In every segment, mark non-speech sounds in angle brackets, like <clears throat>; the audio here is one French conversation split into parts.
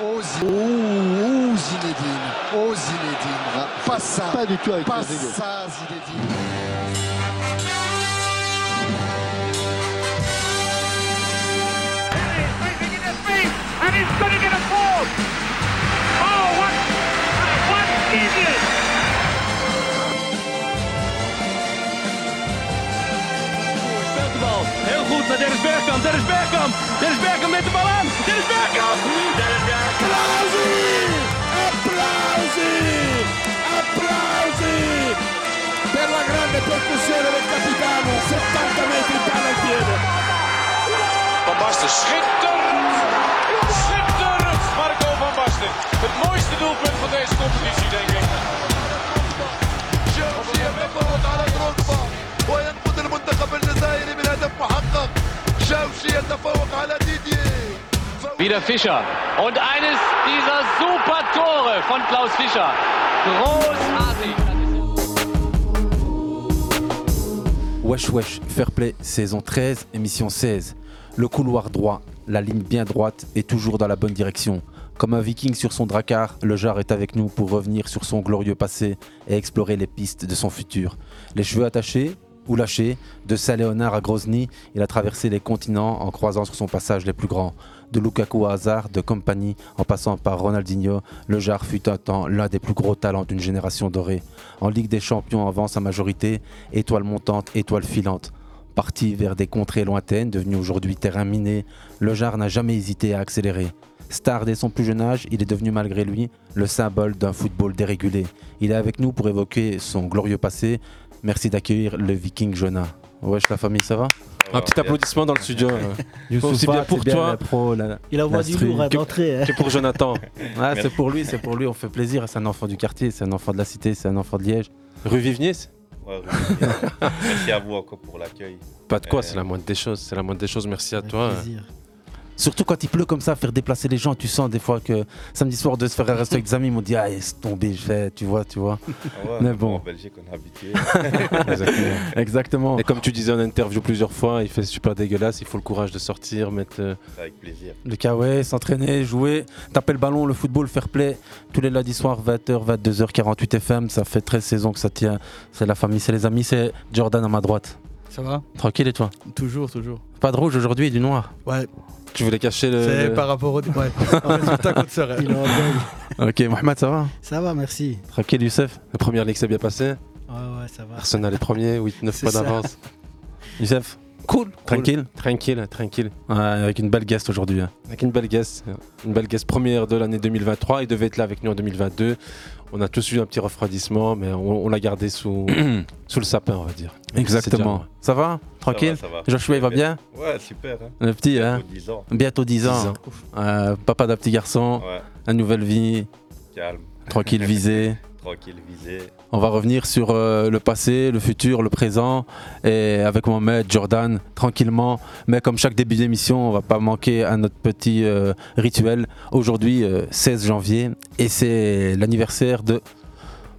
Oh, Zinedine. Oh, Zinedine. Oh, Zinedine. Pas ça. Pas du tout avec Pas ça, Zinedine. Sweeping in his feet, and he's going to get a fourth. Oh, what, Heel goed naar Dennis Bergkamp. Dennis Bergkamp. Dennis Bergkamp met de bal aan. Dennis Bergkamp. Dennis Bergkamp. Applausie. Applausie. Applausie. Per la grande percussione del capitano. 70 metri in. Van Basten schitterend. Schitterend. Marco van Basten. Het mooiste doelpunt van deze competitie, denk ik. Chelsea. وينقذ المنتخب الجزائري من هدف محقق شمسية يتفوق على ديدييه Wieder Fischer. Und eines dieser super Tore von Klaus Fischer. Großartig. Wesh Wesh, Fair Play, saison 13, émission 16. Le couloir droit, la ligne bien droite est toujours dans la bonne direction. Comme un viking sur son dracar, le jar est avec nous pour revenir sur son glorieux passé et explorer les pistes de son futur. Les cheveux attachés ou lâchés, de Saint-Léonard à Grozny, il a traversé les continents en croisant sur son passage les plus grands. De Lukaku à Hazard, de Compagnie, en passant par Ronaldinho, le fut un temps l'un des plus gros talents d'une génération dorée. En Ligue des Champions avant sa majorité, étoile montante, étoile filante. Parti vers des contrées lointaines, devenu aujourd'hui terrain miné, le n'a jamais hésité à accélérer. Star dès son plus jeune âge, il est devenu malgré lui le symbole d'un football dérégulé. Il est avec nous pour évoquer son glorieux passé. Merci d'accueillir le Viking Jonah. Wesh la famille, ça va Un petit applaudissement dans le studio. <laughs> Youssoupha, Aussi bien c'est pour toi la pro, la- Il envoie la du lourd d'entrée. hein. que pour Jonathan. <laughs> Ah, c'est pour lui, c'est pour lui, on fait plaisir. C'est un enfant du quartier, c'est un enfant de la cité, c'est un enfant de Liège. Rue Vivniers Ouais, Rudy, <laughs> Merci à vous encore pour l'accueil. Pas de quoi, Euh, c'est la moindre des choses. C'est la moindre des choses. Merci à Avec toi. plaisir. Surtout quand il pleut comme ça, faire déplacer les gens, tu sens des fois que samedi soir de se faire un resto avec des amis, ils m'ont dit ah laisse tomber, je fais, tu vois, tu vois. Ah ouais, <laughs> Mais bon. En Belgique, on est habitué. <laughs> Exactement. Exactement. Et comme tu disais en interview plusieurs fois, il fait super dégueulasse. Il faut le courage de sortir, mettre. euh, Avec plaisir. Le Kawaii, s'entraîner, jouer, taper le ballon, le football, fair play, tous les lundis soirs, 20h, 22h, 48 FM, ça fait 13 saisons que ça tient. C'est la famille, c'est les amis, c'est Jordan à ma droite. Ça va Tranquille et toi Toujours, toujours. Pas de rouge aujourd'hui et du noir. Ouais, Tu voulais cacher le. c'est le- par rapport au ouais. en résultat contre Sorel. Il est en deuil. Ok, Mohamed, ça va Ça va, merci. Tranquille, Youssef La première ligue s'est bien passée. Ouais, ouais, ça va. Arsenal est premier, 8-9 C'est points d'avance. Youssef Cool. Tranquille Tranquille, tranquille. Ouais, avec une belle guest aujourd'hui. hein. Avec une belle guest. Une belle guest première de l'année 2023. Il devait être là avec nous en 2022. On a tous eu un petit refroidissement, mais on, on l'a gardé sous, <clears throat> sous le sapin, on va dire. Exactement. Ça va Tranquille Ça va, ça va. Joshua, il va bien Ouais, super. Hein. Le petit, hein Bientôt 10 ans. Bientôt 10 ans. 10 ans. Euh, papa d'un petit garçon, Ouais, une nouvelle vie, calme, tranquille, visée. <laughs> tranquille, visé. On va revenir sur euh, le passé, le futur, le présent, et avec Mohamed, Jordan, tranquillement. Mais comme chaque début d'émission, on va pas manquer à notre petit euh, rituel. Aujourd'hui, euh, 16 janvier, et c'est l'anniversaire de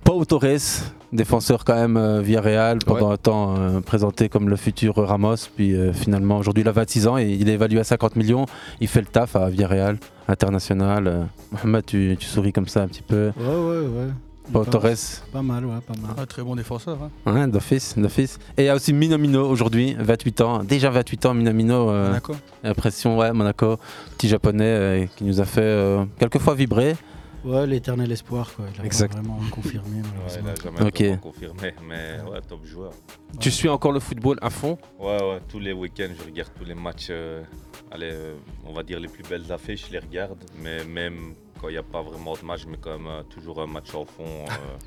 Pau Torres, défenseur quand même euh, Villarreal, pendant un temps euh, présenté comme le futur Ramos. Puis euh, finalement, aujourd'hui, il a 26 ans et il est évalué à 50 millions. Il fait le taf à Villarreal, international. Euh, Mohamed, tu, tu souris comme ça un petit peu. Ouais, ouais, ouais. Pau Pas- Torres. Pas mal, ouais, pas mal. Ah, très bon défenseur. Hein. Ouais, d'office, d'office. Et il y a aussi Minamino aujourd'hui, 28 ans. Déjà 28 ans, Minamino. Euh, Monaco. impression, ouais, Monaco. Petit japonais euh, qui nous a fait euh, quelques fois vibrer. Ouais, l'éternel espoir, quoi. Il a Exact. pas vraiment confirmé, Ouais, il a jamais vraiment confirmé, mais ouais, top joueur. Tu suis encore le football à fond? Ouais, ouais, tous les week-ends, je regarde tous les matchs. euh, allez, euh, on va dire les plus belles affiches, je les regarde. Mais même quand il n'y a pas vraiment de match, mais quand même euh, toujours un match au fond. euh,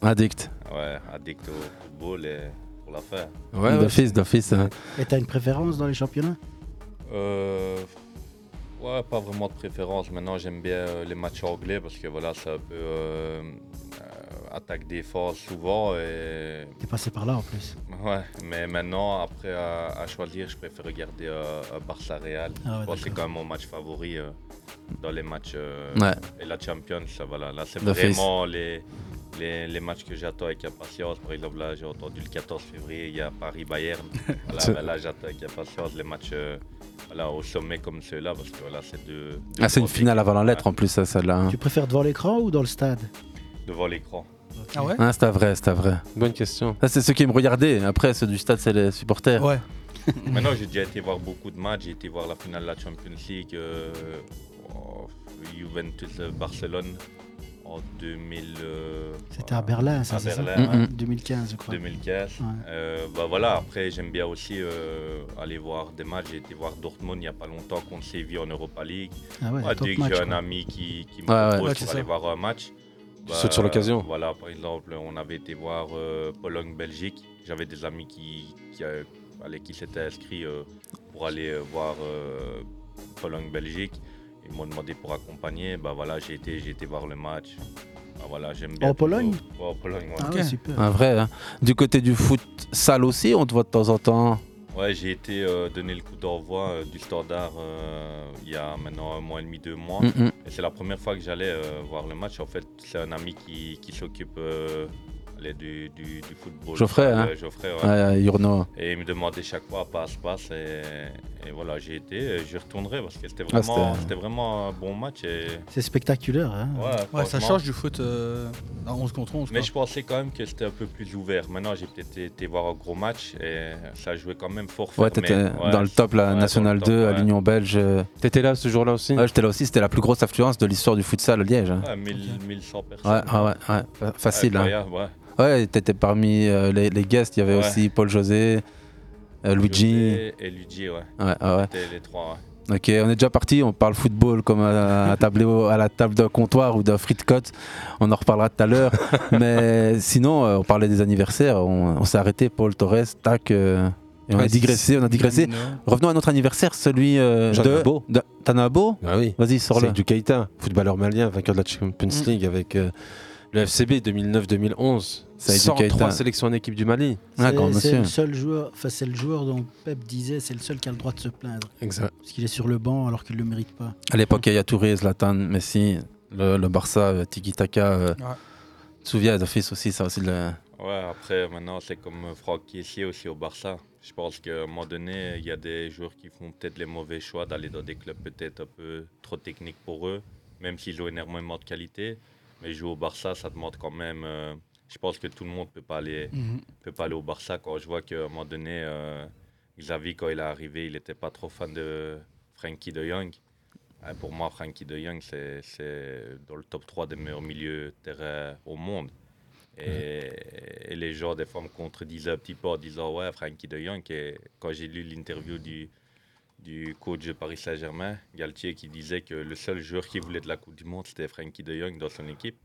<laughs> Addict. ouais, addict au football et pour la faire. Ouais, d'office, d'office. hein. Et t'as une préférence dans les championnats? Euh, ouais, pas vraiment de préférence. Maintenant, j'aime bien euh, les matchs anglais parce que voilà, c'est un peu euh, euh, attaque-défense souvent. Et, T'es passé par là en plus. ouais, mais maintenant, après à, à choisir, je préfère regarder euh, un Barça Real. Ah ouais, c'est quand même mon match favori euh, dans les matchs. euh, Ouais. Et la Champions, ça, voilà, là, c'est vraiment les, les, les matchs que j'attends avec impatience. Par exemple, là, j'ai entendu le 14 février, il y a Paris-Bayern. <laughs> Voilà, là, j'attends avec impatience les matchs euh, voilà, au sommet comme ceux-là, parce que voilà, c'est deux, deux Ah, c'est une finale avant la lettre ouais, en plus, ça, celle-là. hein. Tu préfères devant l'écran ou dans le stade? Devant l'écran. Ah ouais Ah, c'était vrai, c'était vrai. Bonne question. Ça, c'est ceux qui me regardaient. Après, ceux du stade, c'est les supporters. Ouais. <laughs> Maintenant, j'ai déjà été voir beaucoup de matchs. J'ai été voir la finale de la Champions League, euh, oh, Juventus-Barcelone en 2000. euh, C'était à Berlin, ça, à ça Berlin, Mm, ouais. mm. 2015, je crois. 2015. Ouais. Euh, bah voilà, après j'aime bien aussi euh, aller voir des matchs. J'ai été voir Dortmund il n'y a pas longtemps contre Séville en Europa League. Ah ouais, dès que j'ai un ami qui, qui me propose Ouais, pour aller voir un match. Bah, sautes sur l'occasion. Voilà, par exemple, on avait été voir euh, Pologne-Belgique. J'avais des amis qui, qui, euh, allez, qui s'étaient inscrits euh, pour aller euh, voir euh, Pologne-Belgique. Ils m'ont demandé pour accompagner. Bah voilà, j'ai été, j'ai été voir le match. Bah voilà, j'aime bien. En Pologne en Pologne, ouais. Ah ouais, super. Un vrai. hein. Du côté du foot sale aussi, on te voit de temps en temps. Ouais, j'ai été euh, donner le coup d'envoi euh, du standard euh, il y a maintenant un mois et demi, deux mois. Mm, mm. Et c'est la première fois que j'allais euh, voir le match. En fait, c'est un ami qui, qui s'occupe du, du, du football. Geoffrey, hein Geoffrey, ouais. Ouais, Yurno. Et il me demandait chaque fois passe, passe. Et, et voilà, j'ai été. et J'y retournerai parce que c'était Ah, vraiment, c'était- c'était vraiment un bon match. Et, C'est spectaculaire. Hein ouais, Ouais, ça change du foot euh, à 11 contre 11. Mais quoi. je pensais quand même que c'était un peu plus ouvert. Maintenant, j'ai peut-être été voir un gros match et ça jouait quand même fort Ouais, t'étais Ouais, dans le top, la top, 2, à l'Union Belge. T'étais là ce jour-là aussi Ouais, j'étais là aussi, c'était la plus grosse affluence de l'histoire du futsal à Liège. hein. Ouais, 1000, 1100 personnes. Ouais, ouais, ouais, ouais, fa- facile. hein. Incroyable, ouais. Ouais, t'étais parmi euh, les, les guests, il y avait Ouais. aussi Paul José, euh, Luigi. Et Luigi, ouais. Ouais, les trois. ouais. Ok, on est déjà parti, on parle football comme à, à, tableau- à la table d'un comptoir ou d'un frite-cote. On en reparlera tout à l'heure. <laughs> Mais sinon, euh, on parlait des anniversaires, on, on s'est arrêté, Paul Torres, tac. euh, et on Ouais, a digressé, on a digressé. Revenons à notre anniversaire, celui euh, de. de- beau Ah oui. Vas-y, sors-le. C'est du Keita, footballeur malien, vainqueur de la Champions Mm. League avec euh, le FCB 2009-2011. 103 Keita. sélections en équipe du Mali. C'est- le seul joueur, enfin c'est le joueur dont Pep disait c'est le seul qui a le droit de se plaindre Exact. parce qu'il est sur le banc alors qu'il le mérite pas. À l'époque, il y a Touré, Zlatan, Messi, le, le Barça, euh, Tiki Taka. Euh, Ouais. Tu te souviens d'office aussi, ça aussi. Le... Ouais, après, maintenant, c'est comme Franck Kessier aussi au Barça. Je pense qu'à un moment donné, il y a des joueurs qui font peut-être les mauvais choix d'aller dans des clubs peut-être un peu trop techniques pour eux, même s'ils ont énormément de qualité. Mais jouer au Barça, ça demande quand même. euh, je pense que tout le monde ne peut, pas aller- Mhm. peut pas aller au Barça. Quand je vois qu'à un moment donné, euh, Xavi, quand il est arrivé, il n'était pas trop fan de Frankie de Jong. Euh, pour moi, Frankie de Jong, c'est c'est dans le top 3 des meilleurs milieux de terrain au monde. Et, et les gens, des fois, me contredisaient un petit peu en disant Ouais, Frankie de Jong. Et quand j'ai lu l'interview du, du coach de Paris Saint-Germain, Galtier, qui disait que le seul joueur qui voulait de la Coupe du Monde, c'était Frankie de Jong dans son équipe.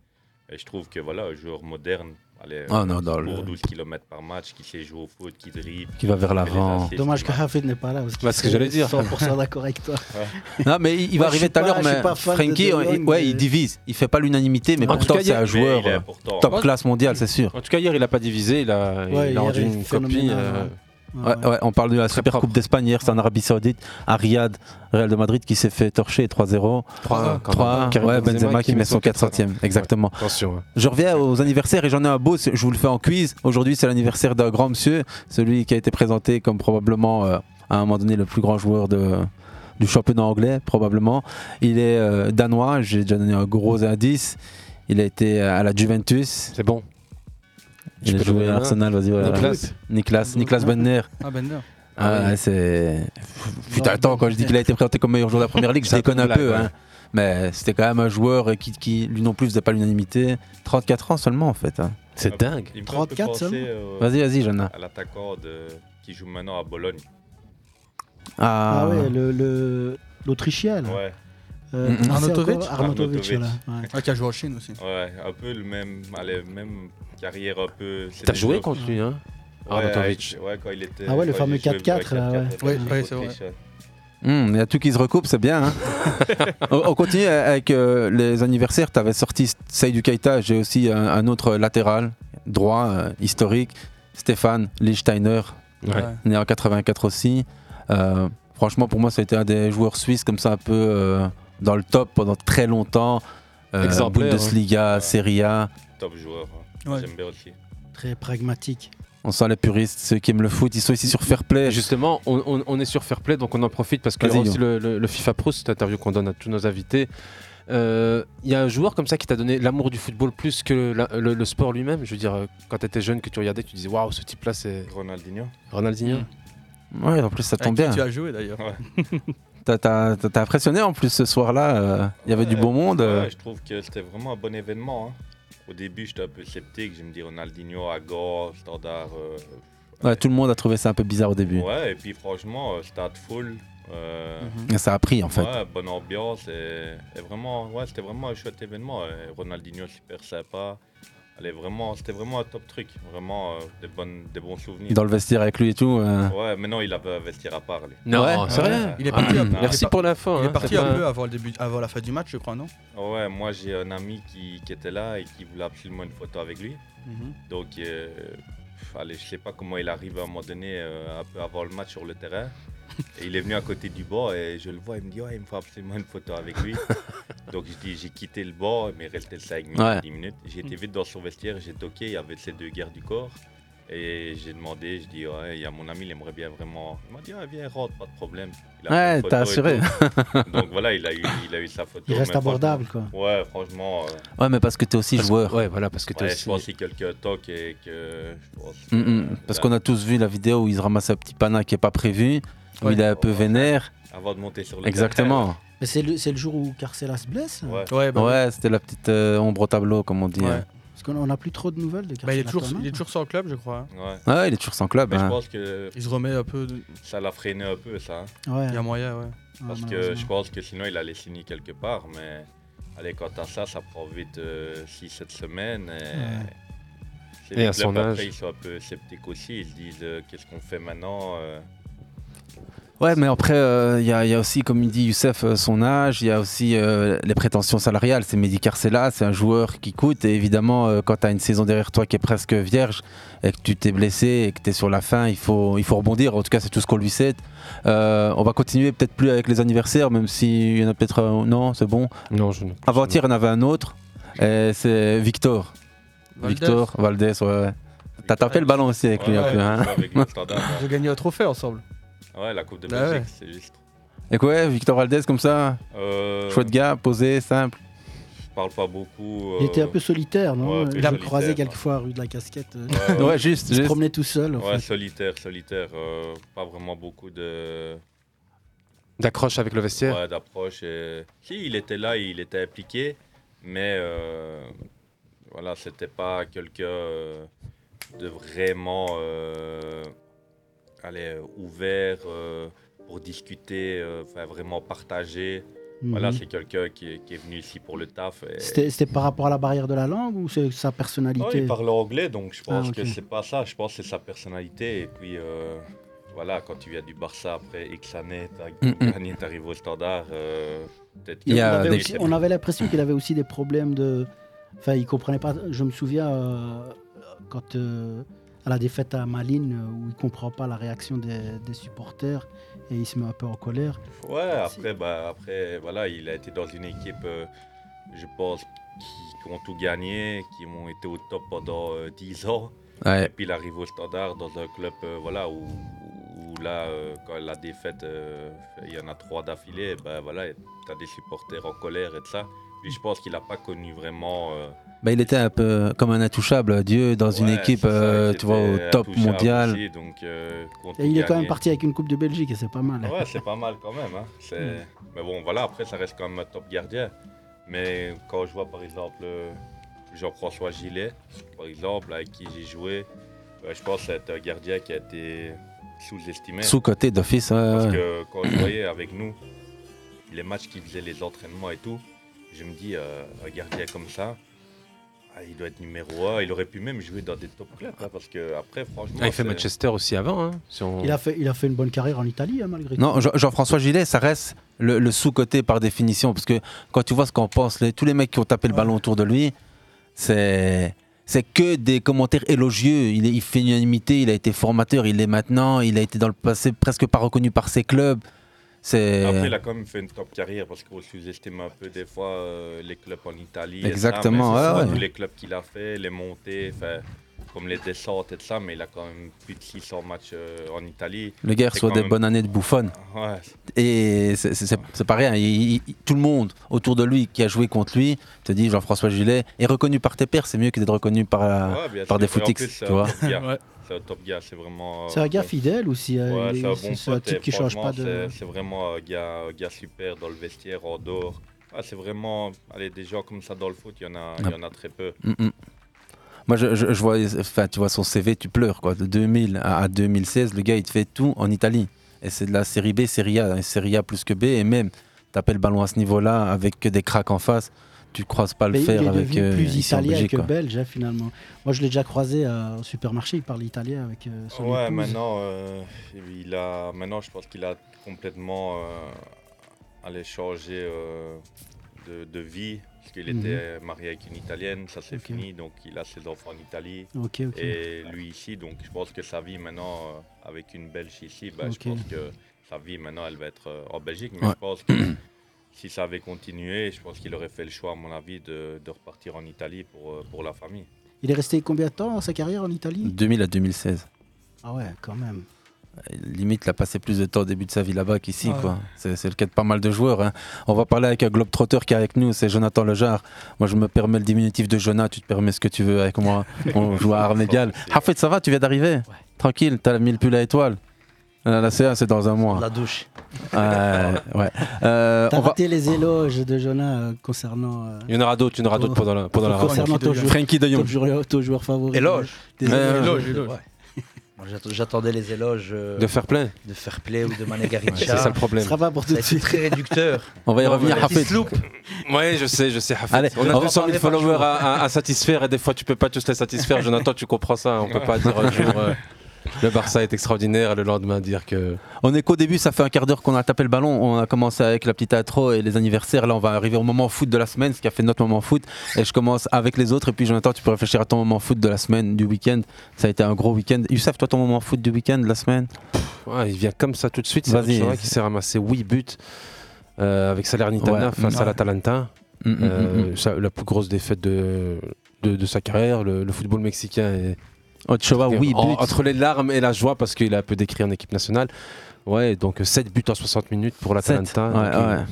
Et je trouve que voilà, un joueur moderne, allez, Ah non, dans pour le- 12 km par match, qui sait jouer au foot, qui dribble. Qui va vers l'avant. Dommage que. Hafid n'est pas là parce Bah, ce que j'allais dire. 100% d'accord avec toi. <laughs> Non, mais il il va Moi, arriver tout à l'heure, mais Frankie, il- ouais, il divise. Il fait pas l'unanimité, mais En pourtant, c'est un joueur euh, top classe mondiale, c'est sûr. En tout cas, hier, il n'a pas divisé, il a, il a rendu une copie. euh, ouais. Ouais, ouais, on parle de la Super propre. Coupe d'Espagne hier, c'est en Arabie Saoudite, à Riyad, Real de Madrid qui s'est fait torcher 3-0. 3 3 ouais, Benzema qui met son 400e, exactement. Attention. hein. Je reviens aux anniversaires et j'en ai un beau, je vous le fais en quiz. Aujourd'hui, c'est l'anniversaire d'un grand monsieur, celui qui a été présenté comme probablement euh, à un moment donné le plus grand joueur de, du championnat anglais, probablement. Il est euh, danois, j'ai déjà donné un gros indice. Il a été à la Juventus. C'est bon. Il a joué à. Arsenal, vas-y, voilà. Niklas. Niklas, Niklas Benner. Ah, Bender. Ah, Ah oui. ouais, c'est. Putain, attends, quand je dis qu'il a été présenté comme meilleur joueur de la première ligue, je déconne un peu. hein. Mais c'était quand même un joueur qui, qui, lui non plus, faisait pas l'unanimité. 34 ans seulement, en fait. hein. C'est dingue. Un peu 34 penser, seulement euh, Vas-y, vas-y, Jana. À l'attaquant de- qui joue maintenant à Bologne. Ah, Ah ouais, le- le- l'Autrichien là. Ouais, Euh, Mm, Arnautovic Arnautovic, voilà. ouais. Ah, qui a joué en Chine aussi. ouais, un peu le même, allez, même carrière un peu. T'as joué contre lui, hein Arnautovic. ouais, quand il était. Ah ouais, le fameux il jouait 4-4, là, ouais. c'est vrai. ouais. Il y a tout qui se recoupe, c'est bien. hein. <laughs> on, on continue avec euh, les anniversaires. Tu avais sorti Seydou Keita. J'ai aussi un, un autre latéral droit euh, historique, Stéphane Lichtsteiner, Ouais. né en 84 aussi. Euh, franchement, pour moi, ça a été un des joueurs suisses comme ça, un peu euh, dans le top pendant très longtemps. Euh, Bundesliga, Ouais. Serie A. Top joueur. hein. Ouais. J'aime bien aussi. Très pragmatique. On sent les puristes, ceux qui aiment le foot, ils sont ici sur Fair Play. Justement, on, on- on est sur Fair Play, donc on en profite parce que aussi le, le- le FIFA Pro, cette interview qu'on donne à tous nos invités. euh, Il y a un joueur comme ça qui t'a donné l'amour du football plus que la- le, le sport lui-même? Je veux dire, euh, quand tu étais jeune, que tu regardais, tu disais waouh, ce type-là, c'est Ronaldinho. Ronaldinho. Ouais, en plus ça tombe bien. tu as joué d'ailleurs. Ouais. <laughs> T'as- impressionné en plus ce soir-là. euh, Il y avait du beau monde. euh. ouais, je trouve que c'était vraiment un bon événement. hein. Au début, j'étais un peu sceptique. Je me dis Ronaldinho à gauche, standard. euh, Ouais, tout le monde a trouvé ça un peu bizarre au début. Ouais, et puis franchement, euh, stade full. Et ça a pris en fait. Ouais, bonne ambiance et, et vraiment, ouais, c'était vraiment un chouette événement. et Ronaldinho super sympa. Vraiment, c'était vraiment un top truc. Vraiment euh, des, bonnes, des bons souvenirs. Dans le vestiaire avec lui et tout. euh. Ouais, mais non, il avait un vestiaire à part. lui. Non, Ouais, c'est ouais. vrai. Il est parti, Ah, un peu- Merci par- pour l'info. Il hein, est parti c'est un pas- peu avant, le début, avant la fin du match, je crois, non? Ouais, moi j'ai un ami qui, qui était là et qui voulait absolument une photo avec lui. Mhm. Donc, euh, pff, allez, je sais pas comment il arrive à un moment donné, euh, un peu avant le match sur le terrain. Et il est venu à côté du banc et je le vois, il me dit ouais, il me faut absolument une photo avec lui. <laughs> Donc je dis j'ai quitté le banc, mais il restait 5 minutes, Ouais. 10 minutes. J'ai été vite dans son vestiaire, j'ai toqué, il y avait ces deux guerres du corps. Et j'ai demandé, je dis ouais, il y a mon ami, il aimerait bien vraiment. Il m'a dit ouais, viens, rentre, pas de problème. Il a Ouais, t'as assuré. Donc voilà, il a eu, il a eu sa photo. Il reste mais abordable, quoi. Ouais, franchement. euh, Ouais, mais parce que t'es aussi Parce- joueur. Ouais, voilà, parce que t'es Ouais, aussi. je pense si quelqu'un toque et que. je pense que, Mm, mm. euh, Parce qu'on a tous vu la vidéo où il se ramasse un petit pana qui est pas prévu, où Ouais. il est un peu vénère. Avant de monter sur le Exactement. Mais c'est le, c'est le jour où Carcela se blesse. Ouais. Ouais, bah. Ouais, c'était la petite euh, ombre au tableau, comme on dit. Ouais. hein. Parce qu'on n'a plus trop de nouvelles de Bah, il, est Carcela toujours, il est toujours sans club, je crois. hein. Ouais. Ouais, il est toujours sans club. Mais je hein. pense que Il se remet un peu. de- ça l'a freiné un peu, ça. hein. Ouais. Il y a moyen, ouais. Ah, Parce que je pense que sinon, il allait signer quelque part. Mais allez, quand t'as ça, ça prend vite 6-7 semaines. Et, c'est Et les à clubs, son âge. Après, ils sont un peu sceptiques aussi. Ils se disent euh, qu'est-ce qu'on fait maintenant euh, Ouais, mais après, euh, il y, a- il y a aussi, comme il dit Youssef, euh, son âge, il y a aussi euh, les prétentions salariales. C'est Mehdi Carcela, c'est un joueur qui coûte. Et évidemment, euh, quand tu as une saison derrière toi qui est presque vierge et que tu t'es blessé et que tu es sur la fin, il faut, il faut rebondir. En tout cas, c'est tout ce qu'on lui sait. Euh, on va continuer peut-être plus avec les anniversaires, même s'il y en a peut-être. euh, non, c'est bon. Non, je ne. Avant-hier, il y en avait un autre. et C'est Victor. Valdez. Victor Valdez, ouais. ouais. T'as tapé le ballon aussi avec lui ouais, un peu. ouais, Hein. avec le standard. <laughs> Ils ont gagné un trophée ensemble. Ouais, la Coupe de Bah Belgique, ouais. c'est juste. Et quoi, Victor Valdez comme ça Euh, Chouette gars, posé, simple. Je parle pas beaucoup. Il était un peu solitaire, non ouais, Il a croisé quelquefois rue de la Casquette. euh, ouais, <laughs> juste. Il se promenait tout seul. en Ouais, fait. solitaire, solitaire. euh, pas vraiment beaucoup de D'accroche avec le vestiaire. ouais, d'approche. et- Si, il était là, il était impliqué, mais euh, voilà, c'était pas quelqu'un de vraiment euh, allez, euh, ouvert euh, pour discuter, euh, enfin, vraiment partager. Voilà, Mhm. c'est quelqu'un qui, est- qui est venu ici pour le taf. et- C'était c'était par rapport à la barrière de la langue ou c'est sa personnalité? Il parle anglais, donc je pense Ah, ok. que c'est pas ça. Je pense que c'est sa personnalité. Et puis, euh, voilà, quand tu viens du Barça après X années, t'as gagné, t'arrives au standard. euh, peut-être Il y que- a on, avait aussi- on avait l'impression qu'il avait aussi des problèmes de. Enfin, il comprenait pas. Je me souviens euh, quand euh, à la défaite à Malines euh, où il comprend pas la réaction des, des supporters et il se met un peu en colère. Ouais, après, bah, après, voilà, il a été dans une équipe, euh, je pense, qui, qui ont tout gagné, qui ont été au top pendant euh, 10 ans. Et Ouais. puis il arrive au standard dans un club euh, voilà, où, où là, euh, quand la défaite, euh, il y en a trois d'affilée, ben voilà, tu as des supporters en colère et tout ça. Lui, je pense qu'il n'a pas connu vraiment. Bah, il était un peu comme un intouchable, Dieu, dans une équipe, ça, euh, tu vois, au top mondial. aussi, donc, euh, Et il est quand même parti avec une Coupe de Belgique et c'est pas mal. Ouais, c'est pas mal quand même. Hein. C'est- Mm. Mais bon, voilà, après, ça reste quand même un top gardien. Mais quand je vois par exemple euh, Jean-François Gillet, par exemple, avec qui j'ai joué, euh, je pense que c'est un gardien qui a été sous-estimé. Sous-côté d'office, ouais, Parce que quand je voyais avec nous les matchs qu'il faisait, les entraînements et tout, je me dis, euh, un gardien comme ça, ah, il doit être numéro 1. Il aurait pu même jouer dans des top clubs. hein, parce que après, franchement. Ah, il fait Manchester aussi avant. Hein, si on- Il a, fait, il a fait une bonne carrière en Italie, hein, malgré tout. Non, Jean- Jean-François Gillet, ça reste le, le sous-côté par définition. Parce que quand tu vois ce qu'on pense, les- tous les mecs qui ont tapé le ballon autour de lui, c'est. C'est que des commentaires élogieux. Il, est- il fait une unanimité, il a été formateur, il l'est maintenant, il a été dans le passé presque pas reconnu par ses clubs. Après, il a quand même fait une top carrière parce qu'on sous-estime un peu des fois euh, les clubs en Italie. ça, Exactement, ouais. Tous les clubs qu'il a fait, les montées, comme les descentes et tout ça, mais il a quand même plus de 600 matchs euh, en Italie. le gars reçoit quand des même- bonnes années de bouffonne. Ouais, Et c'est- pas rien. Il- il- tout le monde autour de lui qui a joué contre lui te dit Jean-François Gillet est reconnu par tes pairs, c'est mieux que d'être reconnu par, par des footix. Tu vois. <laughs> C'est un top gars, c'est vraiment. C'est un gars euh, fidèle aussi. euh, Ouais, c'est un c'est bon c'est un pote. type qui change pas de. c'est- C'est vraiment un gars, un gars super dans le vestiaire, en dehors. Ah, c'est vraiment. Allez, des gens comme ça dans le foot, il y en a, il y en a très peu. Mm, mm. Moi, je, je- je vois, enfin, tu vois son CV, tu pleures quoi. De 2000 à, à 2016, le gars, il te fait tout en Italie. Et c'est de la série B, série A, hein, série A plus que B. Et même, t'appelles le ballon à ce niveau-là avec que des cracks en face, tu croises pas le Mais il est avec devenu euh, plus italien que quoi. belge, hein, finalement. Moi, je l'ai déjà croisé euh, au supermarché, il parle italien avec euh, son Ouais, épouse. maintenant, euh, il a, maintenant, je pense qu'il a complètement euh, allé changer euh, de, de vie. Parce qu'il Mhm. était marié avec une Italienne, ça c'est fini, donc il a ses enfants en Italie. Ok, ok. Et lui ici, donc je pense que sa vie maintenant, euh, avec une Belge ici, bah, je pense que sa vie maintenant, elle va être euh, en Belgique. Mais Ouais. je pense que si ça avait continué, je pense qu'il aurait fait le choix, à mon avis, de, de repartir en Italie pour, euh, pour la famille. Il est resté combien de temps dans sa carrière en Italie? 2000 à 2016. Ah ouais, quand même. Limite, il a passé plus de temps au début de sa vie là-bas qu'ici. Ouais. quoi. C'est le cas de pas mal de joueurs. hein. On va parler avec un globetrotter qui est avec nous, c'est Jonathan Lejar. Moi, je me permets le diminutif de Jonah, tu te permets ce que tu veux avec moi. On joue à armes égales. <laughs> Hafid, ça va Tu viens d'arriver? Tranquille, t'as mis le pull à étoile. La CA, c'est dans un mois. La douche. Euh, ouais. <laughs> Euh, T'as va- raté les éloges de Jonah euh, concernant. euh, Il y en aura d'autres, il y en aura d'autres pendant la, pendant la concernant ton joueur, Frankie de ton Jong. joueur, ton joueur favori. Éloge. Des éloges. Éloge, éloge. Ouais. J'attendais les éloges euh, De fair play de fair play ou de Mané <laughs> C'est Garrincha. ça le Ce problème. sera pas pour tout de suite. très réducteur. On va y revenir, Petit Hafid. Ouais, je sais, je sais. Hafid. Allez, on a va 200 000 parler followers à, à- à satisfaire et des fois tu peux pas tous les satisfaire. Jonathan, tu comprends ça. On peut pas dire un jour <laughs> le Barça est extraordinaire et le lendemain dire que. On est qu'au début, ça fait un quart d'heure qu'on a tapé le ballon. On a commencé avec la petite intro et les anniversaires. Là, on va arriver au moment foot de la semaine, ce qui a fait notre moment foot. Et je commence avec les autres. Et puis, Jonathan, tu peux réfléchir à ton moment foot de la semaine, du week-end. Ça a été un gros week-end. Youssef, toi, ton moment foot du week-end, de la semaine? Ouais, il vient comme ça tout de suite. C'est. Ochoa qui s'est ramassé 8 buts euh, avec Salernitana Ouais. face à l'Atalanta. Mm, mm, mm, Euh, mm. ça- la plus grosse défaite de, de, de sa carrière. Le, le football mexicain est Ochoa, oui, en- entre les larmes et la joie parce qu'il a un peu décrit en équipe nationale. Ouais, donc 7 buts en 60 minutes pour l'Atalanta. Ouais, ouais.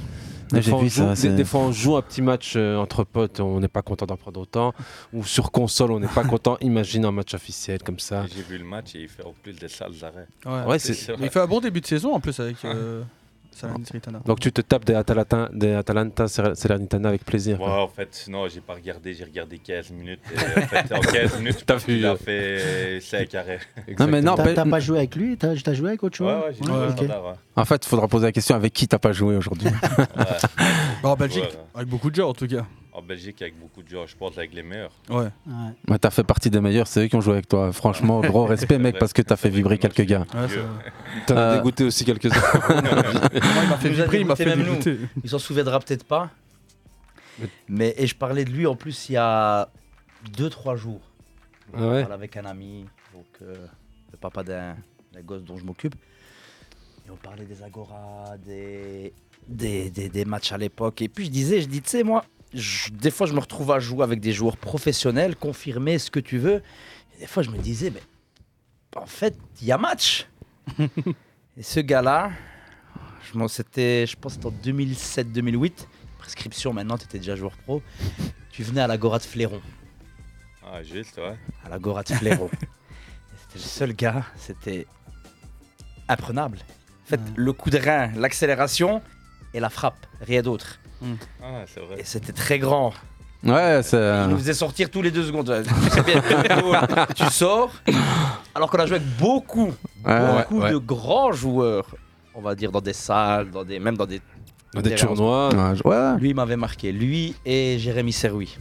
Des J'ai fois, vu on joue, ça. des, des fois, on joue un petit match euh, entre potes, on n'est pas content d'en prendre autant. Ou sur console, on n'est pas content. <laughs> Imagine un match officiel comme ça. J'ai vu le match et il fait en plus des sales arrêts. Ouais. Ouais, C'est c'est- sûr. Mais il fait un bon début de saison en plus avec euh, Salernitana. Donc tu te tapes des Atalanta, des Atalanta Salernitana avec plaisir. Ouais, en fait, non, j'ai pas regardé, j'ai regardé 15 minutes. Et en, fait, en 15 <laughs> minutes, T'as vu, a euh, fait 5 arrêts. Non, mais non, T'as pas joué avec lui? T'as joué avec autre chose? Ouais, ouais, j'ai joué au ok. standard, ouais. En fait, il faudra poser la question avec qui t'as pas joué aujourd'hui. Ouais. <laughs> Bah, en Belgique, Ouais, ouais. avec beaucoup de gens en tout cas. En Belgique, avec beaucoup de gens, je pense avec les meilleurs. Ouais. Ouais. T'as fait partie des meilleurs, c'est eux qui ont joué avec toi. Franchement, <laughs> gros respect, mec, parce que t'as fait vibrer quelques gars. Ouais, T'en as Euh, dégoûté aussi quelques-uns. <laughs> Moi, il m'a fait <laughs> vibrer, il m'a fait dégoûter. Il s'en souviendra peut-être pas. Mais et je parlais de lui en plus il y a 2-3 jours. Ah ouais Je parlais avec un ami, donc euh, le papa d'un d'un gosse dont je m'occupe. Et on parlait des Agora, des, des, des- des matchs à l'époque. Et puis je disais, je dis, tu sais, moi, je- des fois je me retrouve à jouer avec des joueurs professionnels, confirmés, ce que tu veux. Et des fois je me disais, mais en fait, il y a match. <laughs> et ce gars-là, je, c'était, je pense que c'était en 2007-2008. Prescription maintenant, tu étais déjà joueur pro. Tu venais à l'Agora de Fléron Ah, juste, ouais. à la Gora de Fléron. <laughs> C'était le seul gars, c'était imprenable. En fait, Ouais. le coup de rein, l'accélération et la frappe, rien d'autre. Ah, c'est vrai. Et c'était très grand. Ouais, c'est. Il nous faisait sortir tous les deux secondes. Tu sais bien, <laughs> tu sors. Alors qu'on a joué avec beaucoup, Ouais, beaucoup ouais. de grands joueurs, on va dire dans des salles, dans des, même dans des. Dans des terrains. tournois. Ouais, je- ouais. Lui, il m'avait marqué. Lui et Jérémy Serwi.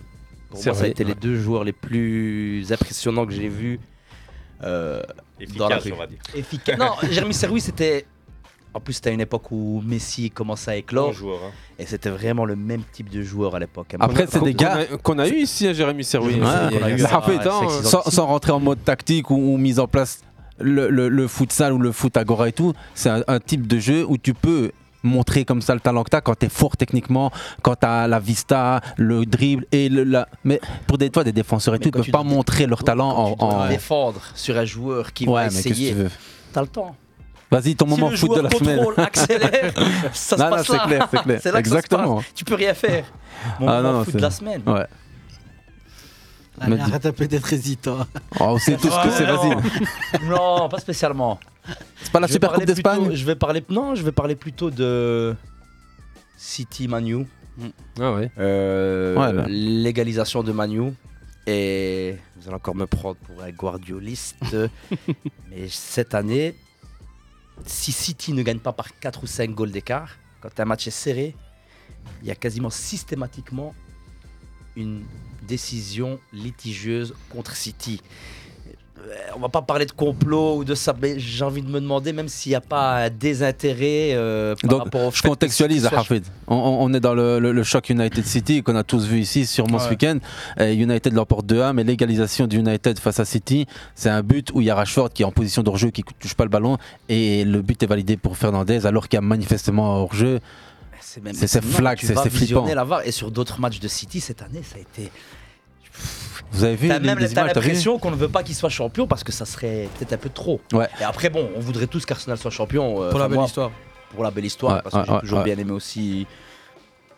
Pour moi, ça a été les deux joueurs les plus impressionnants que j'ai vus. euh, dans la Efficace, rue. on va dire. efficace. Non, Jérémy Serwi, c'était. En plus, c'était à une époque où Messi commençait à Bon éclore. joueur. hein. Et c'était vraiment le même type de joueur à l'époque. Après, c'est des gars. qu'on a- eu ici à Jérémy Serwi. Ouais, Il y a- qu'on a il y eu a à- ça fait à temps, Sexy euh, Dans sans, rentrer en mode tactique ou, ou mise en place le, le, le futsal ou le foot agora et tout, c'est un, un type de jeu où tu peux montrer comme ça le talent que tu as quand tu es fort techniquement, quand tu as la vista, le dribble et le. la- Mais pour des, toi, des défenseurs et tout, ils peuvent pas montrer leur talent en. Tu dois en- défendre sur un joueur qui Ouais, va mais essayer. tu T'as le temps. Vas-y, ton Si moment le foot de la semaine. accélère, <laughs> ça Non, se non, passe c'est là. clair, c'est clair. C'est là que ça se Exactement. passe. Tu peux rien faire. <laughs> Mon Ah, moment non, non, foot c'est- de la semaine. Ouais. Allez, Mais- arrête un peu d'être hésitant. <laughs> Oh, on sait tout ce que c'est, non. vas-y. Non, pas spécialement. C'est pas la Super Coupe d'Espagne Je vais parler. Non, je vais parler plutôt de City Manu. Ah ouais. Euh, Ouais, légalisation de Manu. Et vous allez encore me prendre pour un guardioliste. mais cette année, si City ne gagne pas par 4 ou 5 goals d'écart, quand un match est serré, il y a quasiment systématiquement une décision litigieuse contre City. Euh, On va pas parler de complot ou de ça, mais j'ai envie de me demander, même s'il n'y a pas un désintérêt euh, par Donc, rapport au je contextualise, Hafid. On, on- on est dans le, le- le choc United City qu'on a tous vu ici, sûrement ce Ouais. week-end. Euh, United l'emporte 2-1, mais l'égalisation du United face à City, c'est un but où il y a Rashford qui est en position de hors-jeu, qui ne touche pas le ballon, et le but est validé pour Fernandez, alors qu'il y a manifestement hors-jeu. C'est flag, c'est flippant. la VAR. Et sur d'autres matchs de City cette année, ça a été. Vous avez vu T'as même t'as l'impression qu'on ne veut pas qu'il soit champion parce que ça serait peut-être un peu trop. Ouais. Et après, bon, on voudrait tous qu'Arsenal soit champion. euh, Pour la belle moi, histoire. Pour la belle histoire, Ouais, parce que ouais, j'ai ouais, toujours ouais. bien aimé aussi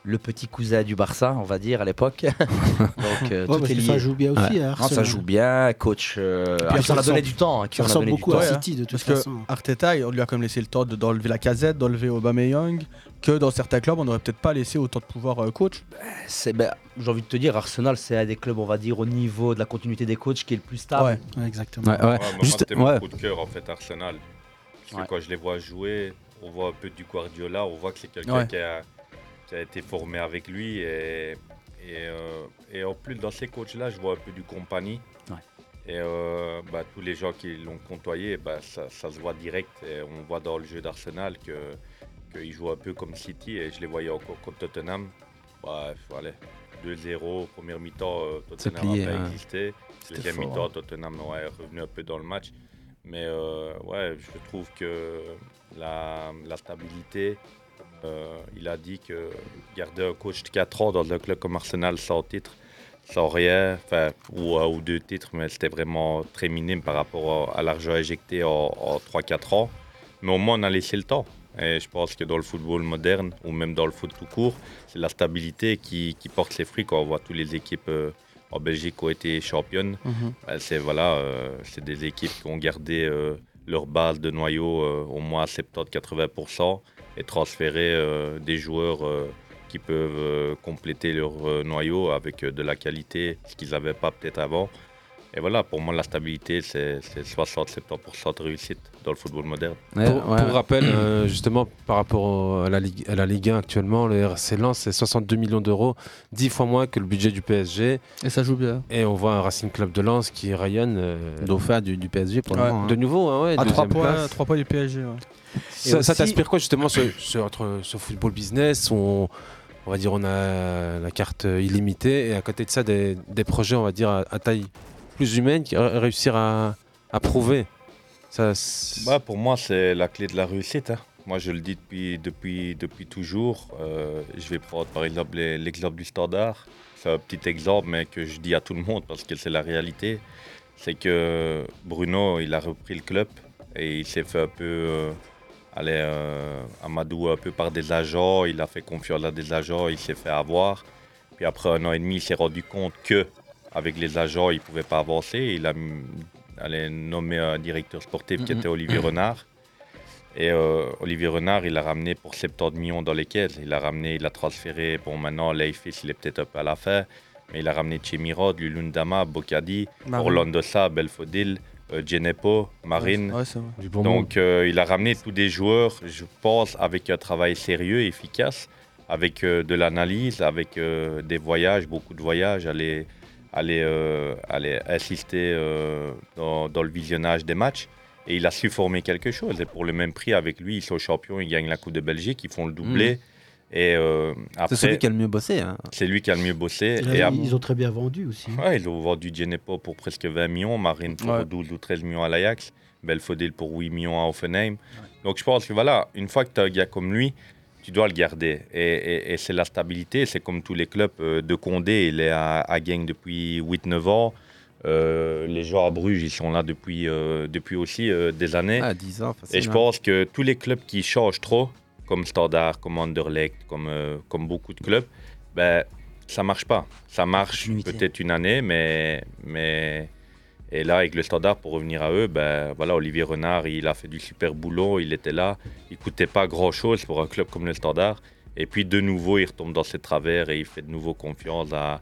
le petit cousin du Barça, on va dire, à l'époque. <laughs> Donc, euh, Ouais, tout est que lié. ça joue bien aussi, hein, Non, ça joue bien, coach. euh, puis on a donné du temps. qui ça ressemble beaucoup à Ouais, City, de toute Parce que façon. Arteta, on lui a quand même laissé le temps de- d'enlever la casette, d'enlever Aubameyang, que dans certains clubs, on n'aurait peut-être pas laissé autant de pouvoir euh, coach. C'est, ben, j'ai envie de te dire, Arsenal, c'est un des clubs, on va dire, au niveau de la continuité des coachs qui est le plus stable. Ouais. Ouais, exactement. Ouais, ouais. Ouais, mais Juste, moi, c'était ouais. mon coup de cœur en fait, Arsenal. Parce que Ouais. quand je les vois jouer, on voit un peu du Guardiola, on voit que c'est quelqu'un Ouais. qui, a, a été formé avec lui. Et, et, euh, et en plus, dans ces coachs-là, je vois un peu du compagnie. Ouais. Et euh, bah, tous les gens qui l'ont côtoyé, bah, ça, ça se voit direct. Et on voit dans le jeu d'Arsenal que qu'il joue un peu comme City. Et je les voyais encore contre Tottenham. Bah, allez, 2-0, première mi-temps, euh, Tottenham n'a pas hein. existé. Deuxième mi-temps, hein. Tottenham ouais, est revenu un peu dans le match. Mais euh, ouais, je trouve que la, la stabilité, euh, il a dit que garder un coach de 4 ans dans un club comme Arsenal sans titre, sans rien, enfin, ou un ou deux titres, mais c'était vraiment très minime par rapport à, à l'argent injecté en, en 3-4 ans. Mais au moins, on a laissé le temps. Et je pense que dans le football moderne, ou même dans le foot tout court, c'est la stabilité qui, qui porte ses fruits quand on voit toutes les équipes euh, en Belgique qui ont été championnes. Mhm. Ben, c'est voilà, euh, des équipes qui ont gardé euh, leur base de noyau euh, au moins à 70-80% et transféré euh, des joueurs euh, qui peuvent euh, compléter leur noyau avec de la qualité, ce qu'ils n'avaient pas peut-être avant. Et voilà, pour moi, la stabilité, c'est c'est 60-70% de réussite dans le football moderne. Ouais, pour, ouais. pour rappel, euh, justement, par rapport au- à, la Ligue, à la Ligue 1 actuellement, le RC Lens, c'est 62 millions d'euros, 10 fois moins que le budget du PSG. Et ça joue bien. Et on voit un Racing Club de Lens qui rayonne. euh, Dauphin du, du PSG pour le moment. hein. de nouveau, hein, ouais, À 3 deuxième points, points du PSG. ouais. Ça, ça t'inspire quoi justement ce, ce- entre ce football business on, on va dire on a la carte illimitée et à côté de ça des, des projets on va dire à, à taille plus humaine réussir à, à prouver. Ça, Bah, pour moi, c'est la clé de la réussite. hein. Moi, je le dis depuis, toujours. Euh, je vais prendre par exemple l'exemple du standard. C'est un petit exemple, mais que je dis à tout le monde parce que c'est la réalité. C'est que Bruno, il a repris le club et il s'est fait un peu euh, aller euh, amadouer un peu par des agents. Il a fait confiance à des agents, il s'est fait avoir. Puis après un an et demi, il s'est rendu compte que avec les agents, il ne pouvait pas avancer. Il a allé nommer un directeur sportif qui était Olivier Renard. Et euh, Olivier Renard, il a ramené pour 70 millions dans les caisses. Il a ramené, il a transféré. Bon, maintenant, Leifis, il est peut-être un peu à la fin. Mais il a ramené Chemirod, Lulundama, Bocadi, Marine. Orlando Sa, Belfodil, euh, Genepo, Marine. Ouais, bon. Donc, euh, il a ramené tous des joueurs, je pense, avec un travail sérieux, efficace, avec euh, de l'analyse, avec euh, des voyages, beaucoup de voyages, aller, aller, euh, aller assister euh, dans, dans le visionnage des matchs. Et il a su former quelque chose. Et pour le même prix, avec lui, ils sont champions, ils gagnent la Coupe de Belgique, ils font le doublé. Et euh, C'est celui qui a le mieux bossé. hein. c'est lui qui a le mieux bossé. Ils, Et ap- ils ont très bien vendu aussi. Ouais, ils ont vendu Genepo pour presque 20 millions, Marine pour Ouais. 12 ou 13 millions à l'Ajax, Belfodil pour 8 millions à Offenheim. Donc je pense que voilà, une fois que tu as un gars comme lui, tu dois le garder. Et, et- et c'est la stabilité. C'est comme tous les clubs euh, de Condé. Il est à, à Genk depuis 8-9 ans. Euh, les gens à Bruges, ils sont là depuis, euh, depuis aussi euh, des années. Ah, 10 ans, Et je facilement. pense que tous les clubs qui changent trop, comme Standard, comme Anderlecht, comme, comme beaucoup de clubs, ben, ça marche pas. Ça marche peut-être une année, mais, mais et là avec le Standard pour revenir à eux, ben voilà Olivier Renard, il a fait du super boulot, il était là, il coûtait pas grand chose pour un club comme le Standard. Et puis de nouveau, il retombe dans ses travers et il fait de nouveau confiance à,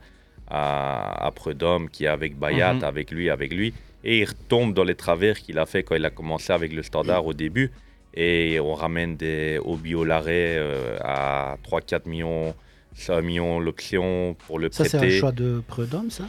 à, à Prudhomme qui est avec Bayat, Mhm. avec lui, avec lui. Et il retombe dans les travers qu'il a fait quand il a commencé avec le Standard au début. Et on ramène des Obi Olaré euh, à 3-4 millions, 5 millions l'option pour le Ça, c'est prêter. un choix de Prudhomme, ça?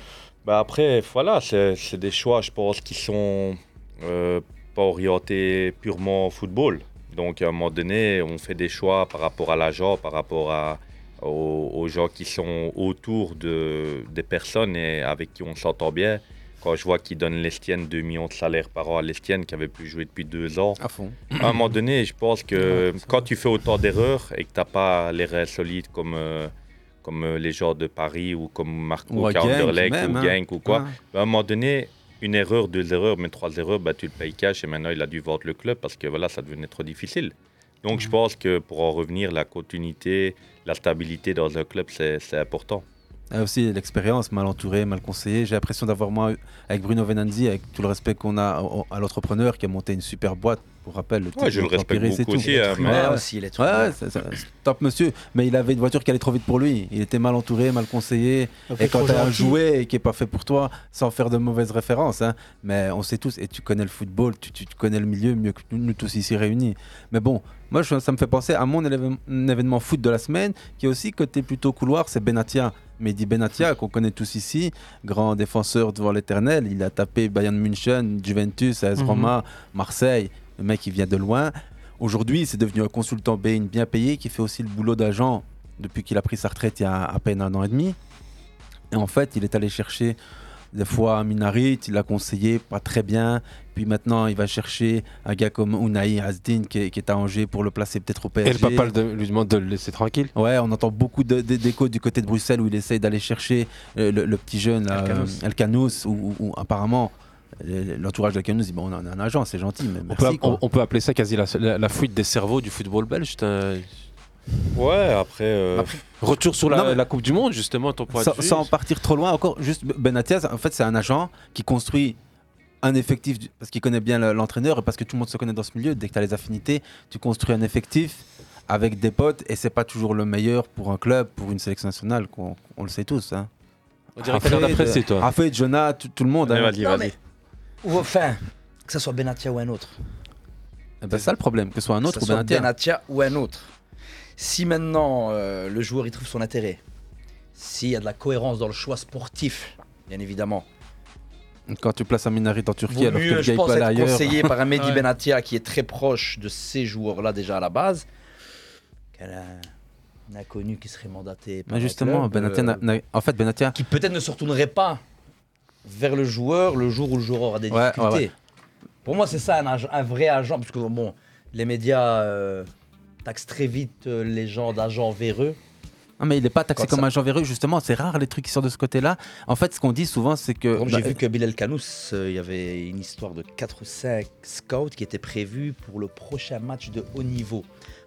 Bah après, voilà, c'est des choix, je pense, qui sont euh, pas orientés purement football. Donc, à un moment donné, on fait des choix par rapport à l'agent, par rapport à, aux, aux gens qui sont autour de, des personnes et avec qui on s'entend bien. Quand je vois qu'ils donnent l'Estienne 2 millions de salaire par an à l'Estienne, qui avait plus joué depuis deux ans. À fond. À un moment donné, je pense que quand tu fais autant d'erreurs et que tu n'as pas les reins solides comme, euh, comme euh, les gens de Paris ou comme Marco Ou à qui a Genk Anderlecht même, ou hein. Genk ou quoi, à un moment donné, une erreur, deux erreurs, mais trois erreurs, bah, tu le payes cash et maintenant il a dû vendre le club parce que voilà, ça devenait trop difficile. Donc je pense que pour en revenir, la continuité, la stabilité dans un club, c'est important. Et aussi l'expérience, mal entouré, mal conseillé. J'ai l'impression d'avoir moi, avec Bruno Venanzi, avec tout le respect qu'on a à l'entrepreneur qui a monté une super boîte, pour rappel. Le Ouais, je le respecte Empiris et beaucoup tout. aussi, hein, mais- Ouais, aussi, il est Ouais, trop ouais, bien. c'est- c'est- c'est top monsieur. Mais il avait une voiture qui allait trop vite pour lui. Il était mal entouré, mal conseillé. En fait, Et quand tu as un jouet qui est pas fait pour toi, sans faire de mauvaises références, hein, mais on sait tous, et tu connais le football, tu, tu- tu connais le milieu mieux que nous, nous tous ici réunis. Mais bon, moi je- ça me fait penser à mon événement foot de la semaine, qui est aussi côté plutôt couloir, c'est Benatia. Mehdi Benatia, qu'on connaît tous ici, grand défenseur devant l'éternel. Il a tapé Bayern München, Juventus, AS Mhm. Roma, Marseille. Le mec, il vient de loin. Aujourd'hui, c'est devenu un consultant BIN bien payé qui fait aussi le boulot d'agent depuis qu'il a pris sa retraite il y a à peine un an et demi. Et en fait, il est allé chercher des fois Minarit, il l'a conseillé, pas très bien. Puis maintenant, il va chercher un gars comme Unai Asdin qui est, qui est à Angers pour le placer peut-être au PSG. Et le papa lui demande de le laisser tranquille. Ouais, on entend beaucoup de- de- d'échos du côté de Bruxelles où il essaye d'aller chercher euh, le, le petit jeune, là, Elkanous. euh, où, où- où apparemment euh, l'entourage d'Elkanous dit bon, on a un agent, c'est gentil, mais On merci. peut, quoi. on, on peut appeler ça quasi la, la- la fuite des cerveaux du football belge. Ouais, après. euh, Retour sur la, Non, mais- la Coupe du Monde, justement, ton point sans, de vue. sans partir trop loin, encore juste Benatia, en fait, c'est un agent qui construit un effectif parce qu'il connaît bien le- l'entraîneur et parce que tout le monde se connaît dans ce milieu. Dès que tu as les affinités, tu construis un effectif avec des potes et c'est pas toujours le meilleur pour un club, pour une sélection nationale, qu'on- on, le sait tous. Hein. On dirait que toi. Raphaël, Jonah, tout, tout le monde. Hein. vas-y, vas-y. Ou enfin, que ce soit Benatia ou un autre. Eh ben, c'est ça le problème, que ce soit un Que autre ce ou soit Benatia. Benatia ou un autre. Si maintenant euh, le joueur y trouve son intérêt, s'il y a de la cohérence dans le choix sportif, bien évidemment, Quand tu places un Minarit en Turquie, vaut alors que mieux, le je gars il pense, peut aller être ailleurs. conseillé par un <laughs> Mehdi Ouais. Benatia qui est très proche de ces joueurs-là déjà à la base, qu'un un inconnu qui serait mandaté par Mais justement, club, Benatia, euh, n'a- n'a- en fait, Benatia, qui peut-être ne se retournerait pas vers le joueur le jour où le joueur aura des Ouais, difficultés. ouais. Pour moi, c'est ça un, vrai agent, parce que bon, les médias euh, taxent très vite euh, les gens d'agents véreux. Non, mais il n'est pas taxé Quand comme ça- agent véreux, justement. C'est rare les trucs qui sortent de ce côté-là. En fait, ce qu'on dit souvent, c'est que. Comme bah, j'ai vu que Bilal Kanous, euh, il y avait une histoire de 4 ou 5 scouts qui étaient prévus pour le prochain match de haut niveau.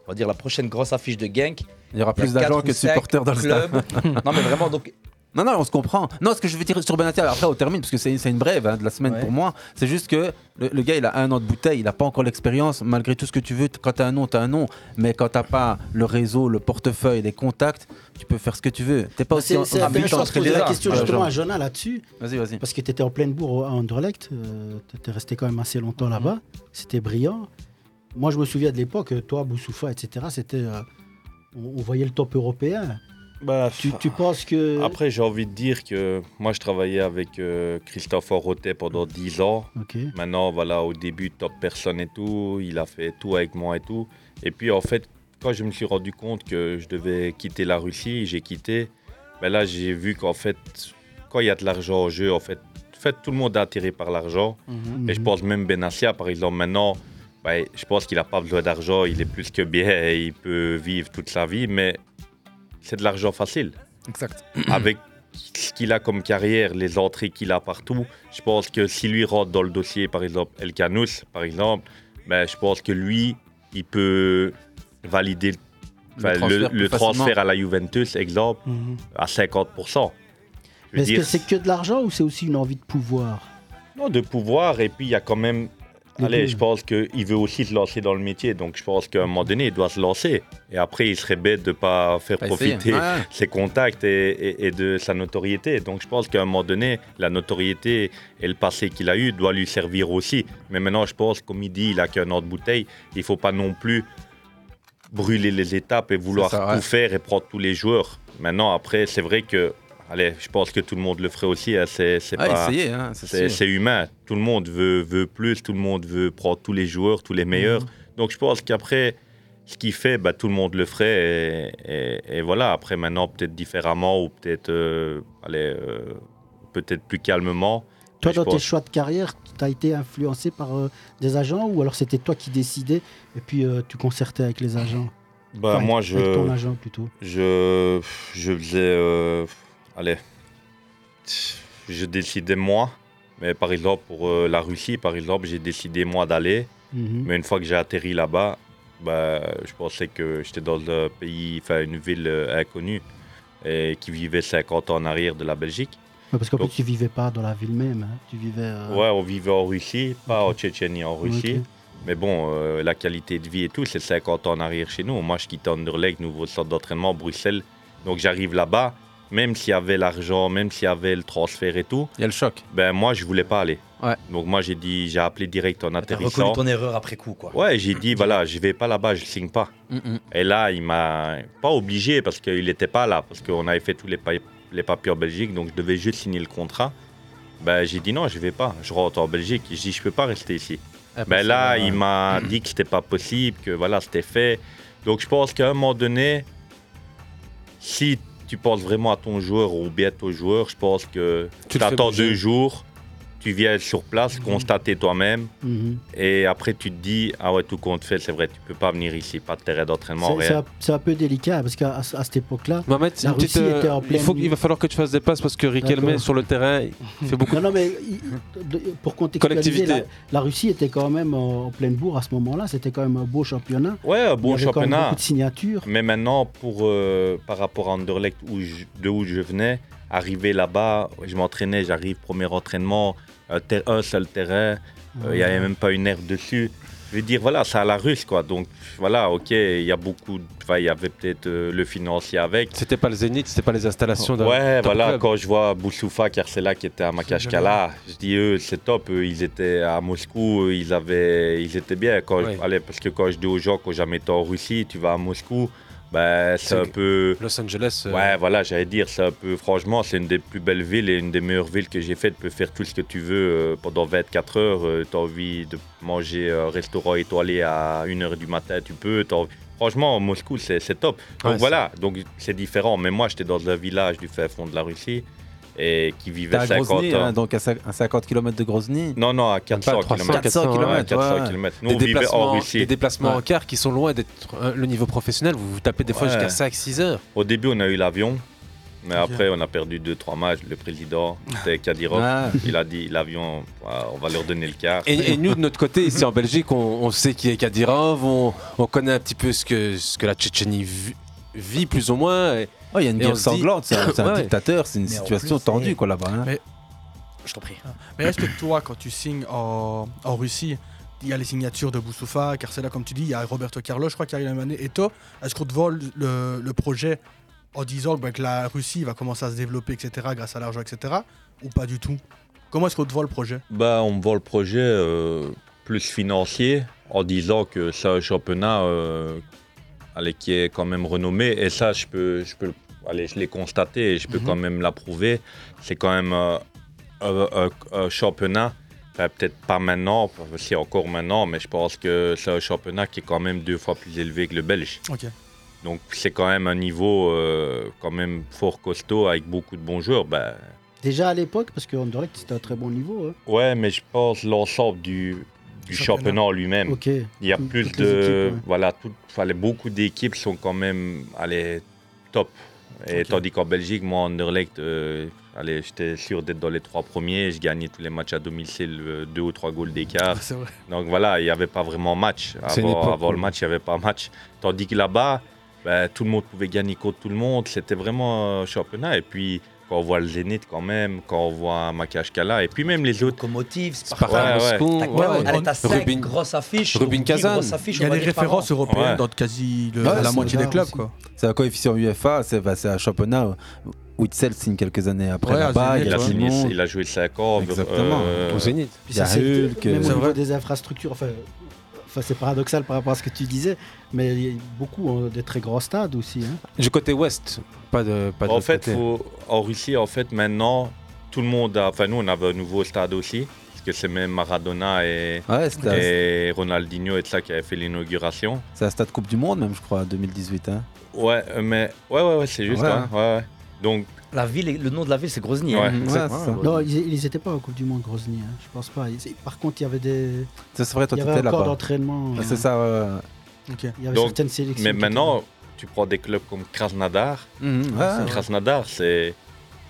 On va dire la prochaine grosse affiche de Genk. Il y aura plus d'agents que de supporters dans le clubs. <laughs> non, mais vraiment, donc. Non, non, on se comprend. Non, ce que je veux dire sur Benatia, après on termine, parce que c'est une brève hein, de la semaine Ouais. pour moi. C'est juste que le, le gars, il a un an de bouteille, il n'a pas encore l'expérience. Malgré tout ce que tu veux, quand tu as un nom, tu as un nom. Mais quand tu pas le réseau, le portefeuille, les contacts, tu peux faire ce que tu veux. Tu pas aussi C'est intéressant de poser la question justement genre. à Jonah là-dessus. Vas-y, vas-y. Parce que tu étais en pleine bourre à Anderlecht, tu étais resté quand même assez longtemps là-bas, c'était brillant. Moi, je me souviens de l'époque, toi, Boussoufa, etc., c'était. euh, on, on voyait le top européen. Bah, Tu, tu penses que. Après, j'ai envie de dire que moi, je travaillais avec euh, Christophe Rotet pendant 10 ans. Maintenant, voilà, au début, top personne et tout. Il a fait tout avec moi et tout. Et puis, en fait, quand je me suis rendu compte que je devais quitter la Russie, j'ai quitté. Ben là, j'ai vu qu'en fait, quand il y a de l'argent en jeu, en fait, en fait, tout le monde est attiré par l'argent. Mhm. Et je pense même Benassia, par exemple, maintenant, ouais, je pense qu'il n'a pas besoin d'argent, il est plus que bien, il peut vivre toute sa vie, mais c'est de l'argent facile. Exact. <clears throat> Avec ce qu'il a comme carrière, les entrées qu'il a partout, je pense que si lui rentre dans le dossier, par exemple, El Canous, par exemple, ben, je pense que lui, il peut valider le, transfert le à la Juventus, exemple, Mhm. à 50%. Je veux Mais est-ce que c'est que de l'argent ou c'est aussi une envie de pouvoir? Non, de pouvoir, et puis il y a quand même. Allez, je pense qu'il veut aussi se lancer dans le métier, donc je pense qu'à un moment donné, il doit se lancer. Et après, il serait bête de ne pas faire Pas profiter Ouais. <laughs> ses contacts et, et- et de sa notoriété. Donc je pense qu'à un moment donné, la notoriété et le passé qu'il a eu doit lui servir aussi. Mais maintenant, je pense, comme il dit, il a qu'un an de bouteille. Il ne faut pas non plus brûler les étapes et vouloir ouais. tout faire et prendre tous les joueurs. Maintenant, après, c'est vrai que, allez, je pense que tout le monde le ferait aussi. hein, c'est c'est Ah, pas, hein, c'est c'est humain. Tout le monde veut, veut plus, tout le monde veut prendre tous les joueurs, tous les meilleurs. Mhm. Donc je pense qu'après, ce qu'il fait, bah, tout le monde le ferait. Et, et- et voilà, après maintenant, peut-être différemment ou peut-être euh, allez, euh, peut-être plus calmement. Toi, dans tes choix de carrière, tu as été influencé par euh, des agents ou alors c'était toi qui décidais et puis euh, tu concertais avec les agents? Bah, Enfin, moi, avec je, ton agent plutôt. je, je faisais. Allez. Je décidais moi. Mais par exemple, pour euh, la Russie, par exemple, j'ai décidé moi d'aller. Mhm. Mais une fois que j'ai atterri là-bas, bah, je pensais que j'étais dans un pays, enfin une ville euh, inconnue et qui vivait 50 ans en arrière de la Belgique. Ouais, parce qu'en plus, tu vivais pas dans la ville même. hein. Tu vivais. euh, Ouais, on vivait en Russie, pas en Tchétchénie, en Russie. Mais bon, euh, la qualité de vie et tout, c'est 50 ans en arrière chez nous. Moi, je quitte Anderlecht, nouveau centre d'entraînement, Bruxelles. Donc j'arrive là-bas, même s'il y avait l'argent, même s'il y avait le transfert et tout. Il y a le choc. Ben moi, je voulais pas aller. Ouais. Donc moi, j'ai dit, j'ai appelé direct en T'as atterrissant. reconnu ton erreur après coup, quoi. Ouais, j'ai dit, voilà, je vais pas là-bas, je signe pas. Mm-mm. Et là, il m'a pas obligé parce qu'il n'était pas là, parce qu'on avait fait tous les, pa- les papiers en Belgique, donc je devais juste signer le contrat. Ben, j'ai dit non, je vais pas. Je rentre en Belgique. Je dis, je peux pas rester ici. Ah, Ben là, il euh, m'a dit que c'était pas possible, que voilà, c'était fait. Donc je pense qu'à un moment donné, si tu penses vraiment à ton joueur ou bien à ton joueur, je pense que Tu attends deux jours, tu viens sur place, constater toi-même, Mhm. et après tu te dis, ah ouais, tout compte fait, c'est vrai, tu peux pas venir ici, pas de terrain d'entraînement, C'est rien. un, c'est un peu délicat parce qu'à à cette époque-là. Mohamed, La petite, Russie euh, était en il, pleine faut, il va falloir que tu fasses des passes parce que Riquelme sur le terrain, il fait beaucoup Non, non, mais pour contextualiser, la, Collectivité. la Russie était quand même en, pleine bourre à ce moment-là. C'était quand même un beau championnat. Ouais, un Il y quand même championnat. beaucoup de signatures. Mais maintenant, pour, euh, par rapport à Anderlecht, où je- de où je venais, arriver là-bas, je m'entraînais, j'arrive, premier entraînement, un, ter- un seul terrain, euh, il n'y avait même pas une herbe dessus. Je veux dire, voilà, c'est à la russe, quoi. Donc, voilà, ok, il y a beaucoup. Enfin, il y avait peut-être euh, le financier avec. C'était pas le Zénith, c'était pas les installations d'un Ouais, voilà, club. quand je vois Boussoufa, Karsela qui était à Makashkala, je dis eux, c'est top, eux, ils étaient à Moscou, eux, ils avaient, ils étaient bien. Quand je- Ouais. allez, parce que quand je dis aux gens que jamais été en Russie, tu vas à Moscou, ben, c'est un peu. Los Angeles. euh, Ouais, voilà, j'allais dire, c'est un peu, franchement, c'est une des plus belles villes et une des meilleures villes que j'ai faites. Tu peux faire tout ce que tu veux euh, pendant 24 heures. tu as envie de manger un restaurant étoilé à 1h du matin, tu peux. Franchement, Moscou, c'est c'est top. Donc Ouais, voilà, donc c'est différent. Mais moi, j'étais dans un village du fin fond de la Russie et qui vivait T'es à 50 Grozny, ans. hein, donc à, cinq- à 50 km de Grozny. Non, non, à 400 300, km. 400 kilomètres, 400 ouais. km. Nous, des, on vivait en déplacements, Russie. des déplacements Ouais. en car qui sont loin d'être euh, le niveau professionnel. Vous vous tapez des fois jusqu'à 5-6 heures. Au début, on a eu l'avion. Mais après, on a perdu 2-3 matchs. Le président, c'était Kadyrov. Ah. Il a dit l'avion, ah, on va leur donner le quart. Et, et nous, de notre côté, ici en Belgique, on, on sait qui est Kadyrov, on, on connaît un petit peu ce que, ce que la Tchétchénie vi- vit, plus ou moins. Et- Oh, il y a une Et guerre dit- sanglante, c'est un, c'est un <coughs> Ouais. dictateur, c'est une situation plus, tendue quoi là-bas. hein. Mais- Je t'en prie. Mais est-ce que toi, quand tu signes en, en Russie, il y a les signatures de Boussoufa, Carcela, comme tu dis, il y a Roberto Carlos, je crois, qui arrive la même année. Et toi, est-ce qu'on te vole le, le projet en disant ben, que la Russie va commencer à se développer, etc., grâce à l'argent, etc., ou pas du tout? Comment est-ce qu'on te vole le projet? Bah, on me vend le projet euh, plus financier en disant que c'est un championnat euh, allez, qui est quand même renommé. Et ça, je peux, je peux allez, je l'ai constaté et je peux Mhm. quand même l'approuver. C'est quand même euh, un, un- un championnat. enfin, Peut-être pas maintenant, c'est encore maintenant, mais je pense que c'est un championnat qui est quand même deux fois plus élevé que le belge. Ok. Donc c'est quand même un niveau euh, quand même fort costaud avec beaucoup de bons joueurs. Ben, Déjà à l'époque, parce que Anderlecht c'était un très bon niveau. hein. Ouais, mais je pense l'ensemble du, du championnat lui-même. Il y a Tout- plus de. équipes, ouais. Voilà, tout, fallait, beaucoup d'équipes sont quand même allez, top. Et tandis qu'en Belgique, moi, en Anderlecht, euh, allez, j'étais sûr d'être dans les trois premiers. Je gagnais tous les matchs à domicile, euh, deux ou trois goals d'écart. Vrai. Donc voilà, il n'y avait pas vraiment match. Avant, le match, il n'y avait pas match. Tandis que là-bas, ben, tout le monde pouvait gagner contre tout le monde. C'était vraiment un championnat. Et puis, quand on voit le Zénith quand même, quand on voit Makashkala, et puis même les autres. Locomotive, T'as ouais, ouais. T'as cinq Rubin- grosses affiches. Rubin Kazan. Il y a des références européennes Ouais. dans quasi le- Ouais, la moitié des clubs. C'est un coefficient UEFA, c'est bah, c'est un championnat où Witzel signe quelques années après Ouais, là-bas. Il a ouais. il joué 5 ans. Exactement. euh, Au Zénith. Puis Il y a ça, c'est- Hulk, même euh, au niveau des infrastructures, enfin, enfin, c'est paradoxal par rapport à ce que tu disais, mais il y a beaucoup euh, des très grands stades aussi. hein. Du côté ouest, pas de pas de En fait, côté. faut- en Russie, en fait, maintenant, tout le monde a. Enfin, nous, on avait un nouveau stade aussi. Parce que c'est même Maradona et, Ouais, Ronaldinho et tout ça qui avaient fait l'inauguration. c'est un stade Coupe du Monde, même, je crois, 2018. Hein. Ouais, euh, mais. Ouais, ouais, ouais, c'est juste. Ouais. hein, ouais, ouais. Donc, La ville, le nom de la ville, c'est Grozny. Ouais. hein. Ouais, c'est ça. Non, ils n'étaient pas en Coupe du Monde, Grozny. hein, Je pense pas. Ils- Par contre, il y avait des. Ça, C'est vrai, toi, Il y tu avait étais là-bas. d'entraînement. Ah, euh, C'est ça, ouais, ouais. Ok. Il y avait Donc, certaines sélections. mais maintenant, tu prends des clubs comme Krasnodar. Ouais. c'est vrai. Krasnodar, c'est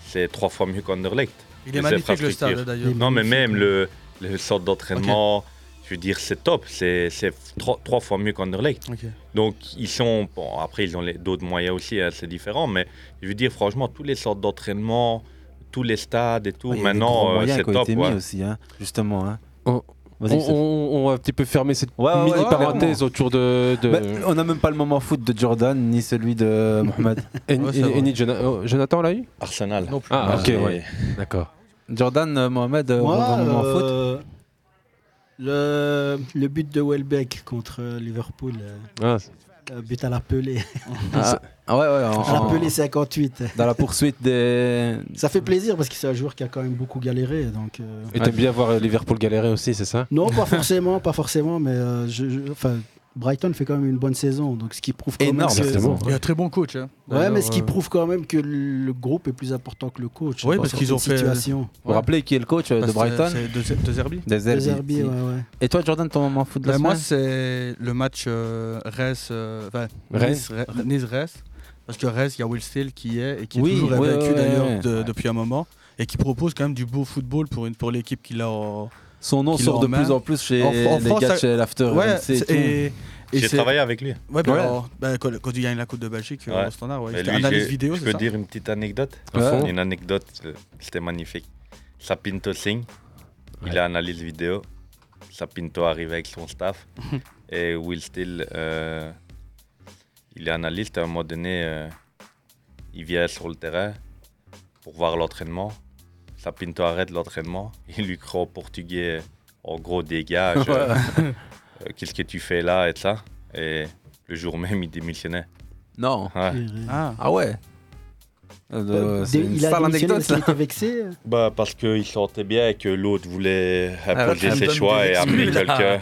c'est trois fois mieux qu'Anderlecht. Il est magnifique le stade d'ailleurs. Non, mais même le, le centre d'entraînement, je veux dire, c'est top. C'est c'est trois, trois fois mieux qu'Anderlecht. Ok. Donc, ils sont. Bon, après, ils ont les- d'autres moyens aussi, hein, c'est différent. Mais je veux dire, franchement, tous les centres d'entraînement, tous les stades et tout, Ouais, maintenant, euh, c'est top. été ouais. aussi, hein, justement. Hein. Oh. On, on- on va un petit peu fermer cette Ouais, mini ouais, parenthèse autour de. de- Bah, on n'a même pas le moment foot de Jordan ni celui de <laughs> Mohamed. et, ni Jona- oh, Jonathan l'a eu? Arsenal. Non plus. Ah, ok. D'accord. Jordan, euh, Mohamed, euh, Moi, on va au moment foot. Le, le but de Welbeck contre Liverpool, euh, Ah, but à la pelée. Ah, <laughs> ah ouais, ouais, en- À la pelée 58. dans la poursuite des. Ça fait plaisir parce que c'est un joueur qui a quand même beaucoup galéré. Donc, euh, et t'aimes bien voir Liverpool galérer aussi, c'est ça? Non, pas forcément, pas forcément, mais euh, je, je- enfin, Brighton fait quand même une bonne saison, donc ce qui prouve quand Énorme même que, saison. Il y a un très bon coach. Hein. Ouais, mais ce qui euh, prouve quand même que le groupe est plus important que le coach. Oui, parce qu'ils ont fait- situations. Vous vous rappelez qui est le coach euh, de Brighton C'est de, de Zerbi. Les Zerbi, Herbiers, si. ouais, ouais. Et toi, Jordan, ton moment foot de la Ben, moi, semaine c'est le match euh, Reims, euh, Reims. Nice, Re- Nice-Reims. Parce que Reims, il y a Will Steele qui est et qui Oui, est toujours ouais, d'ailleurs ouais. de- depuis un moment et qui propose quand même du beau football pour, une, pour l'équipe qu'il a. en- Son nom sort de main. plus en plus chez En- en les France, gars de chez l'After Ouais, RMC et c'est- tout. et, et J'ai travaillé avec lui. Ouais, Ouais. alors, ben, quand, quand il gagne la Coupe de Belgique euh, Ouais. au standard, ouais. Lui, analyse j'ai- vidéo, je peux ça dire une petite anecdote. Une anecdote, euh, c'était magnifique. Sapinto signe, il a analyse vidéo. Sapinto arrive avec son staff. <laughs> et Will Steele, euh, il est analyste. À un moment donné, euh, il vient sur le terrain pour voir l'entraînement. Sapinto arrête l'entraînement. <laughs> Il lui croit en portugais, en gros, dégage. <laughs> euh, Qu'est-ce que tu fais là et ça Et le jour même, il démissionnait. Non. Ouais. Ah. Ah ouais Euh, C'est une il a sale démissionné anecdote, parce qu'il ça. était vexé. euh. <laughs> Bah parce qu'il sentait bien que l'autre voulait imposer Ah, ses choix et amener quelqu'un.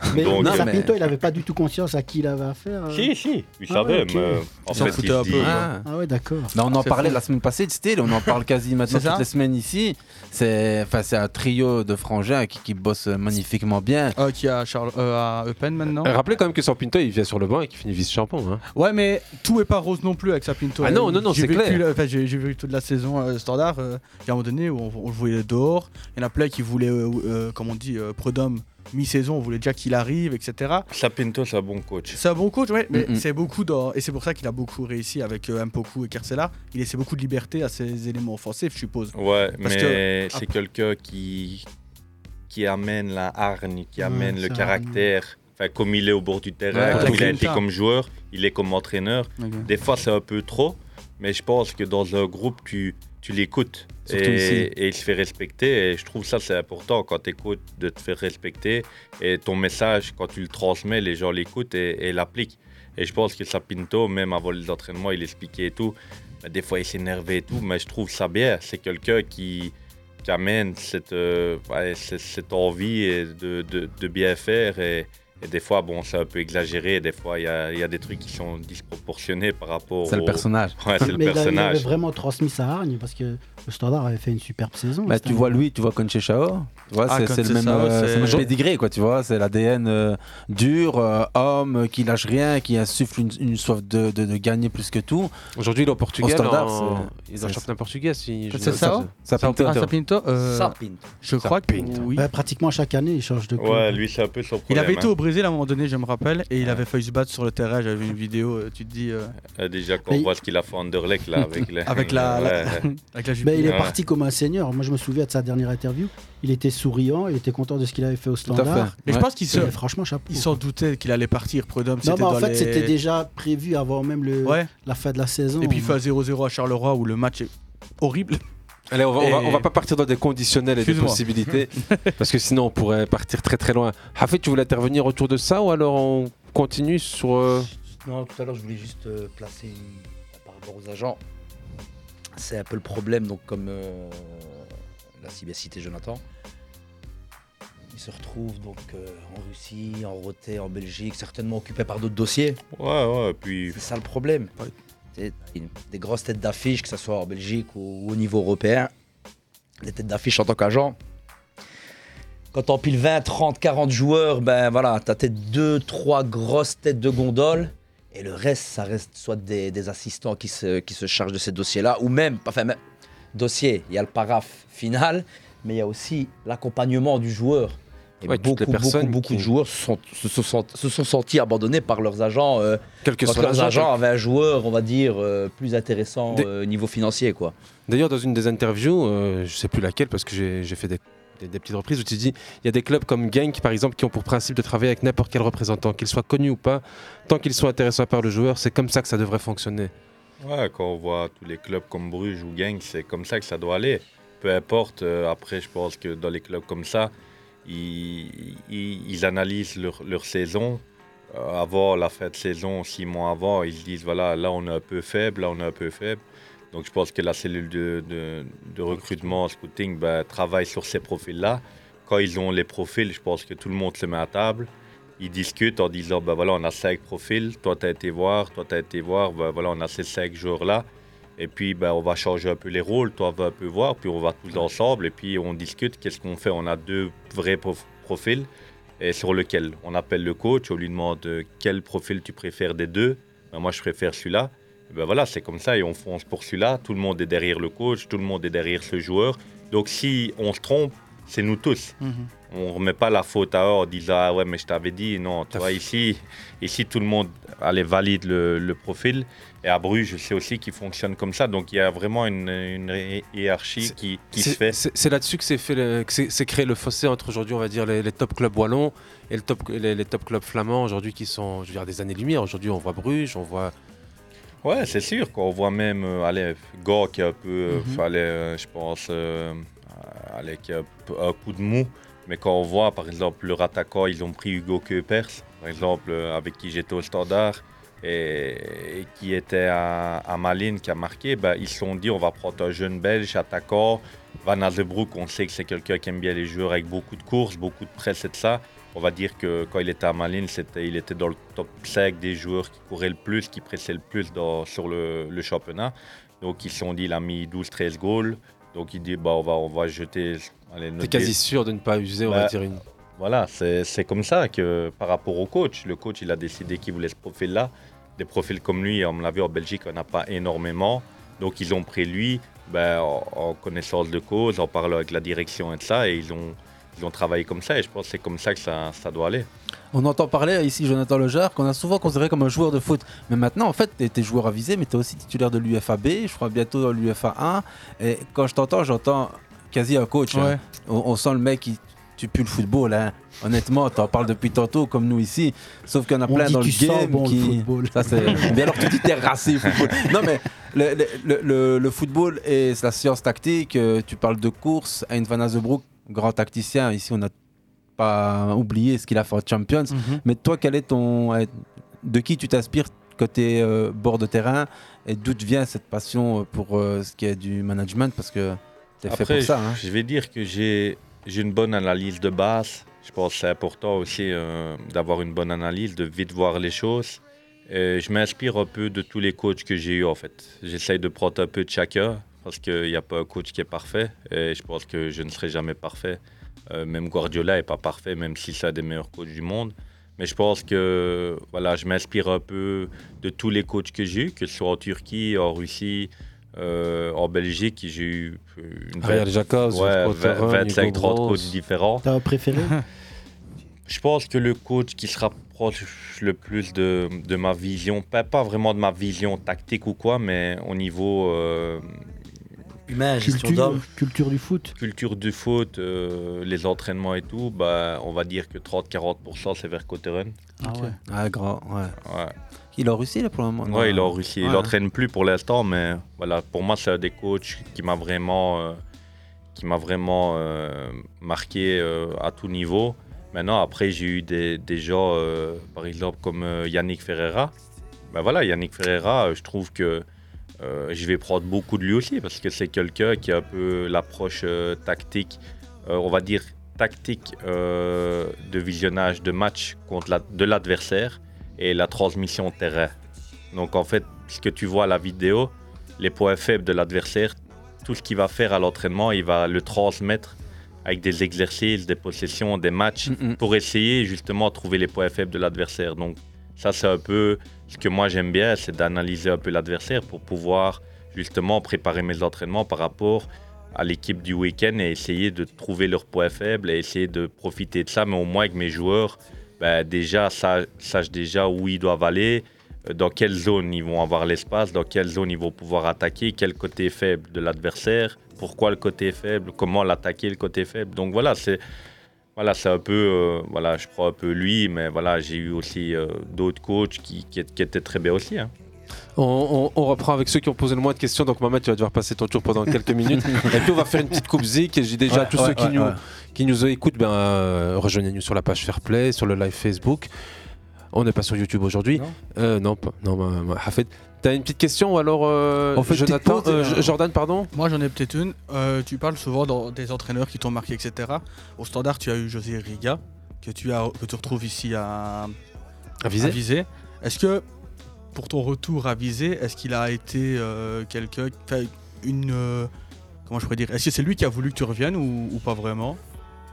<laughs> Mais Donc, Non, Sapinto, mais- il n'avait pas du tout conscience à qui il avait affaire. euh. Si, si, il Ah savait, ouais, ok. mais euh, en Il s'en fait, foutait il un peu, quoi. Ah. Ah ouais, d'accord. On en parlait fou. la semaine passée de style, on en parle quasi <laughs> maintenant toutes les semaines ici. C'est enfin, c'est un trio de frangins qui, qui bossent magnifiquement bien. Euh, qui est à, Charles, euh, à Eupen maintenant. Euh, Rappelez quand même que Sapinto il vient sur le banc et qu'il finit vice-champion. Hein. Ouais, mais tout est pas rose non plus avec Sapinto. Ah non, non, non, J'ai c'est clair. J'ai vu toute la saison euh, standard. euh, Il y a un moment donné où on, voyait dehors. Il y en a plein qui voulaient, euh, euh, comme on dit, euh, Prud'homme mi-saison. On voulait déjà qu'il arrive, etc. Sapinto, c'est un bon coach. C'est un bon coach, ouais, mais Mm, mm. c'est beaucoup dans... et c'est pour ça qu'il a beaucoup réussi avec euh, Mpoku et Kercela. Il laissait beaucoup de liberté à ses éléments offensifs, je suppose. Ouais, Parce mais que- c'est quelqu'un qui, qui amène la hargne, qui Ouais, amène le caractère. Enfin, comme il est au bord du terrain, Ouais, comme il a été comme joueur, il est comme entraîneur. Des fois, c'est un peu trop, mais je pense que dans un groupe, tu, tu l'écoutes. Et, il se fait respecter. Et je trouve ça, c'est important quand tu écoutes de te faire respecter. Et ton message, quand tu le transmets, les gens l'écoutent et, et l'appliquent. Et je pense que Sapinto, même avant les entraînements, il expliquait et tout. Mais des fois, il s'énervait et tout. Mais je trouve ça bien. C'est quelqu'un qui, qui amène cette, euh, cette, cette envie de, de, de bien faire. Et, Et des fois, bon, c'est un peu exagéré. Des fois, il y a, il y a des trucs qui sont disproportionnés par rapport C'est le au- personnage. <laughs> Ouais, c'est le Mais il il avait personnage. vraiment transmis sa hargne parce que le Standard avait fait une superbe saison. Bah, tu vois lui, tu vois Conchechao, tu vois, Ah, c'est c'est le même, euh, le même pédigré, quoi, tu vois, c'est l'ADN euh, dur, euh, homme, euh, qui lâche rien, qui insuffle une, une soif de, de- de gagner plus que tout. Aujourd'hui, il est au Portugal. Standard, en- Il le c'est- championnat portugais. Si je C'est ça Sapinto. Ah, Sapinto euh. Je crois que oui. Ouais, pratiquement chaque année, il change de club. Ouais, lui, c'est un peu son Il problème. avait été hein. au Brésil à un moment donné, je me rappelle, et il avait failli se battre sur le terrain. J'avais vu une vidéo, euh, tu te dis. euh, Euh, Déjà, quand Mais on il- voit ce qu'il a fait à Anderlecht, là, avec, les- <laughs> avec la, la- Ouais. avec la il est Ouais. parti comme un seigneur. Moi, je me souviens de sa dernière interview. Il était souriant, il était content de ce qu'il avait fait au Tout à Standard. Mais je pense qu'il se, franchement, chapeau. il s'en doutait qu'il allait partir. Prud'homme, Non, c'était mais en dans fait, les- c'était déjà prévu avant même le, Ouais. la fin de la saison. Et puis il fait un 0-0 à Charleroi où le match est horrible. Allez, on va, on, va, Et- on va pas partir dans des conditionnels et des possibilités, <laughs> parce que sinon on pourrait partir très très loin. Hafid, tu voulais intervenir autour de ça ou alors on continue sur. euh, Non, tout à l'heure, je voulais juste euh, placer une- par rapport aux agents. C'est un peu le problème, donc comme euh, l'a si bien cité Jonathan. Il se retrouve donc euh, en Russie, en Roté, en Belgique, certainement occupé par d'autres dossiers. Ouais, ouais, puis. C'est ça le problème. Des grosses têtes d'affiche, que ce soit en Belgique ou au niveau européen. Les têtes d'affiche en tant qu'agent. Quand t'empiles 20, 30, 40 joueurs, ben voilà, t'as peut-être deux, trois grosses têtes de gondole. Et le reste, ça reste soit des, des assistants qui se, qui se chargent de ces dossiers-là, ou même, enfin, même, dossier, il y a le paraphe final, mais il y a aussi l'accompagnement du joueur. Et Ouais, toutes les beaucoup, beaucoup, personnes beaucoup qui- de joueurs se sont, se, se sont, se sont sentis abandonnés par leurs agents. euh, Quel que soit leurs agents avaient un joueur, on va dire, euh, plus intéressant Des- euh, niveau financier. quoi. D'ailleurs, dans une des interviews, euh, je sais plus laquelle parce que j'ai fait des, des- des petites reprises où tu dis il y a des clubs comme Genk par exemple qui ont pour principe de travailler avec n'importe quel représentant, qu'il soit connu ou pas, tant qu'ils sont intéressants par le joueur, c'est comme ça que ça devrait fonctionner. Ouais, quand on voit tous les clubs comme Bruges ou Genk, c'est comme ça que ça doit aller. Peu importe, euh, après, je pense que dans les clubs comme ça, ils, analysent leur, leur saison. Euh, avant la fin de saison, six mois avant, ils se disent voilà, là on est un peu faible, là on est un peu faible. Donc je pense que la cellule de, de- de recrutement, scouting, ben, travaille sur ces profils-là. Quand ils ont les profils, je pense que tout le monde se met à table. Ils discutent en disant ben voilà, on a cinq profils, toi tu as été voir, toi tu as été voir, ben voilà, on a ces cinq joueurs-là. Et puis ben, on va changer un peu les rôles, toi va un peu voir, puis on va tous ensemble et puis on discute qu'est-ce qu'on fait. On a deux vrais prof- profils et sur lequel on appelle le coach, on lui demande euh, quel profil tu préfères des deux. Ben, moi je préfère celui-là. Et ben voilà, c'est comme ça et on fonce pour celui-là. Tout le monde est derrière le coach, tout le monde est derrière ce joueur. Donc si on se trompe, c'est nous tous. On ne remet pas la faute à eux en disant ah ouais mais je t'avais dit non. Tu vois ici, ici tout le monde allez, valide le, le profil et à Bruges je sais aussi qu'il fonctionne comme ça. Donc il y a vraiment une, une hi- hiérarchie qui, qui se fait. C'est là-dessus que c'est fait le- que c'est créé le fossé entre aujourd'hui, on va dire, les, les top clubs wallons et le top, les, les top clubs flamands aujourd'hui qui sont, je veux dire, des années-lumière. Aujourd'hui, on voit Bruges, on voit. Ouais, c'est sûr. On voit même, euh, allez, Go qui a un peu, euh, Mhm. fallait, euh, je pense, euh, allez, qui a un, un coup de mou. Mais quand on voit, par exemple, leur attaquant, ils ont pris Hugo Keupers, par exemple, euh, avec qui j'étais au standard, et, qui était à, Malines, qui a marqué, ben, ils se sont dit, on va prendre un jeune Belge attaquant. Van Azebroek, on sait que c'est quelqu'un qui aime bien les joueurs avec beaucoup de courses, beaucoup de presse et de ça. On va dire que quand il était à Malines, il était dans le top 5 des joueurs qui couraient le plus, qui pressaient le plus sur le, le championnat. Donc ils se sont dit, il a mis 12-13 goals. Donc il dit, bah, on, va, on va jeter. T'es quasi sûr de ne pas user, on va Bah, dire une. Voilà, c'est c'est comme ça que par rapport au coach, le coach il a décidé qu'il voulait ce profil-là. Des profils comme lui, à mon avis, en Belgique, on n'a pas énormément. Donc ils ont pris lui ben, en, en connaissance de cause, en parlant avec la direction et de ça, et ils ont, ils ont travaillé comme ça. Et je pense que c'est comme ça que ça, ça doit aller. On entend parler ici, Jonathan Lejar, qu'on a souvent considéré comme un joueur de foot. Mais maintenant, en fait, tu es joueur avisé, mais tu es aussi titulaire de l'UFAB, je crois bientôt dans l'UFA 1. Et quand je t'entends, j'entends quasi un coach. hein. On, on sent le mec qui tu pues le football. Hein. Honnêtement, tu en parles depuis tantôt, comme nous ici. Sauf qu'il y en a On plein dans le game bon le qui. football. Ça, c'est. Mais alors, tu dis t'es racé, football. Non, mais le, le- le- le- le football et la science tactique. euh, Tu parles de course. Hein Van Azebroek, grand tacticien. Ici, on n'a pas oublié ce qu'il a fait en Champions. Mhm. Mais toi, quel est ton. euh, De qui tu t'inspires côté euh, bord de terrain? Et d'où te vient cette passion pour euh, ce qui est du management? Parce que tu es fait pour ça. hein. je, vais dire que j'ai j'ai une bonne analyse de base. Je pense que c'est important aussi euh, d'avoir une bonne analyse, de vite voir les choses. Et je m'inspire un peu de tous les coachs que j'ai eu en fait. J'essaye de prendre un peu de chacun parce qu'il n'y a pas un coach qui est parfait et je pense que je ne serai jamais parfait. Euh, même Guardiola n'est pas parfait, même si c'est un des meilleurs coachs du monde. Mais je pense que voilà, je m'inspire un peu de tous les coachs que j'ai eu, que ce soit en Turquie, en Russie, euh, en Belgique. J'ai eu une Ariel Jacobs, ouais, Hugo Terren, 25, Hugo 30 Broos. coachs différents. T'as un préféré? <laughs> Je pense que le coach qui se rapproche le plus de, de ma vision, pas, pas vraiment de ma vision tactique ou quoi, mais au niveau euh, Humain, gestion culture, du foot. culture du foot, euh, les entraînements et tout, bah, on va dire que 30-40% c'est vers Coteren. Ah ouais. Ah, grand, ouais. Ouais. Il est en Russie là pour le moment Ouais, il est en Russie. Il n'entraîne plus pour l'instant, mais voilà, pour moi, c'est un des coachs qui m'a vraiment, euh, qui m'a vraiment euh, marqué euh, à tout niveau. Maintenant, après, j'ai eu des, des gens, euh, par exemple, comme euh, Yannick Ferreira. Ben voilà, Yannick Ferreira, euh, je trouve que euh, je vais prendre beaucoup de lui aussi parce que c'est quelqu'un qui a un peu l'approche euh, tactique, euh, on va dire tactique de visionnage de match contre la- de l'adversaire et la transmission terrain. Donc en fait, ce que tu vois à la vidéo, les points faibles de l'adversaire, tout ce qu'il va faire à l'entraînement, il va le transmettre avec des exercices, des possessions, des matchs, Mm, mm. pour essayer justement de trouver les points faibles de l'adversaire. Donc ça, c'est un peu ce que moi j'aime bien, c'est d'analyser un peu l'adversaire pour pouvoir justement préparer mes entraînements par rapport à l'équipe du week-end et essayer de trouver leurs points faibles et essayer de profiter de ça, mais au moins que mes joueurs ben, déjà sa- sachent déjà où ils doivent aller, euh, dans quelle zone ils vont avoir l'espace, dans quelle zone ils vont pouvoir attaquer, quel côté faible de l'adversaire, pourquoi le côté faible, comment l'attaquer le côté faible. Donc voilà, c'est voilà, c'est un peu, euh, voilà, je crois un peu lui, mais voilà, j'ai eu aussi euh, d'autres coachs qui, qui, qui étaient très bien aussi. hein. On, on- on reprend avec ceux qui ont posé le moins de questions. Donc, Maman, tu vas devoir passer ton tour pendant quelques <laughs> minutes. et puis, on va faire une petite coupe zik. Et je dis déjà à Ouais, tous ouais, ceux qui, ouais, nous, qui nous écoutent, ben, euh, rejoignez-nous sur la page Fairplay, sur le live Facebook. On n'est pas sur YouTube aujourd'hui. Non Euh, non, pas. Non, bah, bah, Hafed. T'as une petite question ou alors euh, On fait Jonathan, euh, J- Jordan, pardon? Moi, j'en ai peut-être une. Euh, tu parles souvent dans des entraîneurs qui t'ont marqué, etc. Au standard, tu as eu José Riga, que tu, as, que tu retrouves ici à, À Visé. Est-ce que, pour ton retour à Visé, est-ce qu'il a été euh, quelqu'un. une. euh, comment je pourrais dire? Est-ce que c'est lui qui a voulu que tu reviennes ou, ou pas vraiment?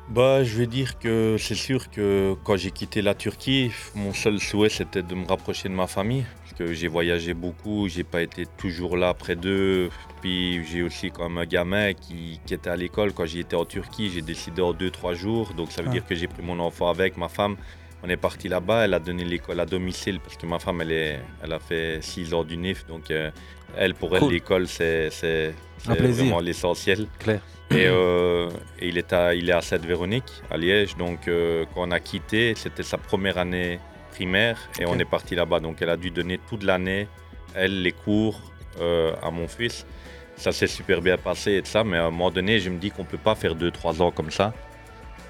Bah, je vais dire que c'est sûr que quand j'ai quitté la Turquie, mon seul souhait c'était de me rapprocher de ma famille. Parce que j'ai voyagé beaucoup, j'ai pas été toujours là près d'eux. Puis j'ai aussi quand même un gamin qui, qui était à l'école quand j'y étais en Turquie. J'ai décidé en 2-3 jours. Donc ça veut Ah. dire que j'ai pris mon enfant avec, ma femme. On est parti là-bas, elle a donné l'école à domicile parce que ma femme elle, est, elle a fait 6 ans du NIF. Donc euh, elle, pour elle, Cool. l'école c'est c'est- c'est vraiment l'essentiel. Claire. Et, euh, et il, est à, il est à Sainte-Véronique, à Liège. Donc, euh, quand on a quitté, c'était sa première année primaire et on est parti là-bas. Donc, elle a dû donner toute l'année, elle, les cours euh, à mon fils. Ça s'est super bien passé et tout ça, mais à un moment donné, je me dis qu'on ne peut pas faire 2-3 ans comme ça.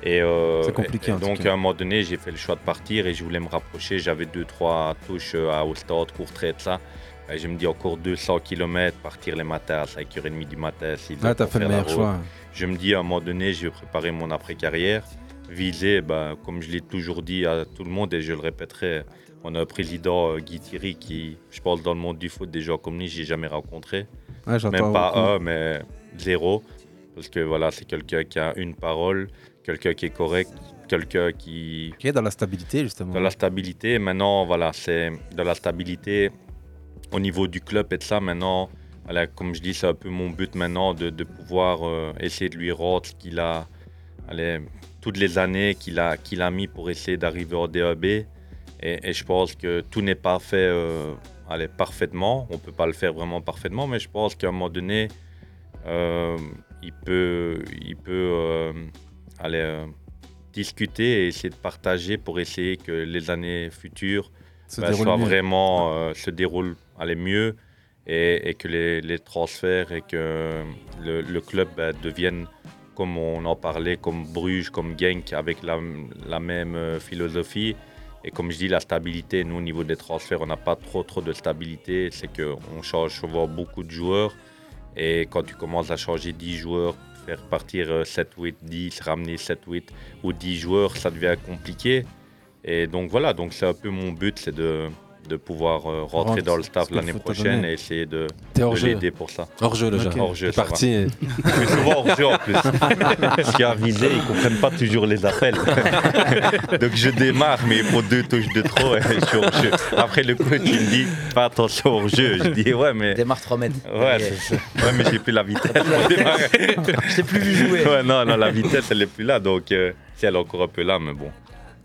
Et, C'est compliqué, et donc, à un moment donné, j'ai fait le choix de partir et je voulais me rapprocher. J'avais 2-3 touches à Ostad, Courtrai, tout ça. Et je me dis encore 200 km, partir les matins à 5h30 du matin. doit t'as fait le meilleur route. choix. Je me dis à un moment donné, je vais préparer mon après-carrière. Viser, ben, comme je l'ai toujours dit à tout le monde et je le répéterai, on a un président, euh, Guy Thierry, qui, je pense, dans le monde du foot, des gens comme lui, j'ai jamais rencontré. Ouais, Même pas beaucoup. un, mais zéro. Parce que voilà, c'est quelqu'un qui a une parole, quelqu'un qui est correct, quelqu'un qui, Qui est dans la stabilité, justement. de la stabilité. Maintenant, voilà, c'est de la stabilité au niveau du club et de ça. Maintenant, voilà, comme je dis, c'est un peu mon but maintenant de, de pouvoir euh, essayer de lui rendre ce qu'il a, allez, toutes les années qu'il a, qu'il a mis pour essayer d'arriver au DAB. Et, et je pense que tout n'est pas fait euh, allez, parfaitement. On ne peut pas le faire vraiment parfaitement, mais je pense qu'à un moment donné, euh, il peut, il peut aller discuter et essayer de partager pour essayer que les années futures bah, déroule soient vraiment se déroulent aller mieux et, que les, transferts et que le, club bah, devienne comme on en parlait, comme Bruges, comme Genk, avec la, la même euh, philosophie. Et comme je dis, la stabilité, nous au niveau des transferts, on n'a pas trop trop de stabilité. C'est qu'on change souvent beaucoup de joueurs. Et quand tu commences à changer 10 joueurs faire partir euh, 7, 8, 10, ramener 7, 8 ou 10 joueurs, ça devient compliqué. Et donc voilà, donc c'est un peu mon but, c'est de, de pouvoir euh, rentrer Rentre, dans le staff ce l'année prochaine et essayer de, T'es de hors jeu. l'aider pour ça. Hors jeu, le. Hors jeu, parti. <laughs> suis souvent hors jeu en plus. Y a visé, ils comprennent pas toujours les appels. <laughs> Donc je démarre, mais il faut deux touches de trop et je suis hors jeu. Après le coach il me dit fais attention hors jeu. Je dis ouais mais. Démarre 3 mètres. Ouais, c'est ça. ouais mais j'ai plus la vitesse pour. <laughs> Je t'ai plus vu jouer. Ouais non, non, la vitesse elle est plus là donc euh, si elle est encore un peu là, mais bon.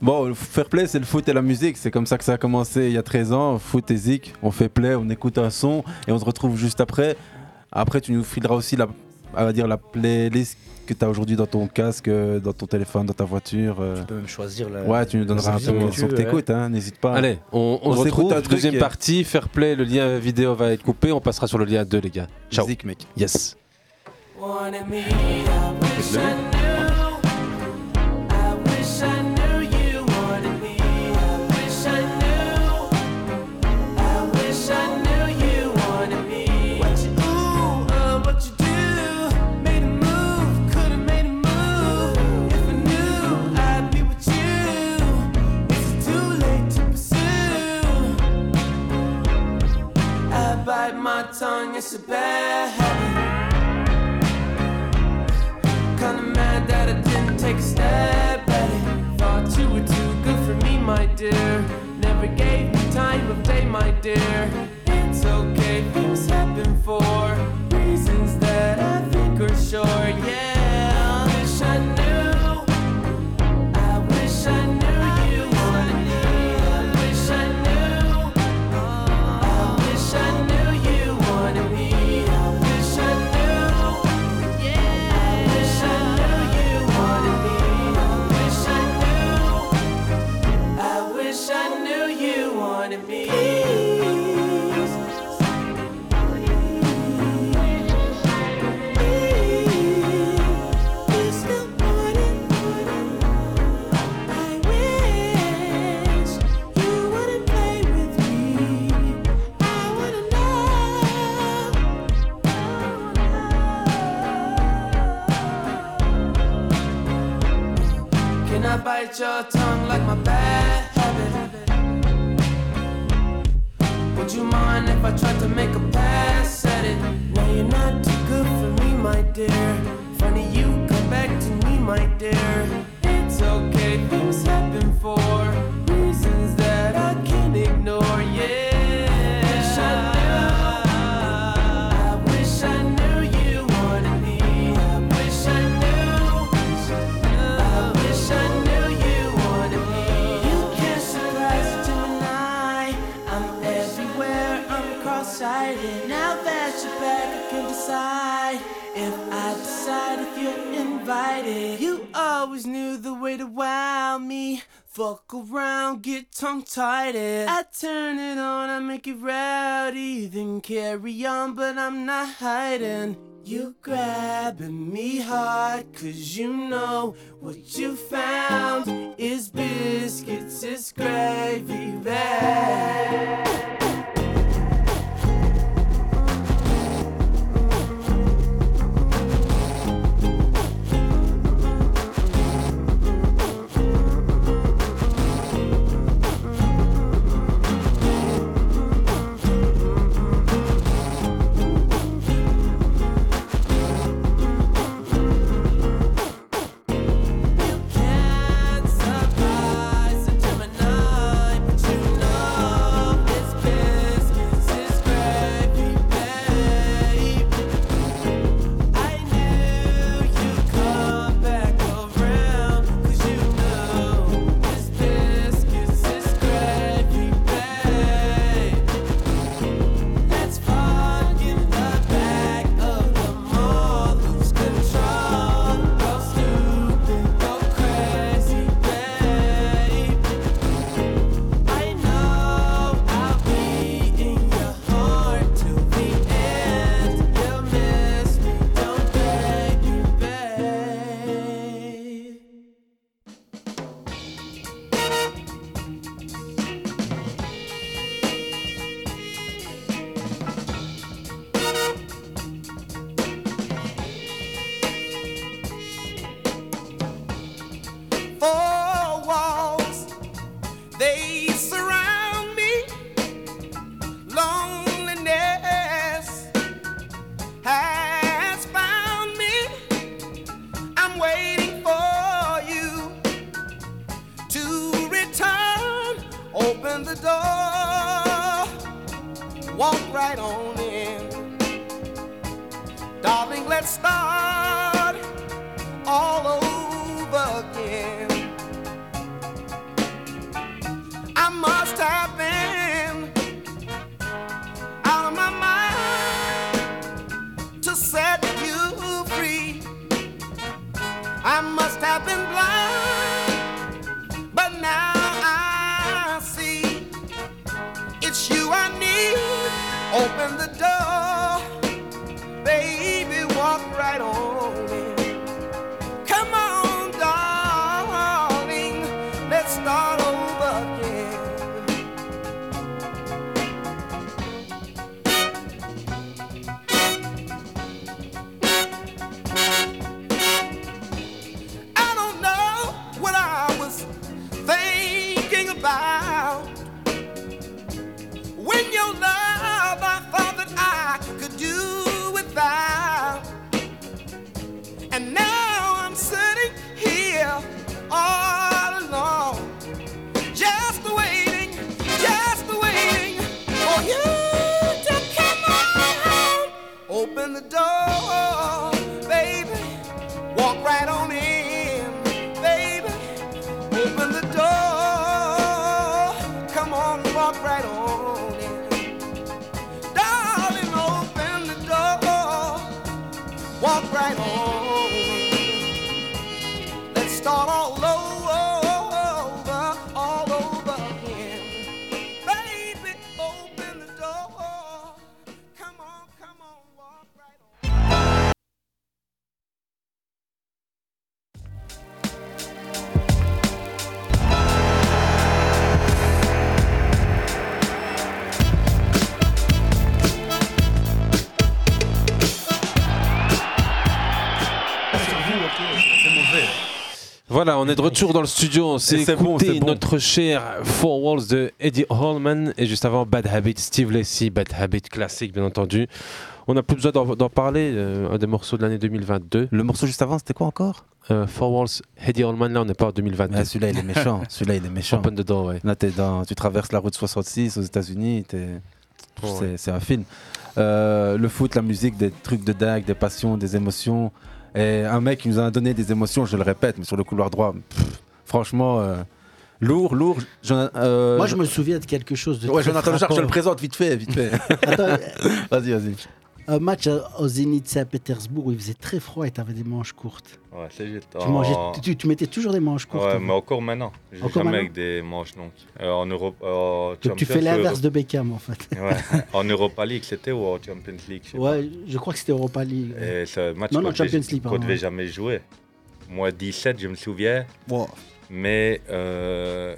Bon, le fair play, c'est le foot et la musique. C'est comme ça que ça a commencé il y a 13 ans. Foot et zik, on fait play, on écoute un son et on se retrouve juste après. Après, tu nous fileras aussi la, on va dire, la playlist que tu as aujourd'hui dans ton casque, euh, dans ton téléphone, dans ta voiture. Tu peux même choisir la- Ouais, tu nous donneras un peu musique le que son tu que t'écoutes, hein, n'hésite pas. Allez, on, on, se s'écoute retrouve. un Deuxième euh, partie, fair play, le lien vidéo va être coupé. On passera sur le lien 2, les gars. Ciao. Zik, mec. Yes. Bite my tongue, it's a bad habit. Kinda mad that I didn't take a step at it. Thought you were too good for me, my dear. Never gave me time of day, my dear. Tongue-tied. I turn it on, I make it rowdy, then carry on, but I'm not hiding. You grabbing me hard, cause you know what you found is biscuits, is gravy bag. Yeah. Voilà, on est de retour dans le studio. On s'est bon, écouté bon. notre cher Four Walls de Eddie Hallman et juste avant Bad Habit, Steve Lacy, Bad Habit classique bien entendu. On n'a plus besoin d'en parler, euh, un des morceaux de l'année 2022. Le morceau juste avant, c'était quoi encore? Euh, Four Walls, Eddie Hallman, là on n'est pas en 2022. Ah, Celui-là, il est méchant. <laughs> Celui-là, il est méchant. Open the door, ouais. Là, t'es dans, tu traverses la route 66 aux États-Unis. Oh, c'est, ouais. c'est un film. Euh, le foot, la musique, des trucs de dingue, des passions, des émotions. Et un mec qui nous a donné des émotions, je le répète, mais sur le couloir droit, pff, franchement, euh, lourd, lourd. Euh, Moi, je me souviens de quelque chose de. Ouais, Jonathan Jarre, je le présente vite fait, vite fait. Attends, <laughs> vas-y, vas-y. Un match à- au Zénith Saint-Pétersbourg où il faisait très froid et tu avais des manches courtes. Ouais, c'est juste. Tu, mangeais, tu, tu mettais toujours des manches courtes. Ouais, mais encore maintenant. Je Encore jamais maintenant avec des manches longues. Euh, en Europe, euh, Donc tu Champions fais l'inverse de Beckham en fait. Ouais. <laughs> en Europa League, c'était ou en Champions League je Ouais, je crois que c'était Europa League. Et ce match Non, non, Champions League, qu'on pardon. devait jamais jouer. Moi, 17, je me souviens. Mais euh,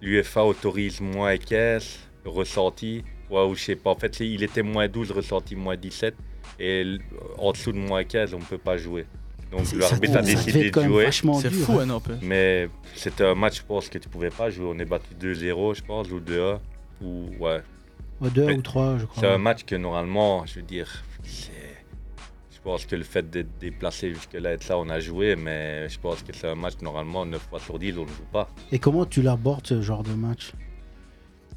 l'UEFA autorise moins 15 ressenti. Ouais, ou je sais pas. En fait, il était moins 12, ressenti moins 17. Et en dessous de moins 15, on ne peut pas jouer. Donc l'arbitre ça- a ça décidé de jouer. C'est fou, hein. hein, un peu. Mais c'était un match, je pense, que tu pouvais pas jouer. On est battu 2-0, je pense, ou 2-1. Ou, ouais. Ouais, deux Mais ou trois, je crois. C'est un match que normalement, je veux dire, je pense que le fait d'être déplacé jusque-là, être là, on a joué, mais je pense que c'est un match, normalement, 9 fois sur 10, on ne joue pas. Et comment tu l'abordes ce genre de match?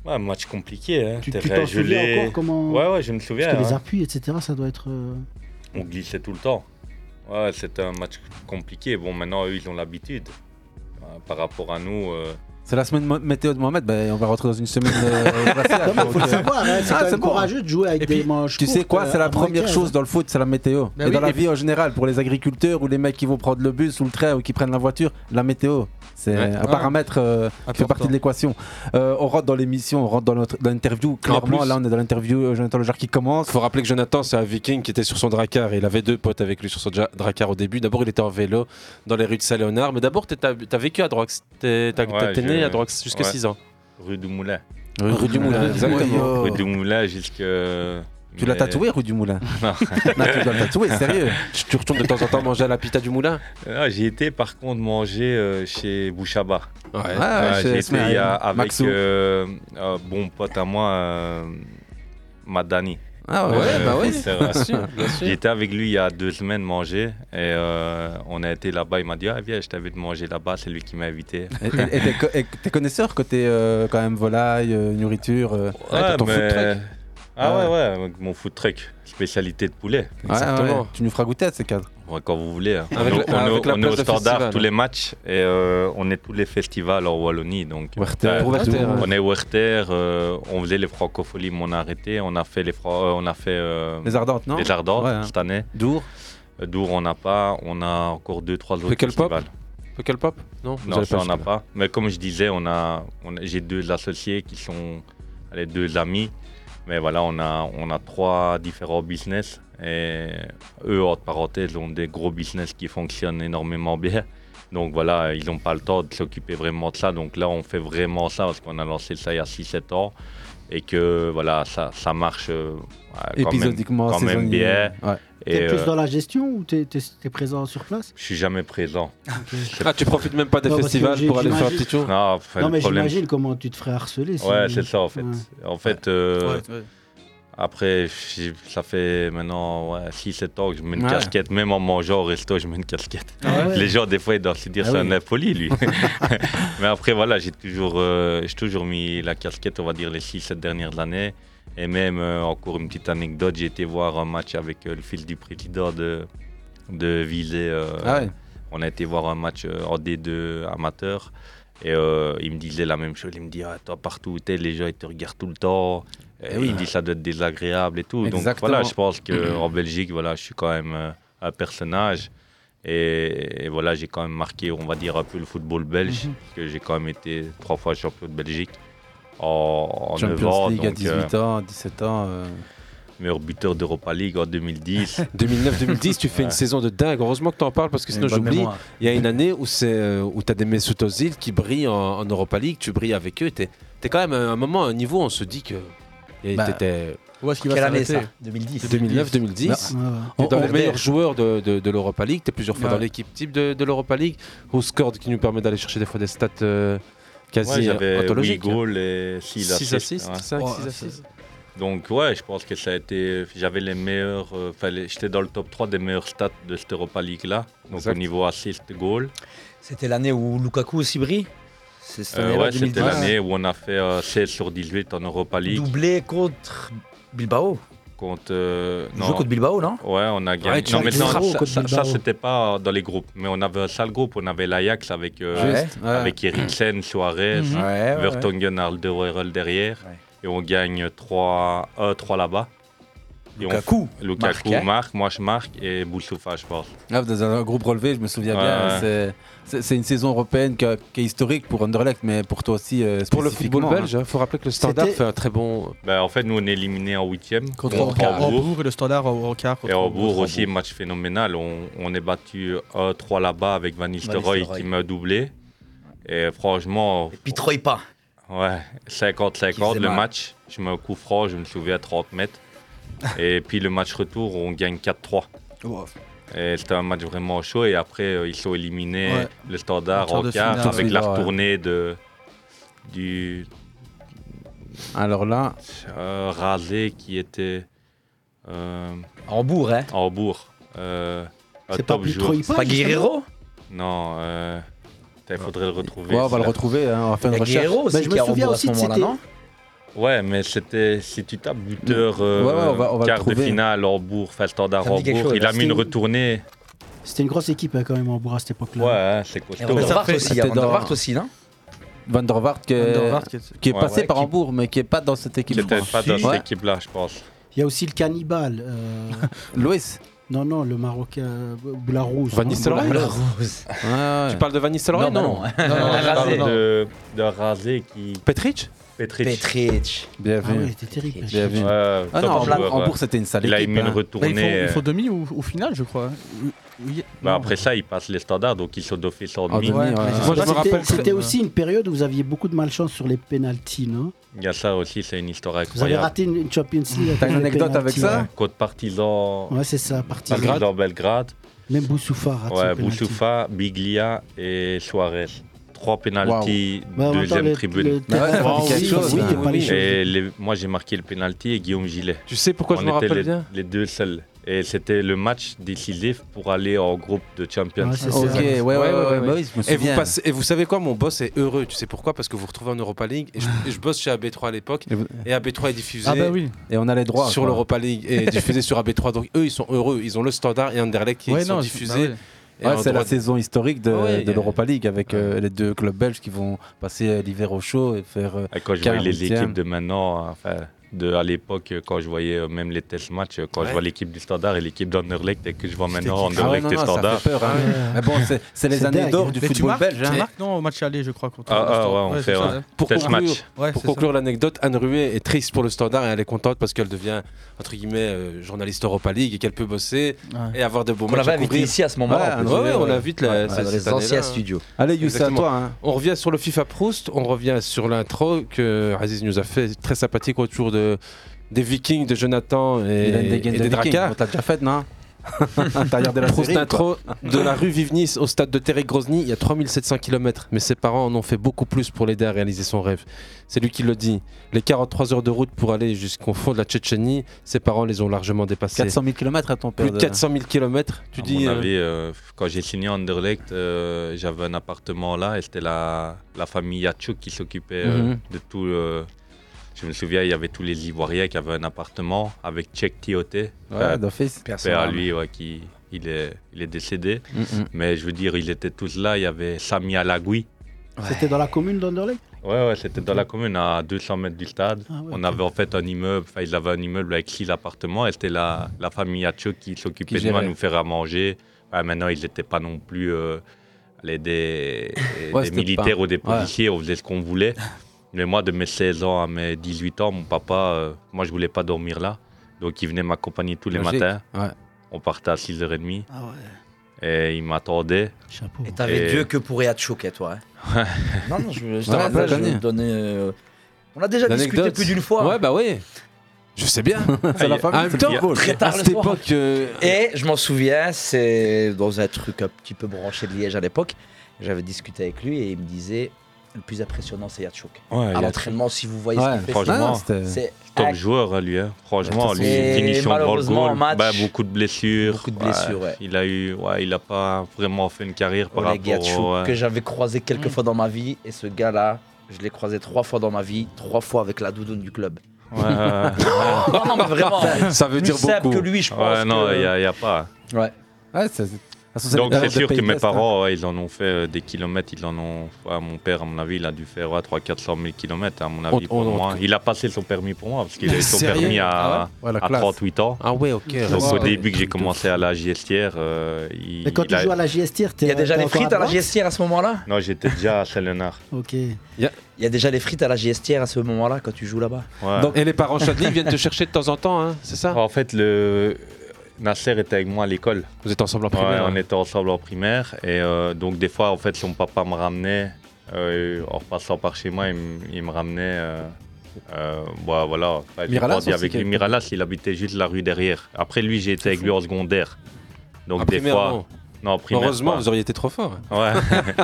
Ouais, un match compliqué. Hein. Tu- t'en souviens encore comment- Ouais, ouais, je me souviens. Parce que les hein. appuis, etc., ça doit être. euh, On glissait tout le temps. Ouais, c'était un match compliqué. Bon, maintenant, eux, ils ont l'habitude. Euh, Par rapport à nous. euh, C'est la semaine météo de Mohamed, ben, on va rentrer dans une semaine euh, glaciale, <laughs> Non, mais donc, faut le euh, savoir, hein, c'est ah, quand même bon. courageux de jouer avec Et des manches Tu sais quoi, euh, c'est la moins première 15. chose dans le foot, c'est la météo. Bah et oui, dans la vie en général, pour les agriculteurs ou les mecs qui vont prendre le bus ou le train ou qui prennent la voiture, la météo. C'est Ouais. un Ah. paramètre euh, qui fait partie de l'équation. Euh, on rentre dans l'émission, on rentre dans notre- dans l'interview. Clairement, plus- là, on est dans l'interview euh, Jonathan Lejar qui commence. faut rappeler que Jonathan, c'est un viking qui était sur son dracar. Et il avait deux potes avec lui sur son ja- dracar au début. D'abord, il était en vélo dans les rues de Saint-Léonard. Mais d'abord, t'as as vécu à Droix. T'es t'as- À Droix jusqu'à ouais. 6 ans. Rue du Moulin. Rue- rue du Moulin, exactement. Rue du Moulin jusque. Tu l'as tatoué, rue du Moulin Non. <laughs> Non, tu dois le tatouer, sérieux. Tu, tu retournes de temps en temps manger à la pita du Moulin J'ai été par contre manger euh, chez Bouchaba. Ouais. Ah, Ah, J'ai été a- avec euh, un bon pote à moi, euh, Madani. Ah ouais, Euh, bah oui. <laughs> J'étais avec lui il y a deux semaines manger et euh, on a été là-bas. Il m'a dit ah, Viens, je t'invite manger là-bas. C'est lui qui m'a invité. Et- t'es connaisseur côté euh, quand même volaille, euh, nourriture euh, Ouais, t'as ton mais- food truck? Ah ouais, ouais, avec mon food truck. Spécialité de poulet. Ouais, ouais, Tu nous feras goûter à ces cadres. Ouais, quand vous voulez. hein. Avec on, la- on- avec la on est au standard festival, tous hein. les matchs et euh, on est tous les festivals en Wallonie. Donc, Werther. euh, Pour Werther, ouais. on est Werther, euh, on faisait les francopholies, mais on a arrêté. On a fait les, euh, on a fait, euh, Les Ardentes, non Les Ardentes Ouais, hein. cette année. Dour Euh, Dour, on n'a pas. On a encore deux, trois autres festivals. Non vous Non, avez ça, on n'a pas. Mais comme je disais, on a, on a- j'ai deux associés qui sont les deux amis. Mais voilà, on a, on a trois différents business. Et eux, entre parenthèses, ont des gros business qui fonctionnent énormément bien. Donc voilà, ils n'ont pas le temps de s'occuper vraiment de ça. Donc là, on fait vraiment ça parce qu'on a lancé ça il y a 6-7 ans. Et que voilà, ça, ça marche euh, quand même- quand bien. Ouais. Et, T'es plus euh, dans la gestion ou t'es es, présent sur place? Je suis jamais présent. <laughs> Ah, tu profites même pas des Non, festivals pour aller faire un petit tour Non, enfin, Non, mais problème, j'imagine comment tu te ferais harceler. si- Ouais, c'est ça en fait. Ouais. En fait, euh, Ouais, ouais. après, ça fait maintenant ouais, 6-7 ans que je mets une Ouais. casquette. Même en mangeant au resto, je mets une casquette. Ah ouais Les gens, des fois, ils doivent se dire Ah c'est oui. un impoli, lui. <laughs> Mais après, voilà, j'ai toujours, euh, j'ai toujours mis la casquette, on va dire, les 6-7 dernières années. Et même, euh, encore une petite anecdote, j'ai été voir un match avec euh, le fils du président de, de euh, Ah ouais. On a été voir un match en D2 amateur. Et euh, il me disait la même chose. Il me dit ah, Toi, partout où t'es, les gens ils te regardent tout le temps. Et Eh oui. Il dit Ça doit être désagréable et tout. Donc Exactement. voilà, je pense qu'en Belgique, voilà, je suis quand même un personnage. Et, et voilà, j'ai quand même marqué, on va dire, un peu le football belge. Mhm. Parce que j'ai quand même été trois fois champion de Belgique en, en 9 Champions ans. League à donc, euh, 18 ans, 17 ans. euh. meilleur buteur d'Europa League en 2010. 2009-2010, <laughs> tu fais une saison de dingue. Heureusement que tu en parles parce que sinon j'oublie. Il y a une année où, c'est, euh, où tu as des Mesut Özil qui brillent en, en Europa League, tu brilles avec eux. Tu es, quand même à un moment, à un niveau, on se dit que. Bah, t'étais Où est-ce qu'il va Quelle année s'arrêter ça? 2010. 2009-2010. Ouais, ouais. T'es dans On- les on- meilleurs joueurs de, de, de l'Europa League. Tu es plusieurs fois Ouais. dans l'équipe type de, de l'Europa League. Scored qui nous permet d'aller chercher des fois des stats euh, quasi Ouais, euh, j'avais 8 anthologiques. goals et 6 6 assists. assists, ouais. 5, Ouais, 6 c'est- assists. Donc ouais, je pense que ça a été, j'avais les meilleurs, euh, j'étais dans le top 3 des meilleurs stats de cette Europa League là. Donc Exact. au niveau assist goal. C'était l'année où Lukaku aussi brille? C'est cette Euh, ouais, c'était 2010. l'année où on a fait euh, 16 sur 18 en Europa League Doublé contre Bilbao. Contre. euh, On joue contre Bilbao, non? Ouais, on a gagné. non, mais non, ça, ça- ça, c'était pas dans les groupes, mais on avait un sale groupe. On avait l'Ajax avec euh, ouais. avec Eriksen, Suarez, Mhm. Ouais, ouais, Vertonghen, Alderweireld derrière, et on gagne 3 3 là-bas. Lukaku Lukaku marque, hein. marque, moi je marque et Boussoufa je pense. Ah, dans un groupe relevé, je me souviens Ouais, bien. c'est- une saison européenne qui, a- qui est historique pour Anderlecht, mais pour toi aussi. euh, Pour le football spécifiquement, belge, hein. il faut rappeler que le Standard fait un très bon. Ben, en fait, nous on est éliminés en huitième Contre Hambourg et le Standard au quart. Et Hambourg. Aussi, match phénoménal. On, on est battu 1-3 là-bas avec Van Nistelrooy qui m'a doublé. Et franchement, Et puis Troy pas. ouais, 50-50 Qui faisait le mal. match. Je un coup franc, je me souviens à 30 mètres. Et puis le match retour, on gagne 4-3. Wow. Et c'était un match vraiment chaud. Et après, euh, ils sont éliminés, Ouais. le standard En quart en avec la Ouais. retournée de, du Alors là, euh, rasé qui était euh, Hambourg, hein à Hambourg. Euh, C'est pas plus C'est Guerrero Non, euh, il faudrait le retrouver. ouais, on va le retrouver, hein, on va faire une a recherche. Guerrero aussi Bah, je me qui est à ce que moment-là, c'était- non Ouais, mais c'était si tu tapes buteur euh, Ouais, ouais, on va- on va le quart de finale Hambourg, enfin standard Hambourg, il a mis une retournée. C'était une grosse équipe hein, quand même, Hambourg à cette époque-là. Ouais, hein, c'est costaud. Van der aussi, il y a c'était Van der aussi, non Van der Vaart qui est, qui Ouais, passé ouais, par qui- Hambourg, mais qui est pas dans cette équipe. Qui était pas dans cette équipe-là, je pense. Il y a aussi le cannibale. euh, <laughs> Louis. non, non, le Marocain Boularous. Van Nistelrooy. Tu parles de Van Nistelrooy Non, Non, non, <laughs> non. Non, non, qui. Petric? Petric. Petric. Bien Ah vu. ouais, c'était terrible. Bien vu. Ouais, Ah non, joueur, ouais. Hambourg, c'était une sale Il a une hein. Bah, il, retournée. faut, il euh, faut demi ou, au final, je crois. Oui, bah, non. après ça, il passe les standards, donc ils sont d'office en En demi. Ouais, ouais. c'était- aussi une période où vous aviez beaucoup de malchance sur les pénalties, non? Il y a ça aussi, c'est une histoire Vous avez incroyable. raté une, une Champions League. à T'as une anecdote avec ça? Contre Partisan, Ouais, c'est ça, parti. Partisan Belgrade. Même Boussoufa Ouais. Boussoufa, Biglia et Suarez. Trois pénalties, temps, deuxième tribune. oui, hein. Et moi, j'ai marqué le penalty et Guillaume Gillet. Tu sais pourquoi On je me rappelle les, bien les deux seuls. Et c'était le match décisif pour aller en groupe de Champions. C'est Ok, ça. ouais, ouais, ouais, ouais, bah oui, je me Et vous, souviens. passez- et vous savez quoi, mon boss est heureux. Tu sais pourquoi? Parce que vous retrouvez en Europa League. Et je, et je bosse chez AB3 à l'époque. Et vous- Et AB3 est diffusé Ah bah oui. Et on a les droits. sur l'Europa League et diffusé sur AB3. Donc eux, ils sont heureux. Ils ont le standard et Anderlecht qui Ouais, sont non, diffusés. bah Ouais, c'est la saison historique de, Ouais, de euh, l'Europa League avec euh, les deux clubs belges qui vont passer l'hiver au chaud et faire. euh, Et quand je vois de maintenant, enfin, de à l'époque euh, quand je voyais euh, même les test matchs, euh, quand Ouais. je vois l'équipe du Standard et l'équipe d'Anderlecht et que je vois maintenant Ah Anderlecht non, et ça Standard. fait peur, hein. Mais bon, c'est- les années d'or du Mais football marques- belge. hein. Tu marques, non, au match aller, je crois. Contre Ah, ah, Standard. ouais, on Ouais, fait un. Pour test conclure, match. Ouais, pour c'est conclure l'anecdote, Anne Rué est triste pour le Standard et elle est contente parce qu'elle devient entre guillemets euh, journaliste Europa League et qu'elle peut bosser Ouais. et avoir de beaux On matchs l'avait à invité couvrir. ici à ce moment-là, Ouais, on l'invite dans les anciens studios. Allez, Youssef, toi, hein. On revient sur le FIFA Proust, on revient sur l'intro que Aziz nous a fait très sympathique autour de des Vikings, de Jonathan et, et de des Viking. Dracars. On t'a déjà fait, non <laughs> T'as regardé la série, intro de la rue Vivnis au stade de Terek Grozny, il y a 3700 km, mais ses parents en ont fait beaucoup plus pour l'aider à réaliser son rêve. C'est lui qui le dit. Les 43 heures de route pour aller jusqu'au fond de la Tchétchénie, ses parents les ont largement dépassés. 400 000 km à ton père. Plus de 400 000 km, tu À dis. mon euh, avis, euh, quand j'ai signé Anderlecht, euh, j'avais un appartement là et c'était la, la famille Yachuk qui s'occupait euh, Mhm. de tout. Je me souviens, il y avait tous les Ivoiriens qui avaient un appartement avec Tchèque Tioté. Ouais, d'office. Père à lui, ouais, qui il est, il est décédé. Mhm. Mais je veux dire, ils étaient tous là. Il y avait Sami Alagui. C'était dans la commune d'Anderlecht? Ouais, ouais, c'était dans la commune, à 200 mètres du stade. Ah ouais, on avait en fait un immeuble, enfin, ils avaient un immeuble avec six appartements. Et c'était la, la famille Hatchuk qui s'occupait de nous, à gérait. nous faire à manger. Ouais, maintenant, ils n'étaient pas non plus euh, les, des, Ouais, des c'était militaires pas- ou des ouais. policiers, on faisait ce qu'on voulait. <laughs> Mais moi, de mes 16 ans à mes 18 ans, mon papa, euh, moi, je voulais pas dormir là. Donc, il venait m'accompagner tous les Logique, matins. ouais. On partait à 6h30. Ah ouais. Et il m'attendait. Chapeau. Et t'avais Et- Dieu que pour Yatchouk, toi. Hein. non, non, je, je te rappelle, je vais te donner. euh, On a déjà discuté plus d'une fois. Ouais, bah oui. Je sais bien. <laughs> C'est la famille, En même temps. Très tard à cette soir. époque, euh, Et je m'en souviens, c'est dans un truc un petit peu branché de Liège à l'époque. J'avais discuté avec lui et il me disait le plus impressionnant, c'est Yatchouk. Ouais, à l'entraînement, si vous voyez Ouais, ce qu'il fait, franchement, c'est- Top joueur, hein, lui. hein. Franchement, lui, finition devant le malheureusement, en goal. match, bah, beaucoup de blessures. beaucoup de blessures, ouais. Il a eu, ouais, il a pas vraiment fait une carrière par Oleg rapport au. ouais. que j'avais croisé quelques fois dans ma vie. Et ce gars-là, je l'ai croisé trois fois dans ma vie, trois fois avec la doudoune du club. Ouais, <laughs> non, non, mais vraiment. ça veut plus dire simple beaucoup. que lui, je pense. Ouais, non, que- il n'y a, y a pas. Ouais. Ouais, Donc c'est sûr que mes hein. parents, ouais, ils en ont fait euh, des kilomètres. Ils en ont. ouais, mon père, à mon avis, il a dû faire ouais, 300-400 000 kilomètres, à mon avis, On- pour on- moi. Il a passé son permis pour moi, parce qu'il a eu son permis à, Ah ouais Ouais, la à classe. 38 ans. Ah ouais, ok. Donc au début que j'ai commencé à la JSTR, euh, il, Mais quand il tu a- joues à la JSTR, t'es Il y a déjà les frites à la GSTR à ce moment-là? Non, j'étais déjà à Sellenard. Ok. Il y a déjà les frites à la GSTR à ce moment-là quand tu joues là-bas? Ouais. Donc, et les parents Chadli viennent te chercher de temps en temps, hein, c'est ça? En fait, le Nasser était avec moi à l'école. Vous êtes ensemble en Ouais, primaire on était ensemble en primaire. Et euh, donc, des fois, en fait, son papa me ramenait, euh, en repassant par chez moi, il, me- il me ramenait. Euh, euh, bah, voilà, j'ai Miralas avec lui. Miralas, il habitait juste la rue derrière. Après, lui, j'ai été avec lui en secondaire. Donc, des primaire, fois. non. Non, primaire. Heureusement, pas. vous auriez été trop fort. Ouais.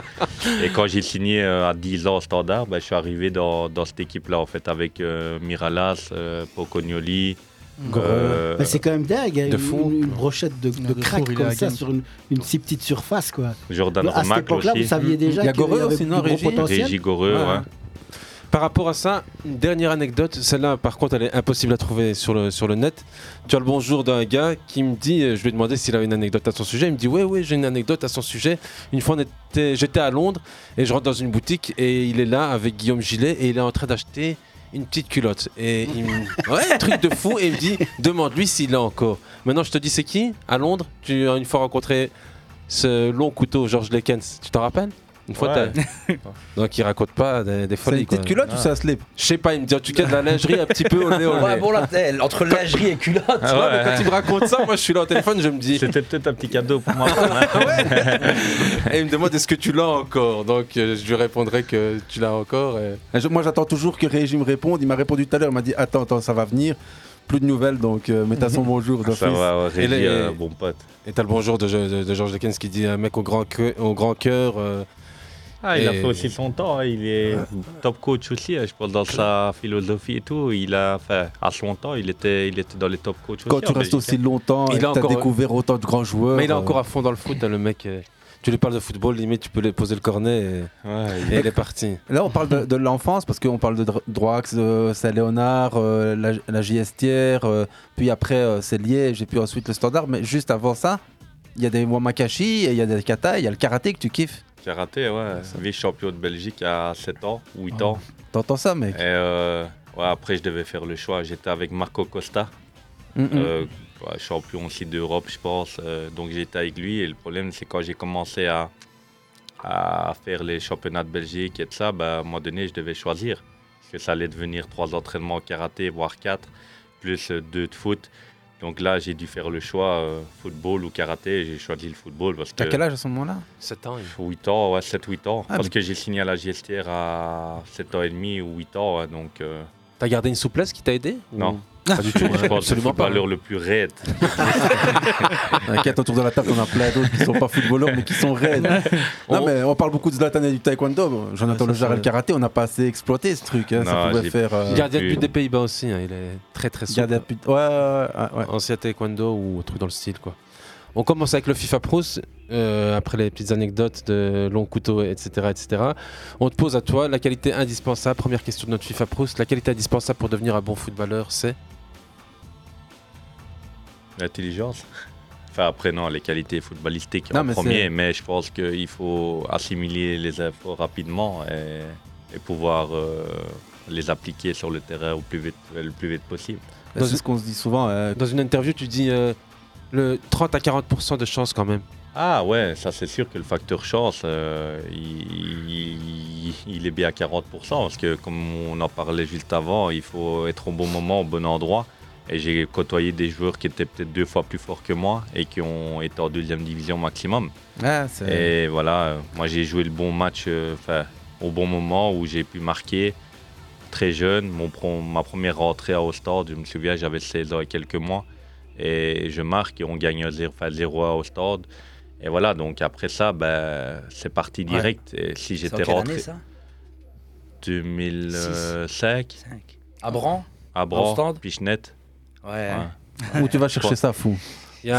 <laughs> et quand j'ai signé euh, à 10 ans au standard, bah, je suis arrivé dans, dans cette équipe-là, en fait, avec euh, Miralas, Pocognoli. Euh, Mais c'est quand même dingue, hein, de une, fou. une- une brochette de, de de crack comme ça sur une, une si petite surface. Quoi. Jordan à cette Romac époque-là, vous aussi. saviez déjà Il y a qu'il y Goreux avait aussi, non, gros Régis potentiel Régis Goreux, Ouais. ouais. Par rapport à ça, une dernière anecdote, celle-là par contre elle est impossible à trouver sur le, sur le net. Tu as le bonjour d'un gars qui me dit, euh, je lui ai demandé s'il avait une anecdote à son sujet, il me dit ouais ouais j'ai une anecdote à son sujet. Une fois j'étais à Londres et je rentre dans une boutique et il est là avec Guillaume Gillet et il est en train d'acheter une petite culotte. Et il me... Ouais, truc de fou. Et il me dit demande-lui s'il l'a encore. Maintenant je te dis c'est qui? À Londres, tu as une fois rencontré ce long couteau George Lekens, tu t'en rappelles? Une fois, Ouais. t'as- donc il raconte pas des, des C'est folies. une petite culotte ou c'est un slip? Je sais pas, il me dit en tout cas de la lingerie un petit peu au nez Ouais, bon, là, entre lingerie et culotte. Tu vois, mais quand il me raconte ça, moi je suis là au téléphone, je me dis. C'était peut-être un petit cadeau pour moi. <laughs> Et il me demande est-ce que tu l'as encore? Donc euh, je lui répondrai que tu l'as encore. et- Et je- Moi, j'attends toujours que Régis me réponde. Il m'a répondu tout à l'heure. Il m'a dit Attends, attends, ça va venir. Plus de nouvelles, donc euh, mettez à son <laughs> bonjour d'office. Ça va, ouais, Et Régis, les- euh, bon pote. Et t'as le bonjour de, de, de Georges Lekens qui dit un mec au grand, cœur- au grand cœur. euh, Ah, il a fait aussi son temps, hein, il est top coach aussi, hein, je pense, dans sa philosophie et tout. Il a, enfin, à son temps, il était, il était dans les top coachs Quand aussi. tu restes aussi longtemps Il et a que tu as encore- découvert autant de grands joueurs. Mais il est euh, encore à fond dans le foot, hein, le mec. euh, Tu lui parles de football, limite tu peux lui poser le cornet et, hein. Ouais, et il est parti. Là, on parle de, de l'enfance parce qu'on parle de Dr- Droax, de Saint-Léonard, euh, la, la JSTR, euh, puis après euh, c'est Liège et puis ensuite le Standard. Mais juste avant ça, il y a des Wamakashi, et il y a des kata, il y a le karaté que tu kiffes. Karaté, ouais. Vice-champion de Belgique à 7 ans, 8 ans. T'entends ça, mec? Et euh, ouais, après, je devais faire le choix. J'étais avec Marco Costa, Mhm. euh, ouais, champion aussi d'Europe, je pense. euh, donc j'étais avec lui. Et le problème, c'est quand j'ai commencé à, à faire les championnats de Belgique et tout ça, bah, à un moment donné, je devais choisir. Parce que ça allait devenir trois entraînements karaté, voire quatre, plus euh, deux de foot. Donc là, j'ai dû faire le choix euh, football ou karaté. J'ai choisi le football parce T'as que. quel âge à ce moment-là? 7 ans. 8 ans, ouais, 7-8 ans. Ah, parce mais- que j'ai signé à la GSTR à 7 ans et demi ou 8 ans. ouais, donc. euh, T'as gardé une souplesse qui t'a aidé ou- Non. Pas du tout. Je pense Absolument pas. le plus raide. <laughs> T'inquiète, autour de la table, on a plein d'autres qui sont pas footballeurs, mais qui sont raides. Non, mais on parle beaucoup de Zlatan et du taekwondo. Jonathan Ouais, Le c'est Jarre et le karaté, on n'a pas assez exploité ce truc. hein, ça pouvait faire. euh, Gardien de but des Pays-Bas aussi, hein, il est très très souple. Gardien de but- ouais, ouais, ouais. Ancien taekwondo ou un truc dans le style quoi. On commence avec le FIFA Pro, euh, après les petites anecdotes de long couteau, etc., etc. On te pose à toi la qualité indispensable, première question de notre FIFA Pro, la qualité indispensable pour devenir un bon footballeur, c'est? L'intelligence. Enfin, après, non, les qualités footballistiques Non, en mais premier, mais je pense qu'il faut assimiler les infos rapidement et, et pouvoir euh, les appliquer sur le terrain au plus vite, le plus vite possible. C'est ce qu'on se dit souvent. euh, Dans une interview, tu dis euh, le 30 à 40% de chance quand même. Ah ouais, ça c'est sûr que le facteur chance, euh, il, il- il est bien à 40%, parce que comme on en parlait juste avant, il faut être au bon moment, au bon endroit. Et j'ai côtoyé des joueurs qui étaient peut-être deux fois plus forts que moi et qui ont été en deuxième division maximum. Ah, et voilà, moi j'ai joué le bon match euh, enfin, au bon moment où j'ai pu marquer très jeune. Mon pro- ma première rentrée à Ostard, je me souviens, j'avais 16 ans et quelques mois. Et je marque et on gagne 0 enfin, 0 à Ostard. Et voilà, donc après ça, ben, c'est parti direct. Et si j'étais rentré. année, ça? 2005. À Bran? À Bran, Ostende Pichenette. Ouais. Où tu vas chercher ça, fou? Il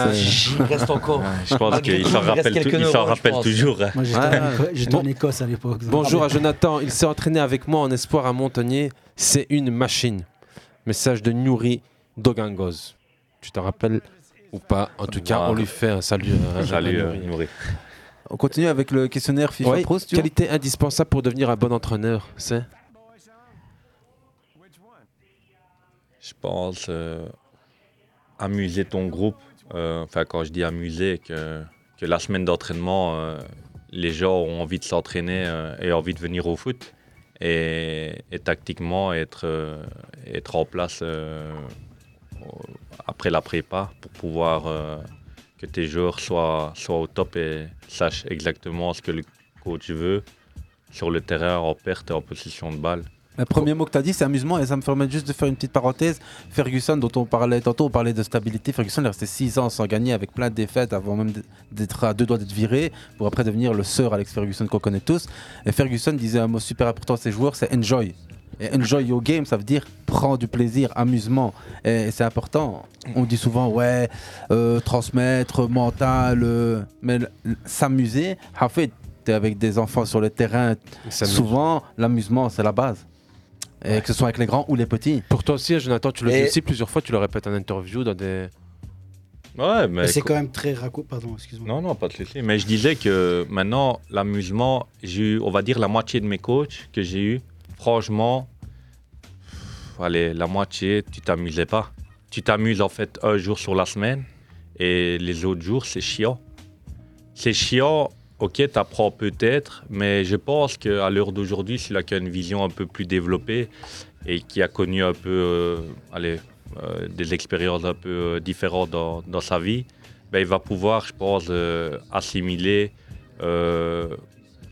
reste encore. Ouais, je pense Malgré qu'il s'en rappelle, il toujours. hein. Moi, j'étais Ouais. en Écosse à l'époque. Bonjour à Jonathan, il s'est entraîné avec moi en espoir à Montagnier, c'est une machine. Message de Nouri Dogangoz. Tu te rappelles ou pas En tout cas, on lui fait un salut. <laughs> Salut, euh, Nouri. On continue avec le questionnaire FIFA Ouais, Pro. si qualité indispensable pour devenir un bon entraîneur, c'est Je pense euh, amuser ton groupe. Euh, Enfin, quand je dis amuser, que, que la semaine d'entraînement, euh, les gens ont envie de s'entraîner euh, et envie de venir au foot. Et, et tactiquement, être, euh, être en place euh, après la prépa pour pouvoir euh, que tes joueurs soient, au top et sachent exactement ce que le coach veut sur le terrain en perte et en position de balle. Le premier mot que tu as dit, c'est amusement, et ça me permet juste de faire une petite parenthèse. Ferguson, dont on parlait tantôt, on parlait de stabilité. Ferguson, est resté 6 ans sans gagner, avec plein de défaites, avant même d'être à deux doigts d'être viré, pour après devenir le sœur Alex Ferguson qu'on connaît tous. Et Ferguson disait un mot super important à ses joueurs, c'est enjoy. Et enjoy your game, ça veut dire prends du plaisir, amusement. Et c'est important. On dit souvent, ouais, euh, transmettre, mental, euh, mais s'amuser. En fait, tu es avec des enfants sur le terrain. Souvent, l'amusement, c'est la base. Et que ce soit avec les grands ou les petits. Pour toi aussi, Jonathan, tu le dis aussi plusieurs fois, tu le répètes en interview dans des. Ouais, mais. Mais c'est quand même très raccourci. Pardon, excuse-moi. Non, non, pas de souci. Mais je disais que maintenant, l'amusement, j'ai eu, on va dire, la moitié de mes coachs que j'ai eu. Franchement, allez, la moitié, tu t'amusais pas. Tu t'amuses en fait un jour sur la semaine et les autres jours, c'est chiant. C'est chiant, ok, t'apprends peut-être, mais je pense qu'à l'heure d'aujourd'hui, celui a une vision un peu plus développée et qui a connu un peu, euh, euh, des expériences un peu euh, différentes dans, dans sa vie, ben, il va pouvoir, je pense, assimiler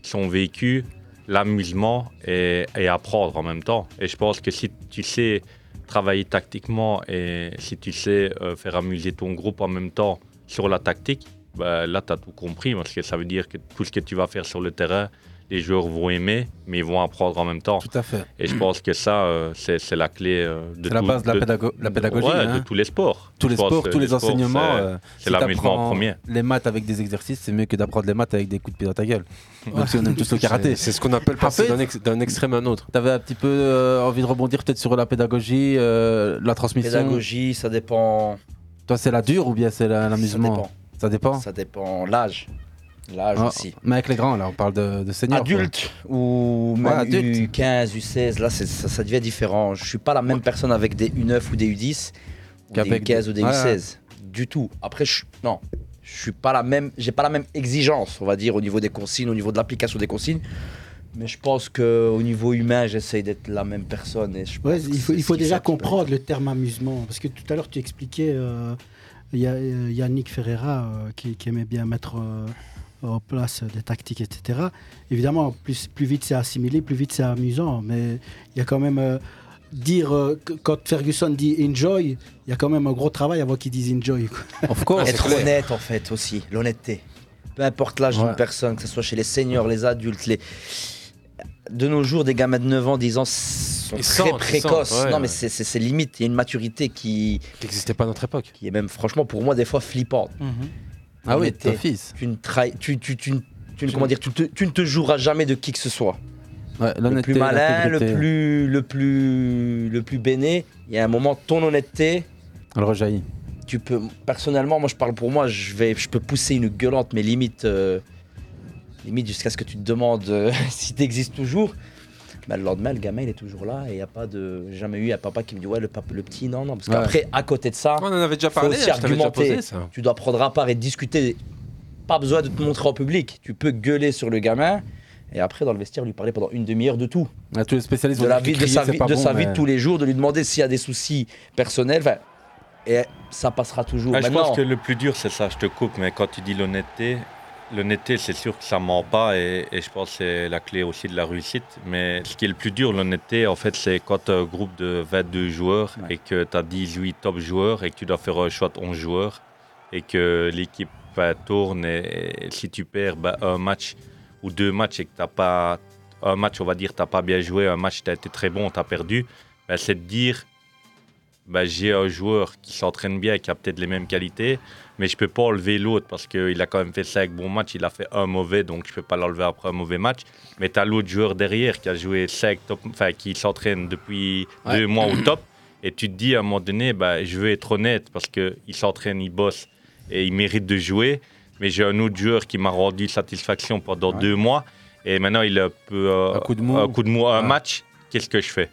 son vécu, l'amusement et, apprendre en même temps. Et je pense que si tu sais travailler tactiquement et si tu sais euh, faire amuser ton groupe en même temps sur la tactique, ben, là, tu as tout compris parce que ça veut dire que tout ce que tu vas faire sur le terrain, les joueurs vont aimer, mais ils vont apprendre en même temps. Tout à fait. Et je pense que ça, euh, c'est c'est la clé euh, de C'est la base de la, de- pédago- la pédagogie. Ouais, hein. de tous les sports. Tous les sports, tous les sport, enseignements. c'est- euh, C'est si l'amusement en premier. Les maths avec des exercices, c'est mieux que d'apprendre les maths avec des coups de pied dans ta gueule. Même si on aime tous le karaté. C'est- c'est ce qu'on appelle passer d'un ex- d'un extrême à un autre. Tu avais un petit peu euh, envie de rebondir peut-être sur la pédagogie, euh, la transmission. Pédagogie, ça dépend. Toi, c'est la dure ou bien c'est la- l'amusement? dépend. Ça dépend. Ça dépend l'âge. L'âge Ah, aussi. Mais avec les grands, là, on parle de, de seniors. quoi. Adulte ou Ouais, même adulte. U15, U16, là c'est- ça, ça devient différent. Je suis pas la même personne avec des U9 ou des U10 ou des Qu'avec U15 des- ou des Ouais, U16. Du tout. Après, je, non, je suis pas la même, j'ai pas la même exigence, on va dire, au niveau des consignes, au niveau de l'application des consignes. Mais je pense que au niveau humain, j'essaye d'être la même personne. Et je Ouais, pense que il faut, il déjà comprendre le terme amusement. Parce que tout à l'heure, tu expliquais, euh, il y a euh, Yannick Ferreira euh, qui, qui aimait bien mettre euh, en place des tactiques, etc. Évidemment, plus, plus vite c'est assimilé, plus vite c'est amusant. Mais il y a quand même. euh, dire euh, quand Ferguson dit enjoy, il y a quand même un gros travail avant qu'il dise enjoy. Of course. Être honnête en fait aussi, l'honnêteté. Peu importe l'âge Ouais. d'une personne, que ce soit chez les seniors, les adultes, les... De nos jours, des gamins de 9 ans, 10 ans sont Ils très précoces. sentent, ouais, non mais ouais. c'est- limite, il y a une maturité qui... Qui n'existait pas à notre époque. Qui est même franchement pour moi des fois flippante. Ah oui, L'honnêteté. d'office. Tu ne tu, tu, tu, tu ne- comment dire, tu, te- tu ne te joueras jamais de qui que ce soit. Ouais, Le plus malin, le plus, le plus, le plus béné. Il y a un moment, ton honnêteté, Elle rejaillit. tu peux personnellement moi je parle pour moi je vais je peux pousser une gueulante mais limite euh, limite jusqu'à ce que tu te demandes euh, <laughs> si tu existes toujours bah, le lendemain le gamin il est toujours là et il y a pas de j'ai jamais eu un papa qui me dit ouais le papa le petit non non parce Ouais. qu'après à côté de ça On en avait déjà faut parlé, aussi je t'avais déjà posé ça. tu dois prendre à part et discuter pas besoin de te montrer en public tu peux gueuler sur le gamin et après dans le vestiaire lui parler pendant une demi-heure de tout Ah, tous les spécialistes de la vie, de sa, vie, de, bon, sa vie de tous les jours, de lui demander s'il y a des soucis personnels. Et ça passera toujours. Ah, je pense que le plus dur, c'est ça, je te coupe, mais quand tu dis l'honnêteté, l'honnêteté, c'est sûr que ça ment pas et, et je pense que c'est la clé aussi de la réussite. Mais ce qui est le plus dur, l'honnêteté, en fait, c'est quand tu as un groupe de 22 joueurs et que tu as 18 top joueurs et que tu dois faire un choix de 11 joueurs et que l'équipe bah, tourne et, et si tu perds bah, un match ou deux matchs et que tu pas un match, on va dire, tu pas bien joué, un match, tu as été très bon, tu as perdu, bah, c'est de dire j'ai un joueur qui s'entraîne bien, qui a peut-être les mêmes qualités, mais je peux pas enlever l'autre parce qu'il a quand même fait 5 bons matchs, il a fait un mauvais, donc je peux pas l'enlever après un mauvais match. Mais tu as l'autre joueur derrière qui a joué 5 top, enfin qui s'entraîne depuis Ouais. deux mois au top, et tu te dis à un moment donné, bah, je veux être honnête parce qu'il s'entraîne, il bosse et il mérite de jouer, mais j'ai un autre joueur qui m'a rendu satisfaction pendant deux mois, et maintenant il a un peu euh, Un coup de mou. un, coup de mou à un Ouais. match, qu'est-ce que je fais?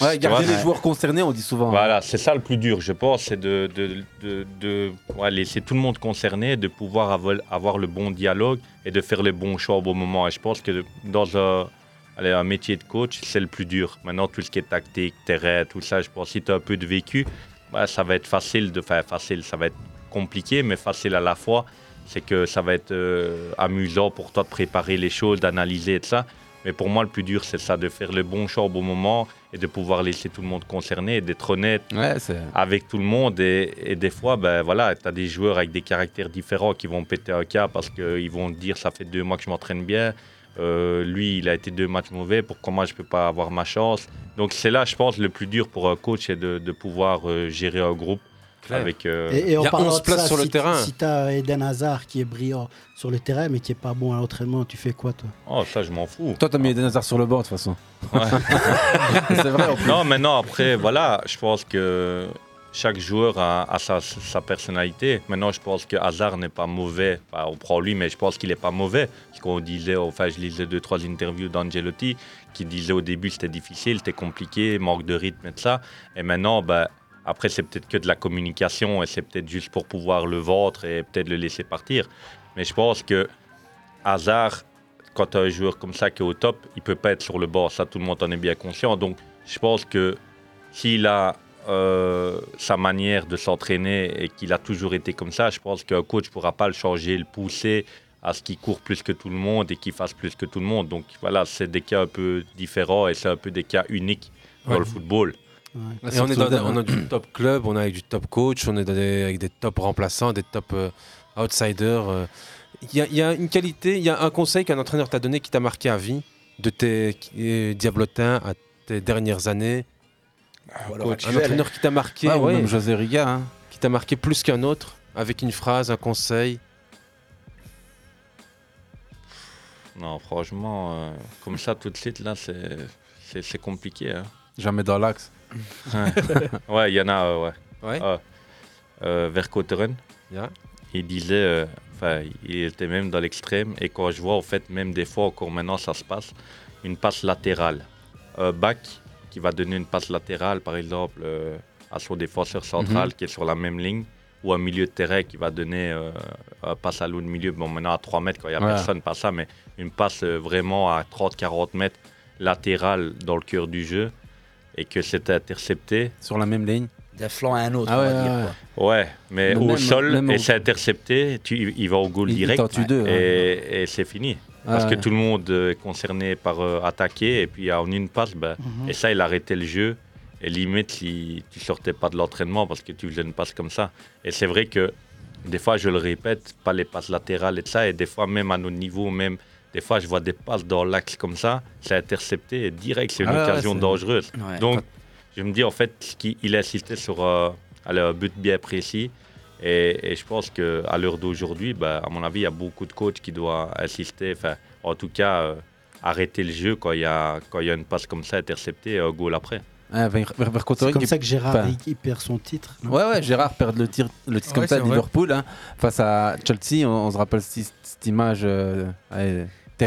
Ouais, garder les joueurs concernés, on dit souvent. voilà, c'est ça le plus dur, je pense, c'est de, de, de, de- ouais, laisser tout le monde concerné, de pouvoir avoir, avoir le bon dialogue et de faire les bons choix au bon moment. Et je pense que dans un, allez, un métier de coach, c'est le plus dur. Maintenant, tout ce qui est tactique, terrain, tout ça, je pense si tu as un peu de vécu, ouais, ça va être facile de faire facile. Ça va être compliqué, mais facile à la fois. C'est que ça va être euh, amusant pour toi de préparer les choses, d'analyser et tout ça. Mais pour moi, le plus dur, c'est ça, de faire le bon choix au bon moment et de pouvoir laisser tout le monde concerné et d'être honnête Ouais, avec tout le monde. Et, et des fois, ben, voilà, tu as des joueurs avec des caractères différents qui vont péter un cas parce qu'ils vont dire ça fait deux mois que je m'entraîne bien. Euh, lui, il a été deux matchs mauvais. Pourquoi moi, je peux pas avoir ma chance? Donc, c'est là, je pense, le plus dur pour un coach, c'est de, de pouvoir euh, gérer un groupe. Avec, euh, Et, et en Il y a parlant 11 de places ça, sur le si, terrain. Si tu as Eden Hazard qui est brillant sur le terrain mais qui est pas bon à l'entraînement, tu fais quoi toi? Oh, ça, je m'en fous. Toi, t'as mis Eden Hazard sur le bord, de toute façon. Ouais. <laughs> c'est vrai, en plus. Non, mais non, après, voilà, je pense que chaque joueur a, a sa, sa personnalité. Maintenant, je pense que Hazard n'est pas mauvais. Enfin, on prend lui, mais je pense qu'il n'est pas mauvais. Parce qu'on disait, enfin, je lisais deux, trois interviews d'Angelotti qui disait au début c'était difficile, c'était compliqué, manque de rythme et tout ça. Et maintenant, ben, après, c'est peut-être que de la communication et c'est peut-être juste pour pouvoir le vendre et peut-être le laisser partir. Mais je pense que Hazard, quand tu as un joueur comme ça qui est au top, il peut pas être sur le bord. Ça, tout le monde en est bien conscient. Donc, je pense que s'il a euh, sa manière de s'entraîner et qu'il a toujours été comme ça, je pense qu'un coach ne pourra pas le changer, le pousser à ce qu'il court plus que tout le monde et qu'il fasse plus que tout le monde. Donc voilà, c'est des cas un peu différents et c'est un peu des cas uniques dans Ouais. le football. Et on, est dans, on a du <coughs> top club, on a avec du top coach, on est dans des- avec des top remplaçants, des top euh, outsiders. euh. Il y, a- il y a une qualité, il y a un conseil qu'un entraîneur t'a donné qui t'a marqué à vie, de tes euh, diablotins à tes dernières années. alors un entraîneur qui t'a marqué, Ouais, ou ouais, même José Riga. hein. qui t'a marqué plus qu'un autre, avec une phrase, un conseil. Non, franchement, euh, comme ça tout de suite, là, c'est, c'est, c'est compliqué. hein. Jamais dans l'axe. <laughs> Ouais. Il y en a, euh, ouais. Ouais. Ah, euh, Verkotteren, il disait, euh, Enfin, il était même dans l'extrême. Et quand je vois, en fait, même des fois, encore maintenant, ça se passe, une passe latérale. Un back qui va donner une passe latérale, par exemple, euh, à son défenseur central Mhm. qui est sur la même ligne, ou un milieu de terrain qui va donner euh, un passe à l'eau de milieu. Bon, maintenant, à 3 mètres, quand il n'y a Ouais. personne, pas ça, mais une passe euh, vraiment à 30-40 mètres latérale dans le cœur du jeu et que c'était intercepté. Sur la même ligne D'un flanc à un autre, Ah on ouais, va dire. ouais, quoi. Ouais, mais au même- sol, même et c'est intercepté, tu, il va au goal Il- il direct t'en tue deux, et, et c'est fini. Parce Ouais. que tout le monde est concerné par euh, attaquer et puis en une passe, et ça, il arrêtait le jeu. Et limite, si tu sortais pas de l'entraînement parce que tu faisais une passe comme ça. Et c'est vrai que des fois, je le répète, pas les passes latérales et de ça, et des fois, même à notre niveau, même des fois, je vois des passes dans l'axe comme ça, c'est intercepté et direct, c'est une Ah occasion c'est- dangereuse. Ouais. Donc, je me dis en fait qu'il il a insisté sur euh, un but bien précis. Et, et je pense qu'à l'heure d'aujourd'hui, bah, à mon avis, il y a beaucoup de coachs qui doivent insister, enfin, en tout cas, euh, arrêter le jeu quand il y a, quand il y a une passe comme ça interceptée et un goal après. Ouais, vers, vers, vers C'est comme ça que Gérard enfin, il, il perd son titre. non? Ouais, ouais, Gérard perd le, tir, le titre comme ça vrai. Liverpool hein, face à Chelsea. On, on se rappelle cette, cette image euh,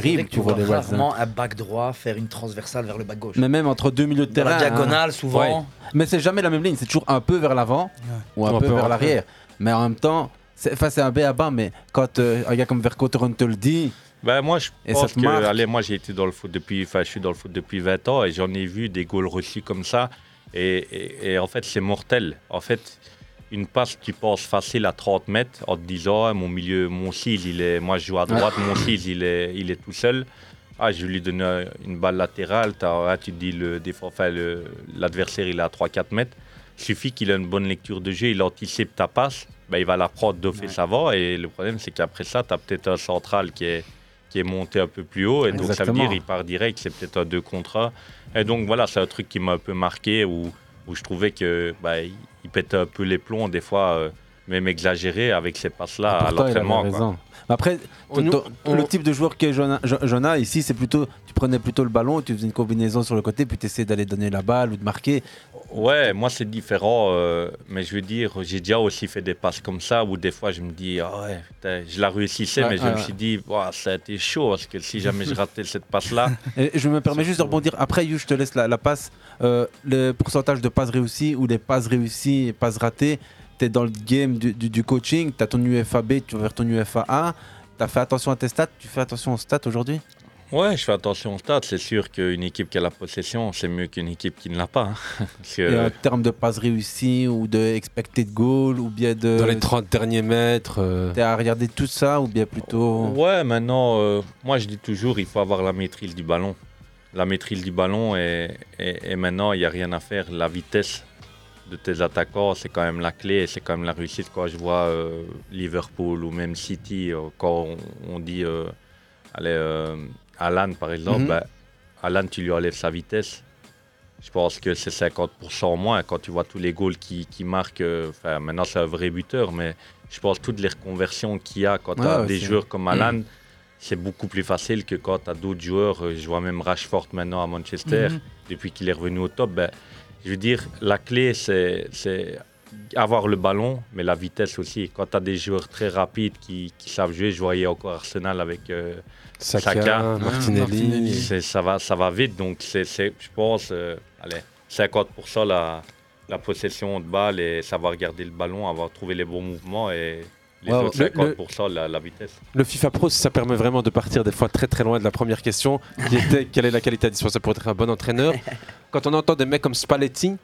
terrible tu pour vois hein. rarement un back droit faire une transversale vers le back gauche. Mais même entre deux milieux de Dans terrain. la diagonale, hein. souvent. Ouais. Mais c'est jamais la même ligne, c'est toujours un peu vers l'avant ou un Ou un peu peu vers l'arrière. Mais en même temps, c'est un B à bas, mais quand euh, un gars comme Vercotteren te le dit. Ben, moi, je et ça pense que, allez, moi, j'ai été dans le foot depuis, enfin, je suis dans le foot depuis 20 ans et j'en ai vu des goals reçus comme ça. Et, et- et en fait, c'est mortel. En fait, une passe qui passe facile à 30 mètres en te disant, mon milieu, mon cil, il est, moi, je joue à droite, mon cil, il est, il est tout seul. Ah, je lui donner une balle latérale. ah, tu te dis, le enfin, l'adversaire, il est à 3-4 mètres. Il suffit qu'il ait une bonne lecture de jeu, il anticipe ta passe, ben, il va la prendre d'office avant. Et le problème, c'est qu'après ça, tu as peut-être un central qui est, qui est monté un peu plus haut. Et donc, ça veut dire il part direct, c'est peut-être un 2 contre 1. Et donc, voilà, c'est un truc qui m'a un peu marqué où, où je trouvais que bah, pétait un peu les plombs, des fois, euh, même exagéré avec ces passes-là à il avait l'entraînement. Après, On- ton- on- le type de joueur que Jonah, Jo- Jonah, ici, c'est plutôt. Tu prenais plutôt le ballon, tu faisais une combinaison sur le côté, puis tu essayais d'aller donner la balle ou de marquer. Ouais, moi c'est différent, euh, mais je veux dire, j'ai déjà aussi fait des passes comme ça où des fois je me dis, ah ouais, putain, je la réussissais, Ouais, mais je ouais, me suis dit, ça a été chaud parce que si jamais je <laughs> ratais cette passe-là. Je me permets juste de rebondir. Après, You, je te laisse la, la passe. Euh, le pourcentage de passes réussies ou des passes réussies et passes ratées, tu es dans le game du, du- du coaching, tu as ton UFAB, tu vas vers ton UFA1. Tu as fait attention à tes stats, tu fais attention aux stats aujourd'hui? Ouais, je fais attention aux stats. C'est sûr qu'une équipe qui a la possession, c'est mieux qu'une équipe qui ne l'a pas. hein. <laughs> Parce que- Et en termes de passes réussies ou de expected goal ou bien de. Dans les 30 derniers mètres. euh, T'es à regarder tout ça ou bien plutôt. Ouais, maintenant, euh, moi je dis toujours, il faut avoir la maîtrise du ballon. La maîtrise du ballon et, et- et maintenant, il n'y a rien à faire. La vitesse de tes attaquants, c'est quand même la clé et c'est quand même la réussite. Quand je vois euh, Liverpool ou même City, euh, quand on, on dit, euh, allez, euh, Alan par exemple, Mhm. ben, Alan, tu lui enlèves sa vitesse. Je pense que c'est 50% en moins quand tu vois tous les goals qui, qui marquent. euh, Enfin, maintenant, c'est un vrai buteur, mais je pense toutes les reconversions qu'il y a quand tu as Ouais, des joueurs comme Alan, c'est beaucoup plus facile que quand tu as d'autres joueurs. Euh, Je vois même Rashford maintenant à Manchester, Mhm. depuis qu'il est revenu au top. Ben, je veux dire, la clé, c'est c'est avoir le ballon, mais la vitesse aussi. Quand tu as des joueurs très rapides qui, qui savent jouer, je voyais encore Arsenal avec euh, Saka, Martinelli. C'est- Ça va, ça va vite, donc c'est, je pense, euh, allez, 50% la, la possession de balle et savoir garder le ballon, avoir trouvé les bons mouvements et les autres le- 50% la, la vitesse. Le FIFA Pro, ça permet vraiment de partir des fois très très loin de la première question, qui était <laughs> quelle est la qualité indispensable pour être un bon entraîneur? Quand on entend des mecs comme Spalletti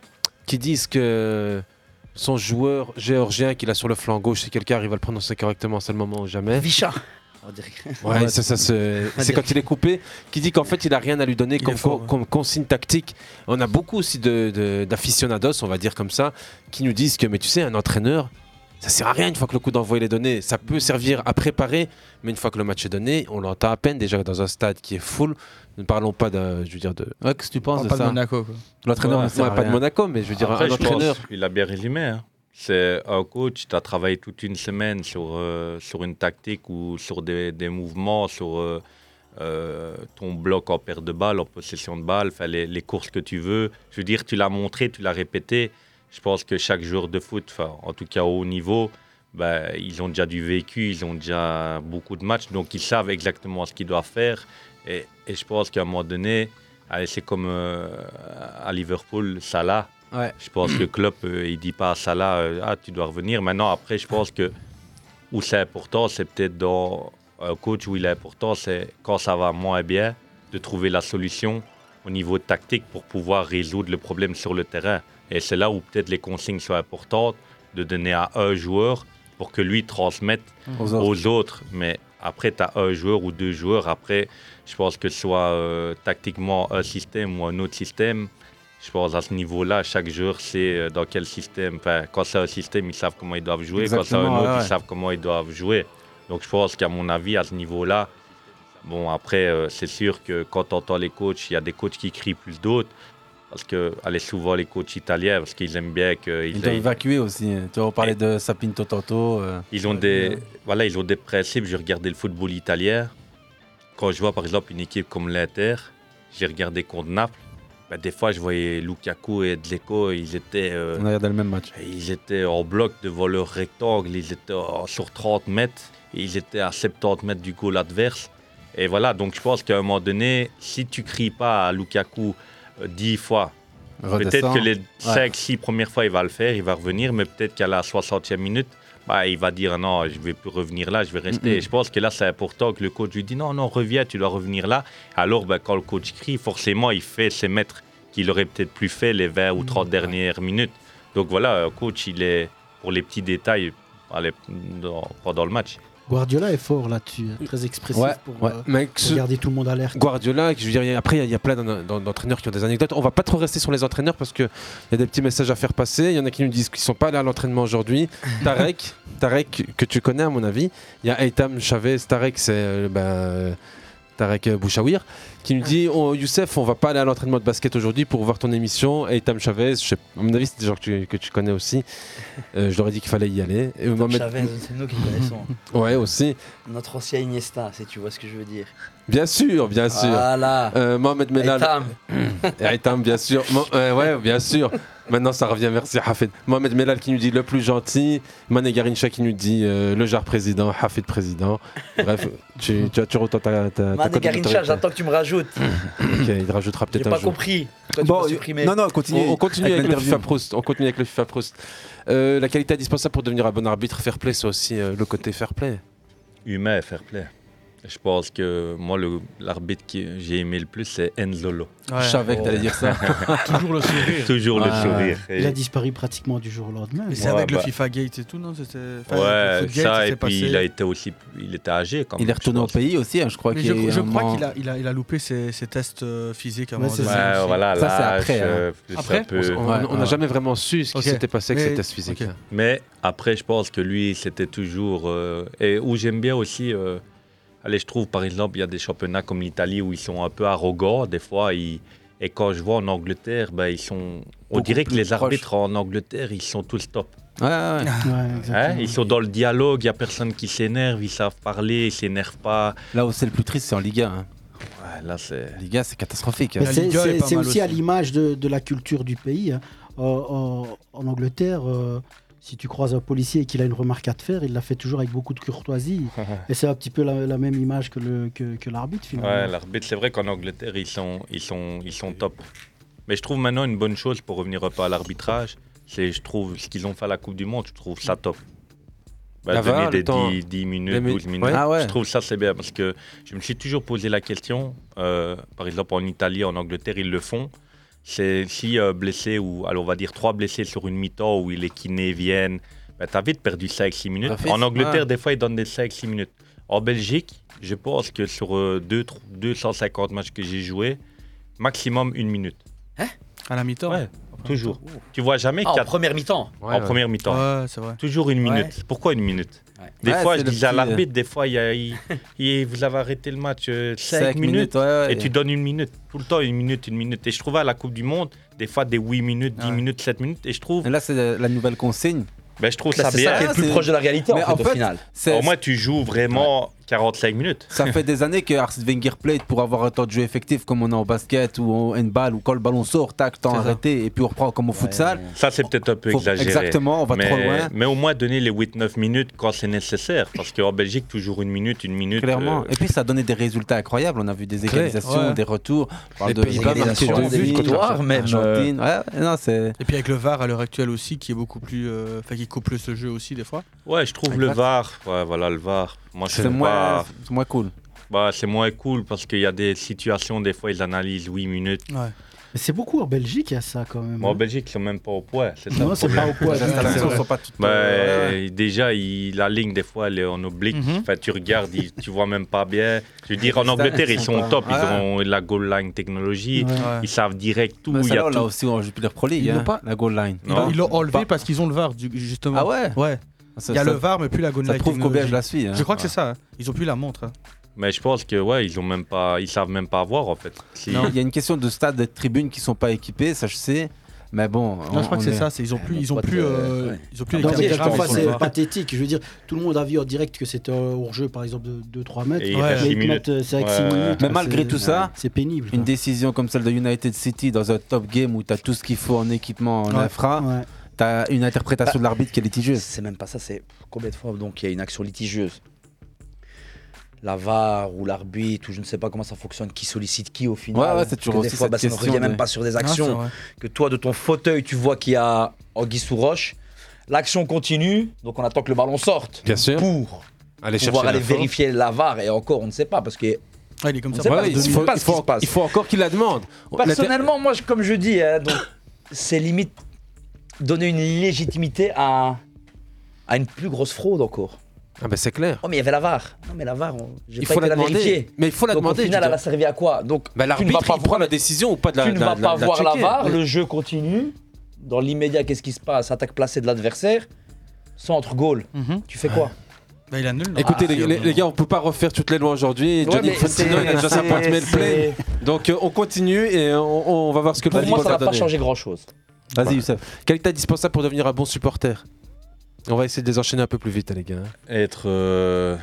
qui disent que son joueur géorgien qu'il a sur le flanc gauche, si quelqu'un arrive à le prononcer correctement, c'est le moment ou jamais. Vicha. On dirait. Ouais, ça, ça, c'est quand il est coupé, qui dit qu'en fait il a rien à lui donner comme, est fort, co- comme consigne tactique. On a beaucoup aussi de- de- d'aficionados, on va dire comme ça, qui nous disent que, mais tu sais, un entraîneur, ça sert à rien une fois que le coup d'envoi est donné. Ça peut servir à préparer, mais une fois que le match est donné, on l'entend à peine déjà dans un stade qui est full. Ne parlons pas de, je veux dire, de. Ouais, qu'est-ce que tu penses On de parle pas ça de Monaco, quoi. L'entraîneur Ouais, pas de. Monaco, mais je veux dire, Après, un entraîneur. pense, il a bien résumé. hein. C'est un coach, tu as travaillé toute une semaine sur, euh, sur une tactique ou sur des, des mouvements, sur euh, euh, ton bloc en perte de balle, en possession de balle, les, les courses que tu veux. Je veux dire, tu l'as montré, tu l'as répété. Je pense que chaque joueur de foot, en tout cas au haut niveau, ben, ils ont déjà du vécu, ils ont déjà beaucoup de matchs, donc ils savent exactement ce qu'ils doivent faire. Et, et je pense qu'à un moment donné, c'est comme à Liverpool, Salah. Ouais. Je pense que Klopp, euh, il dit pas à Salah, euh, ah, tu dois revenir. Maintenant, après, je pense que où c'est important, c'est peut-être dans un coach où il est important, c'est quand ça va moins bien, de trouver la solution au niveau tactique pour pouvoir résoudre le problème sur le terrain. Et c'est là où peut-être les consignes sont importantes, de donner à un joueur pour que lui transmette Aux aux autres. autres. Mais après, tu as un joueur ou deux joueurs. Après, je pense que ce soit euh, tactiquement un système ou un autre système, je pense à ce niveau-là, chaque joueur sait euh, dans quel système? Enfin, quand c'est un système, ils savent comment ils doivent jouer. Quand c'est un autre, ouais, ils savent comment ils doivent jouer. Donc je pense qu'à mon avis, à ce niveau-là, bon, après, euh, c'est sûr que quand on entend les coachs, il y a des coachs qui crient plus d'autres. Parce que, allez, souvent les coachs italiens, parce qu'ils aiment bien qu'ils Ils doivent aient- évacuer aussi. hein. Tu vois, on parlait de Sapinto tantôt. euh. ils ont des, voilà, ils ont des principes. J'ai regardé le football italien. Quand je vois par exemple une équipe comme l'Inter, j'ai regardé contre Naples. Ben, des fois, je voyais Lukaku et Dzeko, ils étaient, euh, On a regardé le même match. ils étaient en bloc devant leur rectangle. Ils étaient en- sur 30 mètres. Et ils étaient à 70 mètres du goal adverse. Et voilà, donc je pense qu'à un moment donné, si tu cries pas à Lukaku euh, 10 fois, Peut-être que les Ouais. 5-6 premières fois, il va le faire, il va revenir, mais peut-être qu'à la 60e minute, bah, il va dire non, je vais plus revenir là, je vais rester. Je pense que là, c'est important que le coach lui dise non, non, reviens, tu dois revenir là. Alors, bah, quand le coach crie, forcément, il fait ses mètres qu'il aurait peut-être plus fait les 20 ou 30 dernières minutes. Donc voilà, un coach, il est pour les petits détails allez, dans- pendant le match. Guardiola est fort là-dessus, hein, très expressif Ouais, pour, ouais. euh, Mec, garder tout le monde à l'air. Guardiola, je veux dire, il y a- après, il y a- il y, a plein d'en- d'en- d'entraîneurs qui ont des anecdotes. On va pas trop rester sur les entraîneurs parce qu'il y a des petits messages à faire passer. Il y en a qui nous disent qu'ils sont pas allés à l'entraînement aujourd'hui. <laughs> Tarek, Tarek, que tu connais à mon avis. Il y a Eitam Chavez. Tarek, c'est euh, euh, Tarek Bouchawir, qui nous dit oh, Youssef, on va pas aller à l'entraînement de basket aujourd'hui pour voir ton émission. Eitam Chavez, je sais- à mon avis, c'est des gens que tu, que tu connais aussi. Euh, je leur ai dit qu'il fallait y aller. Et Mohamed- Chavez, c'est nous qui connaissons. Ouais, aussi. Notre ancien Iniesta, si tu vois ce que je veux dire. Bien sûr, bien sûr. Voilà. Euh, Mohamed Melal. Eitam. Et Eitam, bien sûr. Mo- euh, ouais, bien sûr. Maintenant, ça revient. Merci, Hafid. Mohamed Melal qui nous dit le plus gentil. Mané Garincha qui nous dit euh, le jar président. Hafid président. Bref, tu, tu toujours autant ta, ta, ta Mané Garincha, j'attends que tu me rajoutes. Ok, il rajoutera peut-être un pas jour. compris. Tu Bon, m'as supprimé On, on continue avec, le FIFA Proust. On continue avec le FIFA Proust. Euh, la qualité indispensable pour devenir un bon arbitre, fair play, c'est aussi euh, le côté fair play. Humain et fair play. Je pense que moi, l'arbitre que j'ai aimé le plus, c'est Enzolo. Ouais. Je savais que t'allais dire ça. <laughs> Toujours le sourire. Toujours le sourire. Il a disparu pratiquement du jour au lendemain. Mais c'est Ouais, avec le bah. FIFA Gate et tout, non C'était. enfin, Ouais, ça, et puis passé. il a été aussi, il était âgé quand même. Il est retourné au pays aussi, hein, je crois Mais qu'il je, crois moment- qu'il a, il a, il a loupé ses, ses tests euh, physiques avant de- voilà, Ça, c'est après, hein. euh, Après peu- On n'a jamais vraiment su ce qui s'était passé avec ces tests physiques. ok. Mais après, je pense que lui, c'était toujours. euh, et où j'aime bien aussi. Euh, allez, je trouve par exemple, il y a des championnats comme l'Italie où ils sont un peu arrogants. Des fois, ils- et quand je vois en Angleterre, ben, ils sont. On Beaucoup dirait que les arbitres en Angleterre, ils sont tous top. Ouais, ouais. Ouais, Hein, exactement. ils sont dans le dialogue, il n'y a personne qui s'énerve, ils savent parler, ils s'énervent pas. Là où c'est le plus triste, c'est en Liga. hein. Ouais, là, c'est. Liga, c'est catastrophique. Hein. c'est- aussi, à l'image de, de la culture du pays. hein. Euh, en, en Angleterre, euh, si tu croises un policier et qu'il a une remarque à te faire, il la fait toujours avec beaucoup de courtoisie. <laughs> et c'est un petit peu la, la même image que le- que, que l'arbitre finalement. Ouais, l'arbitre, c'est vrai qu'en Angleterre, ils sont, ils, sont, ils sont top. Mais je trouve maintenant une bonne chose pour revenir un peu à l'arbitrage, c'est, je trouve, ce qu'ils ont fait à la Coupe du Monde, je trouve ça top. Bah, La donner des temps- 10, 10 minutes, les mi- 12 minutes. Ouais. Ah ouais. Je trouve ça c'est bien parce que je me suis toujours posé la question, euh, par exemple en Italie, en Angleterre, ils le font. C'est si euh, blessé ou alors on va dire trois blessés sur une mi-temps où les kinés viennent, bah, t'as vite perdu 5-6 minutes. En Angleterre, des fois, ils donnent des 5-6 minutes. En Belgique, je pense que sur euh, deux- 250 matchs que j'ai joués, maximum une minute. À la mi-temps? Ouais, toujours. Tu vois jamais Ah, en première mi-temps? Ouais, en ouais. première mi-temps. Ouais, c'est vrai. Toujours une Ouais. minute. Pourquoi une minute? Des Ouais, fois, c'est je disais à petit, euh, l'arbitre, des fois, il y a, il- il- vous avez arrêté le match 5 Cinq minutes, ouais, ouais. et tu donnes une minute. Tout le temps, une minute, une minute. Et je trouvais à la Coupe du Monde, des fois, des 8 minutes, 10 Ouais. minutes, 7 minutes. Et je trouve, Et là, c'est la- nouvelle consigne. ben, je trouve Là, ça c'est bien. ça qui est le plus c'est- proche de la réalité en Mais fait, en au final. C'est Au moins, tu joues vraiment 45 minutes. Ça fait des années que Arsène Wenger plate pour avoir un temps de jeu effectif comme on a au basket ou au handball ou quand le ballon sort, tac, temps arrêté et puis on reprend comme au futsal. Ça, c'est peut-être un peu Faut- exagéré. exactement, on va mais, trop loin. Mais au moins donner les 8-9 minutes quand c'est nécessaire. Parce qu'en Belgique, toujours une minute, une minute. Clairement. euh, Et puis ça a donné des résultats incroyables. On a vu des égalisations, Ouais. des retours. Les de pays Ghana, égalisations, qui a des deux buts, victoires, contre même, Argentine. Ouais, non, c'est. Et puis avec le VAR à l'heure actuelle aussi, qui est beaucoup plus. euh, Enfin, qui coupe plus le jeu aussi, des fois. Ouais, je trouve le. VAR. Ouais, voilà, le VAR. Moi, je C'est trouve moins- pas- c'est moins cool. Bah, c'est moins cool parce qu'il y a des situations, des fois, ils analysent 8 minutes. Mais c'est beaucoup en Belgique, il y a ça quand même. En Belgique, ils sont même pas au poids. C'est Non, c'est pas au poids. <laughs> Les installations sont pas toutes, Bah, euh, Déjà, il- la ligne, des fois, elle est en oblique. Mhm. Enfin, tu regardes, il- tu vois même pas bien. Je veux dire, en Angleterre, ils ils sont sont pas- au top. Ouais. Ils ont la goal line technologie. Ouais. Ils savent direct tout. Bah, il y a là, on tout. aussi en Jupiler Pro League, Ils hein, l'ont pas la goal line. Ils l'ont- Ils l'ont enlevé parce qu'ils ont le VAR, justement. Ah ouais Ouais. Ça- Il y a ça- le VAR, mais plus la goal ça prouve je la suis, hein. Je crois que c'est ça. hein. Ils ont plus la montre. hein. Mais je pense que ouais, ils ont même pas, ils savent même pas avoir en fait. Si- Non, il y a une question de stade, de tribunes qui sont pas équipées, ça je sais. Mais bon. Non, je crois que c'est ça. c'est- Ils ont plus, ils ont plus, euh, euh, ouais. ils ont plus les Non, mais caméras, mais ils ont c'est le VAR. pathétique. Je veux dire, tout le monde a vu en direct que c'était hors jeu, par exemple, de 2-3 mètres. Et il Mais reste six ils te minutes. mettent, euh, C'est avec Ouais, 6 ouais. minutes. Mais malgré c'est- tout ça, c'est pénible. Une décision comme celle de United City dans un top game où tu as tout ce qu'il faut en équipement, en Ouais. infra, Ouais. Tu as une interprétation de l'arbitre qui est litigieuse. C'est même pas ça, c'est combien de fois donc il y a une action litigieuse La VAR ou l'arbitre ou je ne sais pas comment ça fonctionne, qui sollicite qui au final. Ouais, ouais, c'est toujours que des aussi fois, cette bah, ça ne revient même pas sur des actions que toi de ton fauteuil tu vois qu'il y a Anguille sous roche. L'action continue, donc on attend que le ballon sorte. Bien sûr. Pour Aller pouvoir aller vérifier la VAR et encore on ne sait pas parce que il est comme on ça. sait pas, Ouais, on il ne sait faut- pas il ce qui faut- se passe. il faut encore qu'il la demande. Personnellement, moi, je- comme je dis, hein, donc, c'est limite donner une légitimité à, à une plus grosse fraude encore. Ah ben c'est clair. Oh mais il y avait la VAR. Non mais la VAR, on... j'ai Il pas faut été la la demander. vérifier. Mais il faut la Donc, demander, Au final, elle a servi à quoi? Donc tu ne vas l'arbitre, pas prend voir- la décision ou pas de la Tu ne vas la- pas la voir la. VAR, le jeu continue. Dans l'immédiat, qu'est-ce qui se passe? Attaque placée de l'adversaire. Centre goal. Tu fais quoi? Bah, il annule. Écoutez Ah, les, les- les gars, on peut pas refaire toutes les lois aujourd'hui. Ouais, Johnny il a déjà sa boîte mail pleine. Donc euh, on continue et on, on va voir ce que le Pour moi, football ça va n'a pas donner. changé grand-chose. Vas-y, Youssef. Quel est indispensable pour devenir un bon supporter? On va essayer de les enchaîner un peu plus vite, les gars. Être euh,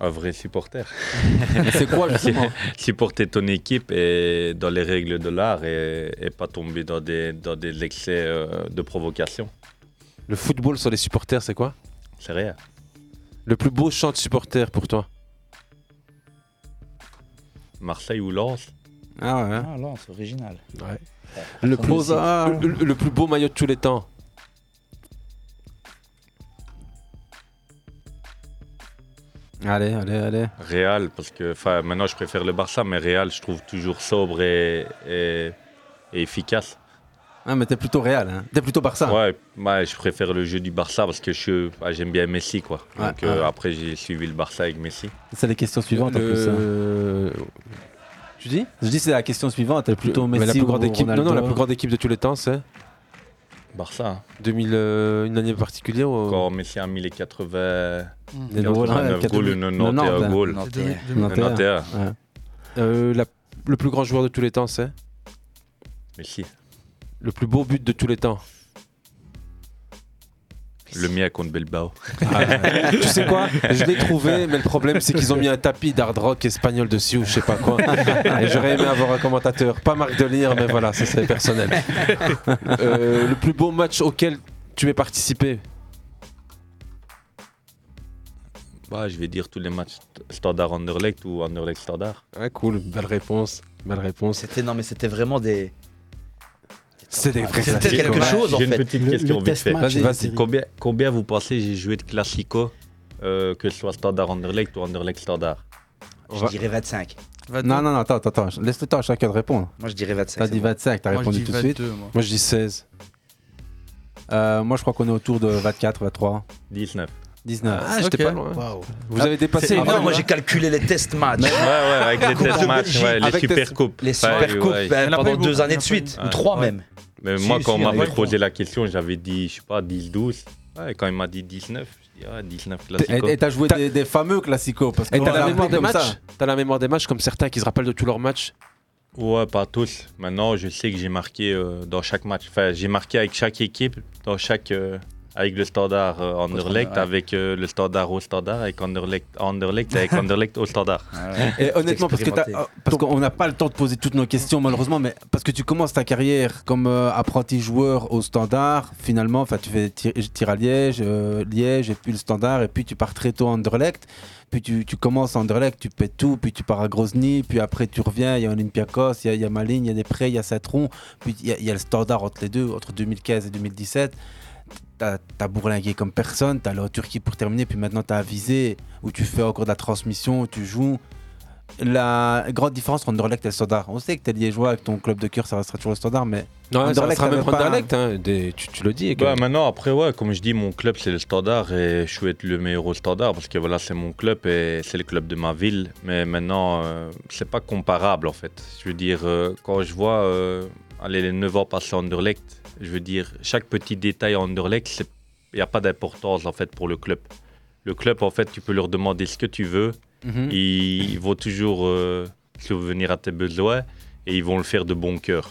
un vrai supporter. <laughs> C'est quoi, justement? <laughs> Supporter ton équipe et dans les règles de l'art et, et pas tomber dans des, dans des excès euh, de provocation. Le football sur les supporters, c'est quoi? C'est rien. Le plus beau chant de supporter pour toi? Marseille ou Lens? Ah ouais. Ah c'est original. Ouais. Le plus, le- plus beau maillot de tous les temps Allez, allez, allez. Real, parce que enfin, maintenant je préfère le Barça, mais Real, je trouve toujours sobre et, et- et efficace. Ah, mais t'es plutôt Real, hein. T'es plutôt Barça. Ouais, ouais, je préfère le jeu du Barça parce que je suis- ah, j'aime bien Messi. Quoi. Ouais, Donc euh, ouais. après, j'ai suivi le Barça avec Messi. C'est les questions suivantes en Le- plus. hein. Tu dis? Je dis c'est la question suivante. T'es plutôt Mais Messi la plus ou grande équipe, non, Ronaldo? non, la plus grande équipe de tous les temps, c'est Barça. hein. 2000, euh, une année particulière ou... Quand Messi a mis les 80, Des goals, 89 ouais, goals, le 91 90, goals. 91. 91. Ouais. Euh, la- le plus grand joueur de tous les temps, c'est Messi. Le plus beau but de tous les temps Le mien contre Bilbao. Ah, tu sais quoi? Je l'ai trouvé, mais le problème c'est qu'ils ont mis un tapis d'hard rock espagnol dessus ou je sais pas quoi. Et j'aurais aimé avoir un commentateur, pas Marc Delire, mais voilà, ça c'est personnel. Euh, le plus beau match auquel tu aies participé? Bah, je vais dire tous les matchs Standard Anderlecht ou Anderlecht Standard. Cool, belle réponse. Belle réponse. C'était non mais c'était vraiment des. C'est des vrais quelque quoi. chose en J'ai une fait. petite question le vite fait. match Vas-y. Combien, combien vous pensez j'ai joué de Classico, euh, que ce soit Standard Anderlecht ou Anderlecht Standard? Je dirais 25. Non, non, non, attends, attends. Laisse le temps à chacun de répondre. Moi je dirais 25. T'as dit bon. 25, t'as Moi, je répondu dis tout de suite. 22, moi. Moi je dis 16. Euh, moi, je crois qu'on est autour de 24, 23, 19. 19. Ah, j'étais Ok. pas loin. Vous avez dépassé heure, moi là j'ai calculé les test matchs. Ouais, ouais, avec les test matchs, ouais, les super coupes. Les super coupes ouais. ben, pendant deux années de suite, ou trois Ouais. même. Mais Si, moi, si, quand on m'avait posé la question, j'avais dit, je sais pas, 10-12. Ouais, quand il m'a dit 19, je dis, ah, 19 Classico. Et t'as joué des, des fameux classicos. Parce que Et t'as la l'a mémoire des matchs. T'as la mémoire des matchs comme certains qui se rappellent de tous leurs matchs Ouais, pas tous. Maintenant, je sais que j'ai marqué euh, dans chaque match. Enfin, j'ai marqué avec chaque équipe, dans chaque, euh, avec le standard euh, Anderlecht, ouais. avec euh, le standard au standard, avec Anderlecht, Anderlecht avec Anderlecht au standard. Et honnêtement, parce que parce qu'on n'a pas le temps de poser toutes nos questions malheureusement, mais parce que tu commences ta carrière comme euh, apprenti joueur au Standard, finalement, enfin tu fais tir, tir à Liège, euh, Liège et puis le Standard, et puis tu pars très tôt à Anderlecht, puis tu, tu commences à Anderlecht, tu paies tout, puis tu pars à Grozny, puis après tu reviens, il y a Olympiakos, il y a, il y a Malines, il y a des prêts, il y a Saint-Tron, puis il y, a- il y a le Standard entre les deux, entre 2015 et 2017. T'as as bourlingué comme personne, t'as allé en Turquie pour terminer, puis maintenant t'as avisé où tu fais encore de la transmission, où tu joues. La grande différence entre Anderlecht et le Standard, on sait que t'es liégeois avec ton club de cœur, ça restera toujours le Standard, mais Non, ça sera même pas- Anderlecht, hein, des- tu, tu le dis. Bah, maintenant, après, ouais, comme je dis, mon club, c'est le standard et je souhaite le meilleur au standard parce que voilà, c'est mon club et c'est le club de ma ville. Mais maintenant, euh, c'est pas comparable en fait. Je veux dire, euh, quand je vois euh, allez, les 9 ans passés à Anderlecht, je veux dire, chaque petit détail à Anderlecht, il n'y a pas d'importance en fait pour le club. Le club, en fait, tu peux leur demander ce que tu veux. Mhm. Ils vont toujours euh, subvenir à tes besoins et ils vont le faire de bon cœur.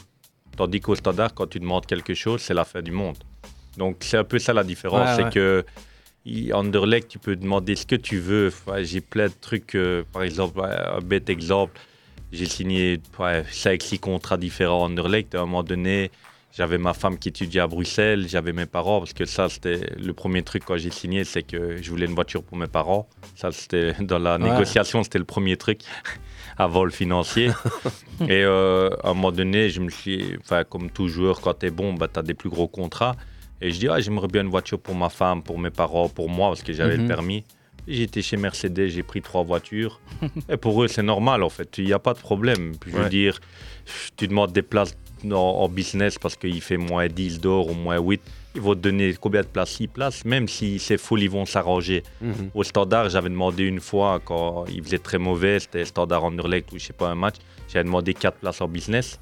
Tandis qu'au standard, quand tu demandes quelque chose, c'est la fin du monde. Donc c'est un peu ça la différence, Ouais, c'est ouais. que Anderlecht, tu peux demander ce que tu veux. J'ai plein de trucs, euh, par exemple, un bête exemple, j'ai signé 5-6 contrats différents à Anderlecht. À un moment donné, j'avais ma femme qui étudiait à Bruxelles, j'avais mes parents, parce que ça, c'était le premier truc quand j'ai signé, c'est que je voulais une voiture pour mes parents. Ça, c'était <laughs> dans la Ouais. négociation, c'était le premier truc <laughs> avant le financier. <laughs> Et euh, à un moment donné, je me suis, enfin, comme tout joueur, quand tu es bon, bah, tu as des plus gros contrats. Et je dis, ah, j'aimerais bien une voiture pour ma femme, pour mes parents, pour moi, parce que j'avais Mhm. le permis. J'ai été chez Mercedes, j'ai pris trois voitures. Et pour eux, c'est normal, en fait. Il n'y a pas de problème. Je veux Ouais. dire, tu demandes des places en, en business parce qu'il fait moins 10 d'or ou moins 8. Ils vont te donner combien de places? 6 places. Même si c'est full, ils vont s'arranger. Mhm. Au standard, j'avais demandé une fois, quand il faisait très mauvais, c'était standard Anderlecht ou je sais pas, un match, j'avais demandé 4 places en business.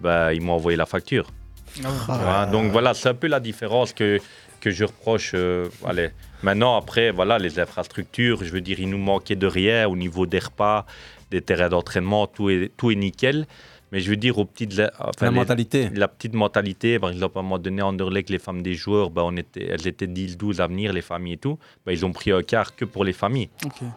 Bah, ils m'ont envoyé la facture. Tu vois, Donc voilà, c'est un peu la différence que, que je reproche. euh, allez. Maintenant, après, voilà, les infrastructures, je veux dire, il nous manquait de rien au niveau des repas, des terrains d'entraînement, tout est, tout est nickel. Mais je veux dire, aux petites. enfin, La les- mentalité. La petite mentalité, par exemple, à un moment donné, à Anderlecht, les femmes des joueurs, bah, on était, elles étaient 10-12 à venir, les familles et tout. Bah, ils ont pris un quart que pour les familles.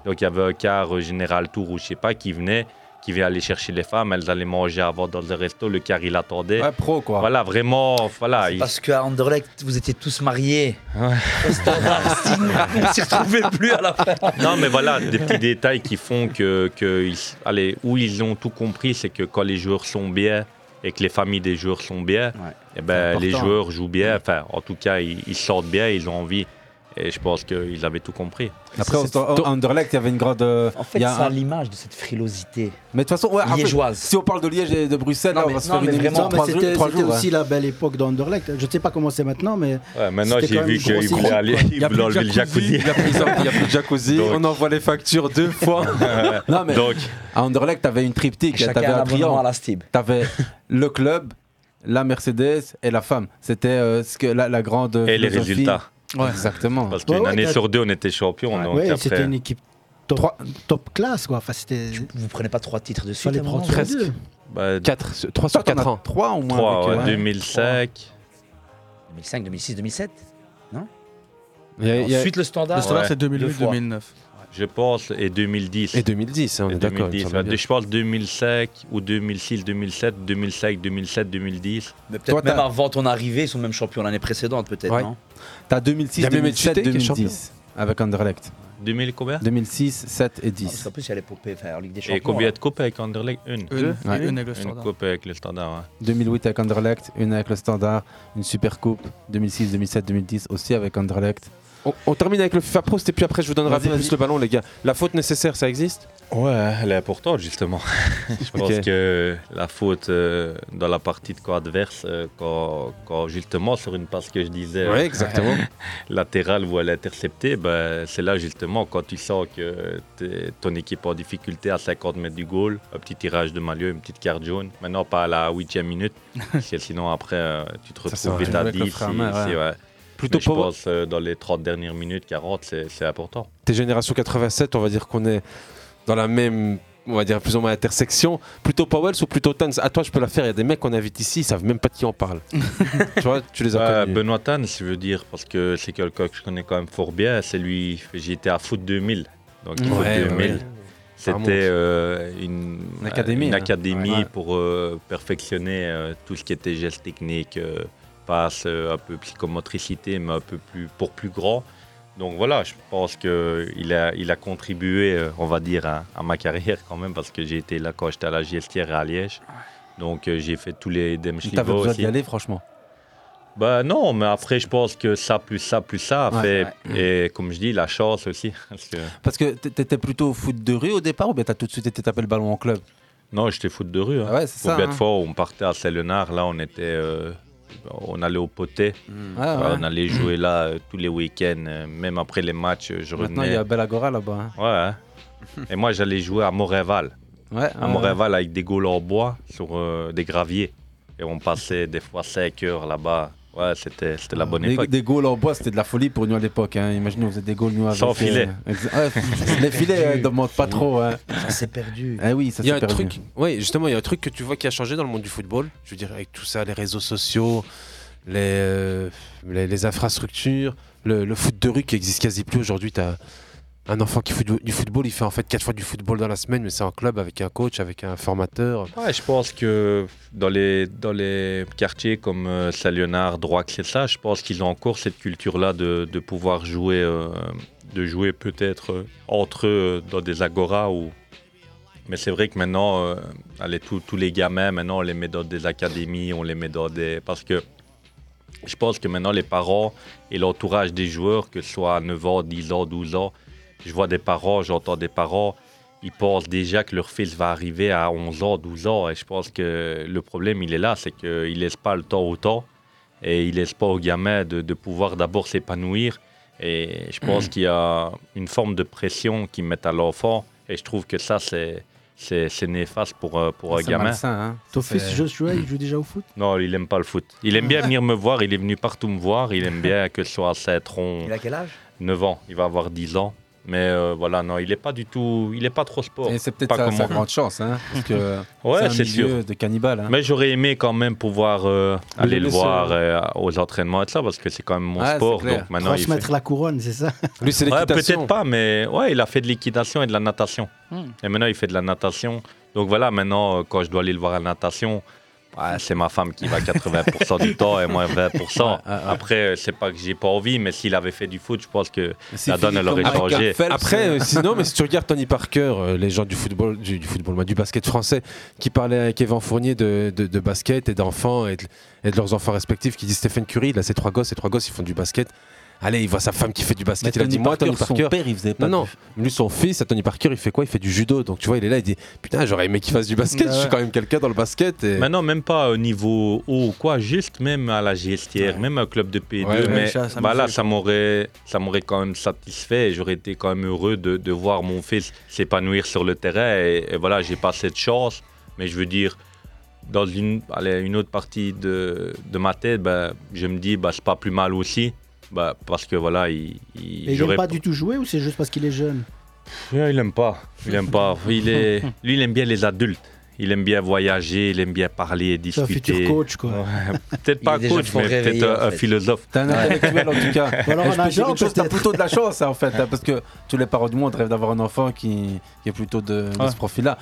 Donc il y avait un quart euh, général tour ou je sais pas qui venait, qui venait aller chercher les femmes, elles allaient manger avant dans un resto, le quart il attendait. Ouais, pro quoi. Voilà, vraiment, voilà. il- Parce qu'à Anderlecht, vous étiez tous mariés. Ouais. Au standard, sinon, on s'y retrouvait plus à la fin. Non, mais voilà, des petits détails qui font que, que ils- allez, où ils ont tout compris, c'est que quand les joueurs sont bien et que les familles des joueurs sont bien, eh ben, les joueurs jouent bien. Enfin, en tout cas, ils, ils sortent bien, ils ont envie. Et je pense qu'ils avaient tout compris. Après, au Anderlecht, il y avait une grande. euh, En fait, il y a c'est à un- l'image de cette frilosité. Mais de toute façon, ouais, fait, liégeoise. si on parle de Liège et de Bruxelles, Non, là, on mais- va se faire une mais émission vraiment, c'était ouais. aussi la belle époque d'Anderlecht. Je ne sais pas comment c'est maintenant, mais. Ouais, maintenant, j'ai vu même qu'il grosse voulait équipe, aller, enlever le jacuzzi. Il y a plus, de jacuzzi, on envoie les factures deux <laughs> fois. Non, mais Donc, à Anderlecht, tu avais une triptyque, tu Chacun avais un triangle. à. Tu avais <laughs> le club, la Mercedes et la femme. C'était euh, ce que la, la grande. et les philosophie. Résultats. Exactement. Parce qu'une Ouais, ouais, année sur deux, on était champion. Ouais, après- c'était une équipe top, top classe, quoi. Enfin. Vous prenez pas trois titres de suite vous sur deux. Bah, 4, 3 sur Toi, t'en 4 as ans. Trois au moins. trois, avec, ouais, euh, 2005. 2005, 2006, 2007 Il y a- il y a- Ensuite, le standard. Le standard, Ouais. c'est Deux 2008, fois. 2009. Je pense, et 2010. Et 2010, hein, on est d'accord. il me 2010, semble ouais. bien. Je pense 2005 ou 2006, 2007, 2005, 2007, 2010. Mais Toi, peut-être même t'as- avant ton arrivée, ils sont même champions l'année précédente, peut-être, Ouais. non T'as 2006, Il y a même 2007, Etchité qui est 2010 avec Anderlecht. 2000 combien 2006, 7 et Ah, Parce 10. qu'en plus, il y a l'épopée enfin, en Ligue des Champions. Et combien de coupes avec Anderlecht Une. Une, Ouais. une avec le Une standard. coupe avec le standard. ouais. 2008 avec Anderlecht, une avec le Standard, une super coupe. 2006, 2007, 2010 aussi avec Anderlecht. On, on termine avec le FIFA Pro, et puis après je vous donnerai Vas-y, plus vas-y. le ballon, les gars. La faute nécessaire, ça existe? Ouais, elle est importante justement. <laughs> Je pense que la faute euh, dans la partie de camp adverse, euh, quand, quand justement sur une passe que je disais Ouais, exactement. <laughs> latérale où elle est interceptée, ben, c'est là justement quand tu sens que ton équipe est en difficulté à 50 mètres du goal, un petit tirage de Malieu, une petite carte jaune. Maintenant pas à la huitième minute, <laughs> parce que sinon après euh, tu te retrouves vite à Avec le 10. Plutôt Mais je power- pense euh, dans les 30 dernières minutes, 40, c'est c'est important. T'es génération 87, on va dire qu'on est dans la même on va dire plus ou moins intersection, plutôt Powell ou plutôt Tans? À toi, je peux la faire. Il y a des mecs qu'on invite ici, ils savent même pas de qui on parle. <laughs> tu vois, tu les as connus. Benoît Tan, je veux dire, parce que c'est quelqu'un que je connais quand même fort bien. C'est lui, j'étais à Foot 2000. Donc, Ouais, Foot ouais, 2000, ouais. Ça remonte. c'était euh, une, Une académie, une hein. académie Ouais. pour euh, perfectionner euh, tout ce qui était gestes techniques, passe, euh, un peu psychomotricité, mais un peu plus, pour plus grand. Donc voilà, je pense qu'il a, il a contribué, euh, on va dire, à, à ma carrière quand même, parce que j'ai été là quand j'étais à la GSTR et à Liège. Donc euh, j'ai fait tous les Demschlivo T'avais besoin aussi. d'y aller, franchement. Bah non, mais après, je pense que ça plus ça plus ça Ouais, fait. Et comme je dis, la chance aussi. <laughs> Parce que... Parce que t'étais plutôt foot de rue au départ ou bien t'as tout de suite été tapé le ballon en club? Non, j'étais foot de rue. Hein. Ah ouais, c'est ça, hein. fois on partait à Saint-Léonard, là, on était. euh, on allait au poté. Ah ouais. On allait jouer là euh, tous les week-ends, euh, même après les matchs, euh, je Maintenant, revenais. il y a Belagora là-bas. hein. Ouais. hein. <laughs> Et moi, j'allais jouer à Montréval. Ouais, à Montréval avec des gaules en bois sur euh, des graviers. Et on passait des fois 5 heures là-bas. Ouais, c'était c'était la bonne Des, époque. des goals en bois, c'était de la folie pour nous à l'époque. Hein. Imaginez, on faisait des goals nous avec. Sans filet. euh, ouais, <laughs> les filets ne demandent pas trop. Hein. Ça s'est perdu. Ah oui, ça Il y a s'est un perdu. truc, oui, justement, il y a un truc que tu vois qui a changé dans le monde du football. Je veux dire, avec tout ça, les réseaux sociaux, les, euh, les, les infrastructures, le, le foot de rue qui existe quasi plus aujourd'hui. Tu as un enfant qui fait du, football, il fait en fait quatre fois du football dans la semaine, mais c'est en club avec un coach, avec un formateur. Ouais, je pense que dans les, dans les quartiers comme euh, Saint-Léonard, Droix, c'est ça, je pense qu'ils ont encore cette culture-là de, de pouvoir jouer, euh, jouer peut-être euh, entre eux dans des agoras. Mais c'est vrai que maintenant, allez, tous tous les gamins, maintenant, on les met dans des académies, on les met dans des... Parce que je pense que maintenant, les parents et l'entourage des joueurs, que ce soit à 9 ans, 10 ans, 12 ans, je vois des parents, j'entends des parents, ils pensent déjà que leur fils va arriver à 11 ans, 12 ans. Et je pense que le problème, il est là, c'est qu'ils ne laissent pas le temps au temps et ils ne laissent pas aux gamins de, de pouvoir d'abord s'épanouir. Et je pense qu'il y a une forme de pression qu'ils mettent à l'enfant. Et je trouve que ça, c'est, c'est, néfaste pour, euh, pour un C'est gamin. malsain, hein. Ton fils Joshua, il joue déjà au foot? Non, il aime pas le foot. Il aime bien venir me voir, il est venu partout me voir. Il aime bien que ce soit à Saint-Tron. Il a quel âge? 9 ans, il va avoir 10 ans. Mais euh, voilà, non, il est pas du tout, il est pas trop sport. Et c'est peut-être Pas sa, comme sa moi. grande chance. Hein, parce que <laughs> Ouais, c'est un milieu sûr. de cannibales. Hein. Mais j'aurais aimé quand même pouvoir euh, aller le voir euh, aux entraînements et tout ça parce que c'est quand même mon Ah, sport. Donc maintenant, il fait... Transmettre la couronne, c'est ça? Lui, c'est Ouais, peut-être pas, mais ouais, il a fait de l'équitation et de la natation. Hmm. Et maintenant, il fait de la natation. Donc voilà, maintenant, euh, quand je dois aller le voir à la natation, ouais, c'est ma femme qui va 80% du temps et moi 20%. Après, euh, c'est pas que j'ai pas envie, mais s'il avait fait du foot, je pense que la donne, elle aurait changé. Après, euh, <laughs> sinon, mais si tu regardes Tony Parker, euh, les gens du football, du, du football, moi, du basket français, qui parlaient avec Evan Fournier de, de- de basket et d'enfants et de, et de leurs enfants respectifs, qui dit Stephen Curry, il a ses trois gosses, ses trois gosses, ils font du basket. Allez, il voit sa femme qui fait du basket. Mais il a Tony dit Moi, Parker, Tony son Parker. père, il faisait pas Non, non. Lui, son fils, à Tony Parker, il fait quoi? Il fait du judo. Donc, tu vois, il est là, il dit Putain, j'aurais aimé qu'il fasse du basket. Ouais, Je suis quand même quelqu'un dans le basket. Et... Maintenant, même pas au niveau haut ou quoi, juste même à la GSTR, même un club de P2. Ouais, ouais, mais ça, ça bah là, m'amuse. ça m'aurait, ça m'aurait quand même satisfait j'aurais été quand même heureux de, de voir mon fils s'épanouir sur le terrain. Et, et voilà, j'ai pas cette chance. Mais je veux dire, dans une, allez, une autre partie de, de ma tête, ben, je me dis, bah, c'est pas plus mal aussi. Bah, parce que voilà, il, il- Et il n'aime pas du tout jouer ou c'est juste parce qu'il est jeune? Il aime pas. Il aime pas. Il est... Lui, il aime bien les adultes. Il aime bien voyager, il aime bien parler, C'est un discuter. futur coach, quoi. Ouais, <laughs> Peut-être pas un coach, mais peut-être un, en un fait. philosophe. T'es un intellectuel en tout cas. <laughs> Alors Et un agent, chose, t'as plutôt de la chance hein, en fait, hein, parce que tous les parents du monde rêvent d'avoir un enfant qui, qui est plutôt de, de Ouais. ce profil-là.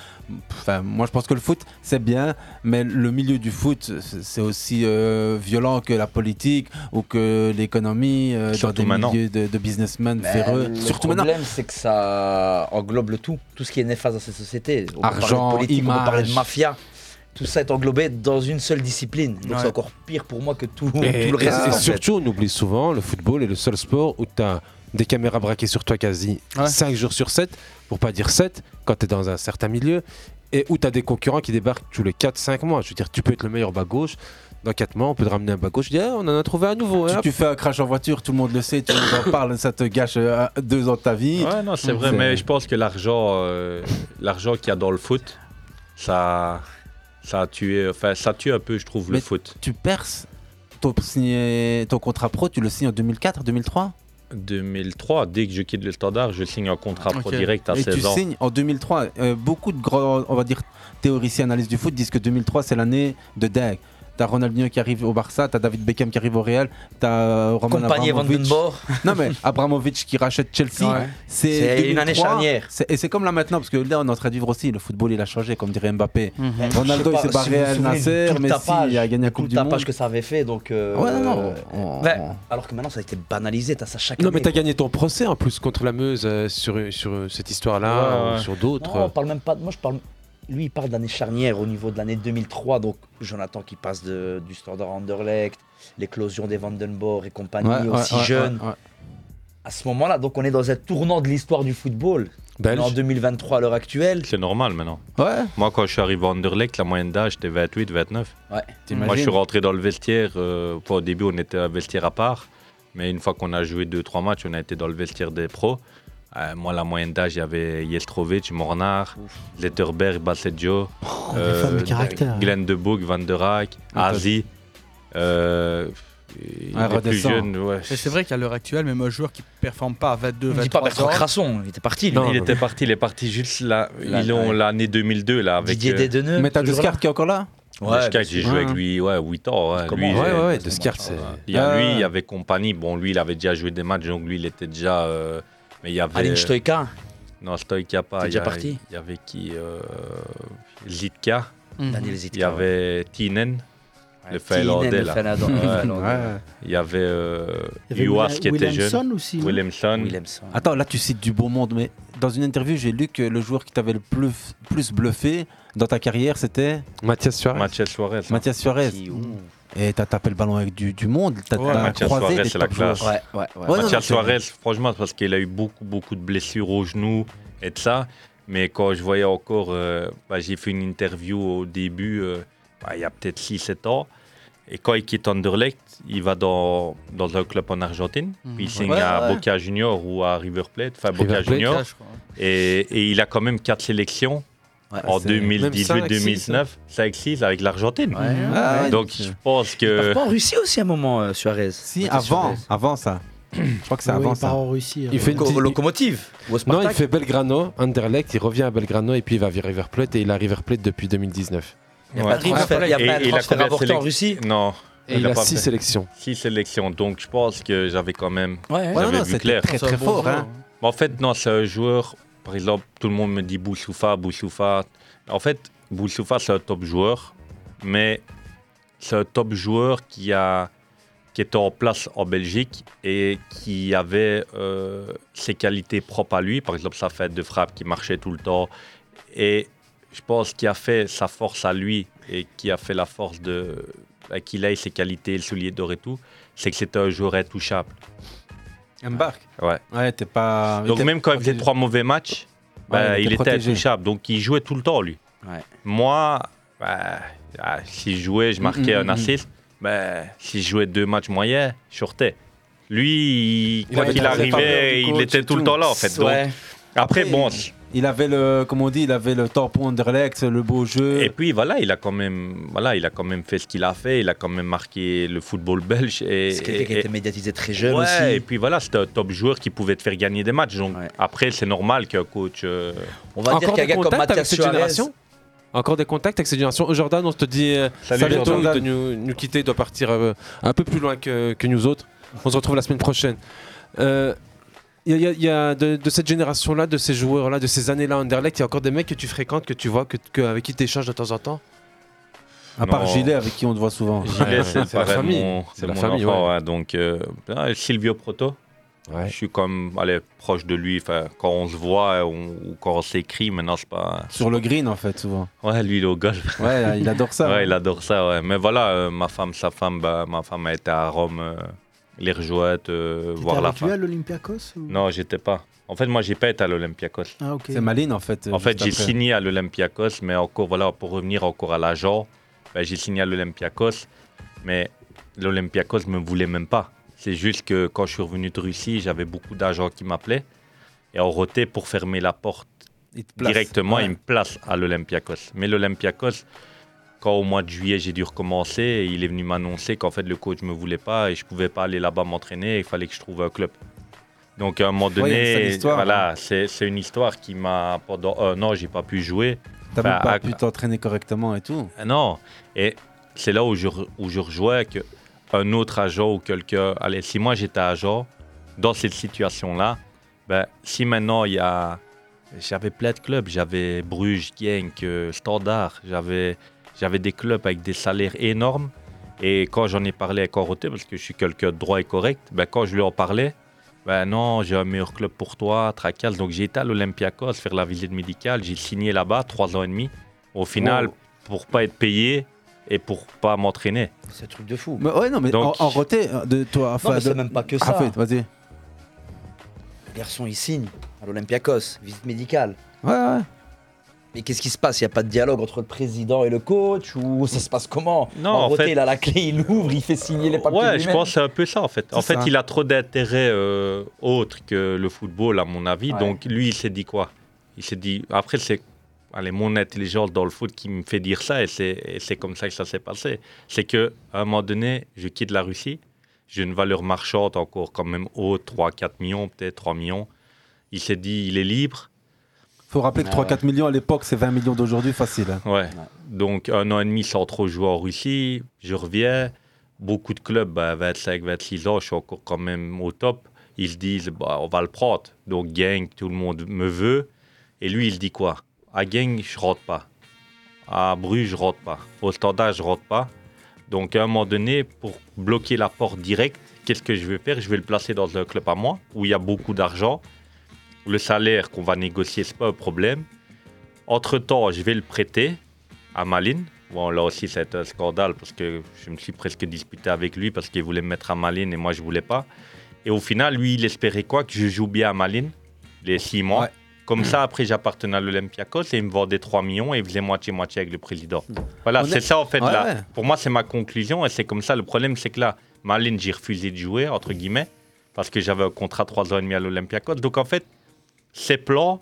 Enfin, moi je pense que le foot c'est bien, mais le milieu du foot c'est aussi euh, violent que la politique ou que l'économie euh, dans Surtout des maintenant. milieux de, de businessmen Mais véreux. Le Surtout maintenant. problème, c'est que ça englobe le tout, tout ce qui est néfaste dans cette société. On Argent, de mafia. Tout ça est englobé dans une seule discipline. Donc Ouais. c'est encore pire pour moi que tout, Et, tout le reste. et surtout, on oublie souvent, le football est le seul sport où tu as des caméras braquées sur toi quasi 5 jours sur 7, pour pas dire 7, quand tu es dans un certain milieu, et où tu as des concurrents qui débarquent tous les 4-5 mois. Je veux dire, tu peux être le meilleur bas gauche, dans 4 mois, on peut te ramener un bas gauche, je dis, Ah, on en a trouvé un nouveau. Si hein. tu fais un crash en voiture, tout le monde le sait, tout le monde en parle, ça te gâche euh, deux ans de ta vie. Ouais, non, c'est vrai, mais je pense que l'argent, euh, l'argent qu'il y a dans le foot, ça, ça a tué, enfin, ça tue un peu, je trouve, le foot. Tu perces ton, signé- ton contrat pro, tu le signes en 2004, 2003 2003, dès que je quitte le standard, je signe un contrat pro direct à Et 16 tu ans. signes en 2003. Euh, beaucoup de grands, on va dire, théoriciens analystes du foot disent que 2003 c'est l'année de dingue. T'as Ronaldinho qui arrive au Barça, t'as David Beckham qui arrive au Real, t'as euh, Roman Compagnie Abramovich. <laughs> Non mais Abramovich qui rachète Chelsea. Ouais. C'est une 2003, année charnière. Et c'est comme là maintenant parce que là on est en train de vivre aussi. Le football il a changé comme dirait Mbappé. Mhm. Ronaldo il s'est pas, barré si à de Nasser, Messi il a gagné la Coupe du Monde. tapage que ça avait fait. Donc, euh, Ouais, non, non, on- on- Alors que maintenant, ça a été banalisé. T'as ça chaque Non, année. mais t'as gagné ton procès en plus contre la Meuse euh, sur, sur euh, cette histoire-là, Ouais, ou ouais. sur d'autres. Non, on parle même pas. Moi, je parle. Lui, il parle d'année charnière au niveau de l'année 2003. Donc, Jonathan qui passe de, du Standard Anderlecht, l'éclosion des Vandenborg et compagnie, Ouais, aussi ouais, jeune. ouais, ouais. À ce moment-là, donc, on est dans un tournant de l'histoire du football. Belge. On est en 2023 à l'heure actuelle. C'est normal maintenant. Ouais. Moi, quand je suis arrivé à Anderlecht, la moyenne d'âge était 28, 29. Ouais. Moi, je suis rentré dans le vestiaire. euh, au début, on était un vestiaire à part. Mais une fois qu'on a joué 2-3 matchs, on a été dans le vestiaire des pros. Euh, moi, la moyenne d'âge, il y avait Jestrovic, Mornar, Letterberg, Basseggio, Oh, des femmes de caractère, hein. Glenn de Boek, Van der Raak, Ah, Azi. Euh, Ouais, les plus redescend. jeunes, ouais. Et c'est vrai qu'à l'heure actuelle, même un joueur qui performe pas à 22, On dit pas 23 Bertrand ans. Crasson, il était parti. lui. Non, il était parti, il est parti juste là. L'année 2002 là avec. Didier euh, Desdeneux, Mais t'as Descartes qui est encore là? Ouais, j'ai joué Ouais. avec lui ouais, 8 ans. Ouais, lui, Ouais, ouais, ouais, c'est Descartes, Il y a Ah. lui, il y avait compagnie. Bon, lui, il avait déjà joué des matchs, donc lui, il était déjà. euh, Mais il y avait. Aline Stoïka. Non, Stoïka pas. Il déjà parti il y avait qui euh, Zitka. Daniel Il Zitka. y avait Tinen. Le Finlandais le là. Finlandais, Ouais. Finlandais. Ouais. Il y avait euh, Il y avait Juas William- qui était Williamson jeune. aussi, Williamson. Williamson. Attends, là tu cites du beau monde, mais dans une interview, j'ai lu que le joueur qui t'avait le plus, plus bluffé dans ta carrière, c'était Mathias Suarez. Mathias Suarez. hein. Mathias Suarez. Et t'as tapé le ballon avec du, du monde, t'as Ouais, Mathias croisé Suarez, des c'est la classe. joueurs. Ouais, ouais, ouais. Ouais, non, Mathias non, Suarez, franchement, parce qu'il a eu beaucoup, beaucoup de blessures au genou et de ça. Mais quand je voyais encore, euh, bah, j'ai fait une interview au début, euh, bah, il y a peut-être 6-7 ans. Et quand il quitte Anderlecht, il va dans, dans un club en Argentine. Puis il signe Ouais, à ouais. Boca Junior ou à River Plate. Enfin, Boca Plate, Junior. Et, et il a quand même 4 sélections Ouais, en c'est- même ça avec 2018-2019. 5-6 avec l'Argentine. Ouais, ouais. Donc je pense Il que. part pas en Russie aussi à un moment, euh, Suarez. Si, avant, Suarez. avant ça. Je crois que c'est Oui, avant il part ça. en Russie. Il euh, fait une petite- Locomotive Non, il fait Belgrano, Anderlecht, il revient à Belgrano et puis il va à River Plate et il a River Plate depuis 2019. Il n'y a Ouais. pas de transfert, il y a Et- pas de il transfert avorté en Russie Non. Et il a pas 6 fait. sélections. Six sélections, donc je pense que j'avais quand même. Ouais, Ouais, J'avais non, non, vu c'était clair. très très fort. Hein. Mais en fait, non, c'est un joueur. Par exemple, tout le monde me dit Boussoufa, Boussoufa. En fait, Boussoufa, c'est un top joueur, mais c'est un top joueur qui, a, qui était en place en Belgique et qui avait euh, ses qualités propres à lui. Par exemple, sa fête de frappe qui marchait tout le temps. Et je pense qu'il a fait sa force à lui et qui a fait la force de qu'il ait ses qualités, le soulier d'or et tout, c'est que c'était un joueur intouchable. Embarque. Ouais. Ouais, t'es pas. Donc même quand il faisait trois mauvais matchs, bah, Ouais, il il était intouchable. Donc il jouait tout le temps, lui. Ouais. Moi, bah, ah, si je jouais, je marquais Mm, un mm, assist. Bah, si je jouais deux matchs moyens, je sortais. Lui, il- Il quand avait il la faveur arrivait, il était tout le temps là, en fait. Donc, Ouais. après, bon. Il avait le, comme on dit, il avait le tampon Anderlecht, le beau jeu. Et puis voilà, il a quand même, voilà, il a quand même fait ce qu'il a fait. Il a quand même marqué le football belge. Et, C'est quelqu'un qui été médiatisé très jeune ouais, aussi. et puis voilà, c'était un top joueur qui pouvait te faire gagner des matchs. Donc Ouais. après, c'est normal qu'un coach. euh, On va dire Encore qu'un des gars comme contacts avec Mathias cette Suarez. génération Encore des contacts avec cette génération. Oh, Jordan, on te dit euh, Salut, ça bientôt Jordan. de nous, nous quitter, il doit partir euh, un peu plus loin que, que nous autres. On se retrouve la semaine prochaine. Euh, Il y a, il y a de, de cette génération-là, de ces joueurs-là, de ces années-là, Anderlecht, il y a encore des mecs que tu fréquentes, que tu vois, que, que- avec qui tu échanges de temps en temps? À part Non. Gilet, avec qui on te voit souvent. Gilet, Ouais, c'est la famille. mon- C'est la famille, enfant, ouais. ouais, donc, euh, ah, Silvio Proto. Ouais. Je suis comme allez, proche de lui. Quand on se voit on- ou quand on s'écrit, maintenant, c'est pas. Sur le green, en fait, souvent. Ouais, lui, il est au golf. Ouais, il adore ça. <laughs> ouais, il adore ça, ouais. Mais voilà, euh, ma femme, sa femme, bah, ma femme a été à Rome, euh, les rejouettes, euh, voir la fin. à l'Olympiakos ou- Non, j'étais pas. En fait, moi, j'ai pas été à l'Olympiakos. Ah, ok. C'est Maline, en fait. En fait, j'ai signé à l'Olympiakos, mais encore, voilà, pour revenir encore à l'agent, ben, j'ai signé à l'Olympiakos, mais l'Olympiakos me voulait même pas. C'est juste que quand je suis revenu de Russie, j'avais beaucoup d'agents qui m'appelaient. Et en roté, pour fermer la porte Il place. directement, Ouais. ils me placent à l'Olympiakos. Mais l'Olympiakos, quand au mois de juillet, j'ai dû recommencer, il est venu m'annoncer qu'en fait, le coach me voulait pas et je pouvais pas aller là-bas m'entraîner. Il fallait que je trouve un club. Donc à un moment Ouais, donné, histoire, voilà, c'est c'est une histoire qui m'a pendant un an, j'ai pas pu jouer. T'as même Enfin, pas à- pu t'entraîner correctement et tout. ah Non. Et c'est là où je, où je rejoins que un autre agent ou quelqu'un. Allez, si moi j'étais agent dans cette situation-là, ben, si maintenant il y a. J'avais plein de clubs. J'avais Bruges, Genk, euh, Standard. J'avais, j'avais des clubs avec des salaires énormes. Et quand j'en ai parlé à Coroté, parce que je suis quelqu'un de droit et correct, ben, quand je lui en parlais, ben non, j'ai un meilleur club pour toi, Tracas. Donc j'ai été à l'Olympiakos faire la visite médicale. J'ai signé là-bas trois ans et demi. Au final, Wow. pour pas être payé et pour pas m'entraîner. C'est un truc de fou. Mais ouais, non, mais Donc- en, en roté, euh, de toi. mais de- c'est même pas que Ah, ça. fait, vas-y. Le garçon, il signe à l'Olympiakos, visite médicale. Ouais, ouais. Mais qu'est-ce qui se passe? Il n'y a pas de dialogue entre le président et le coach? Ou ça se passe comment? Non, en fait- il a la clé, il ouvre, il fait signer les papiers. Ouais, je pense que c'est un peu ça en fait. En fait, ça. il a trop d'intérêt euh, autre que le football, à mon avis. Ouais. Donc lui, il s'est dit quoi? Il s'est dit. Après, c'est allez, mon intelligence dans le foot qui me fait dire ça, et c'est comme ça que ça s'est passé. C'est que à un moment donné, je quitte la Russie. J'ai une valeur marchande encore quand même haute, 3-4 millions, peut-être 3 millions. Il s'est dit, il est libre. Faut rappeler que Ah 3-4 millions à l'époque, c'est 20 millions d'aujourd'hui, facile. hein. Ouais. Donc un an et demi sans trop jouer en Russie, je reviens. Beaucoup de clubs, bah, 25, 26 ans, je suis encore quand même au top. Ils se disent, bah, on va le prendre. Donc gang, tout le monde me veut. Et lui, il dit quoi À gang, je rentre pas. À Bruges, je rentre pas. Au standard, je rentre pas. Donc à un moment donné, pour bloquer la porte directe, qu'est-ce que je vais faire? Je vais le placer dans un club à moi, où il y a beaucoup d'argent. Le salaire qu'on va négocier, c'est pas un problème. Entre-temps, je vais le prêter à Malines. Bon, là aussi, c'est un scandale parce que je me suis presque disputé avec lui parce qu'il voulait me mettre à Malines et moi, je voulais pas. Et au final, lui, il espérait quoi? Que je joue bien à Malines, les six mois. Comme ça, après, j'appartenais à l'Olympiakos et il me vendait 3 millions et il faisait moitié-moitié avec le président. Voilà, c'est est- ça, en fait. Ouais, là. ouais. Pour moi, c'est ma conclusion et c'est comme ça. Le problème, c'est que là, Malines, j'ai refusé de jouer, entre guillemets, parce que j'avais un contrat 3 ans et demi à l'Olympiakos. Donc, en fait, ces plans,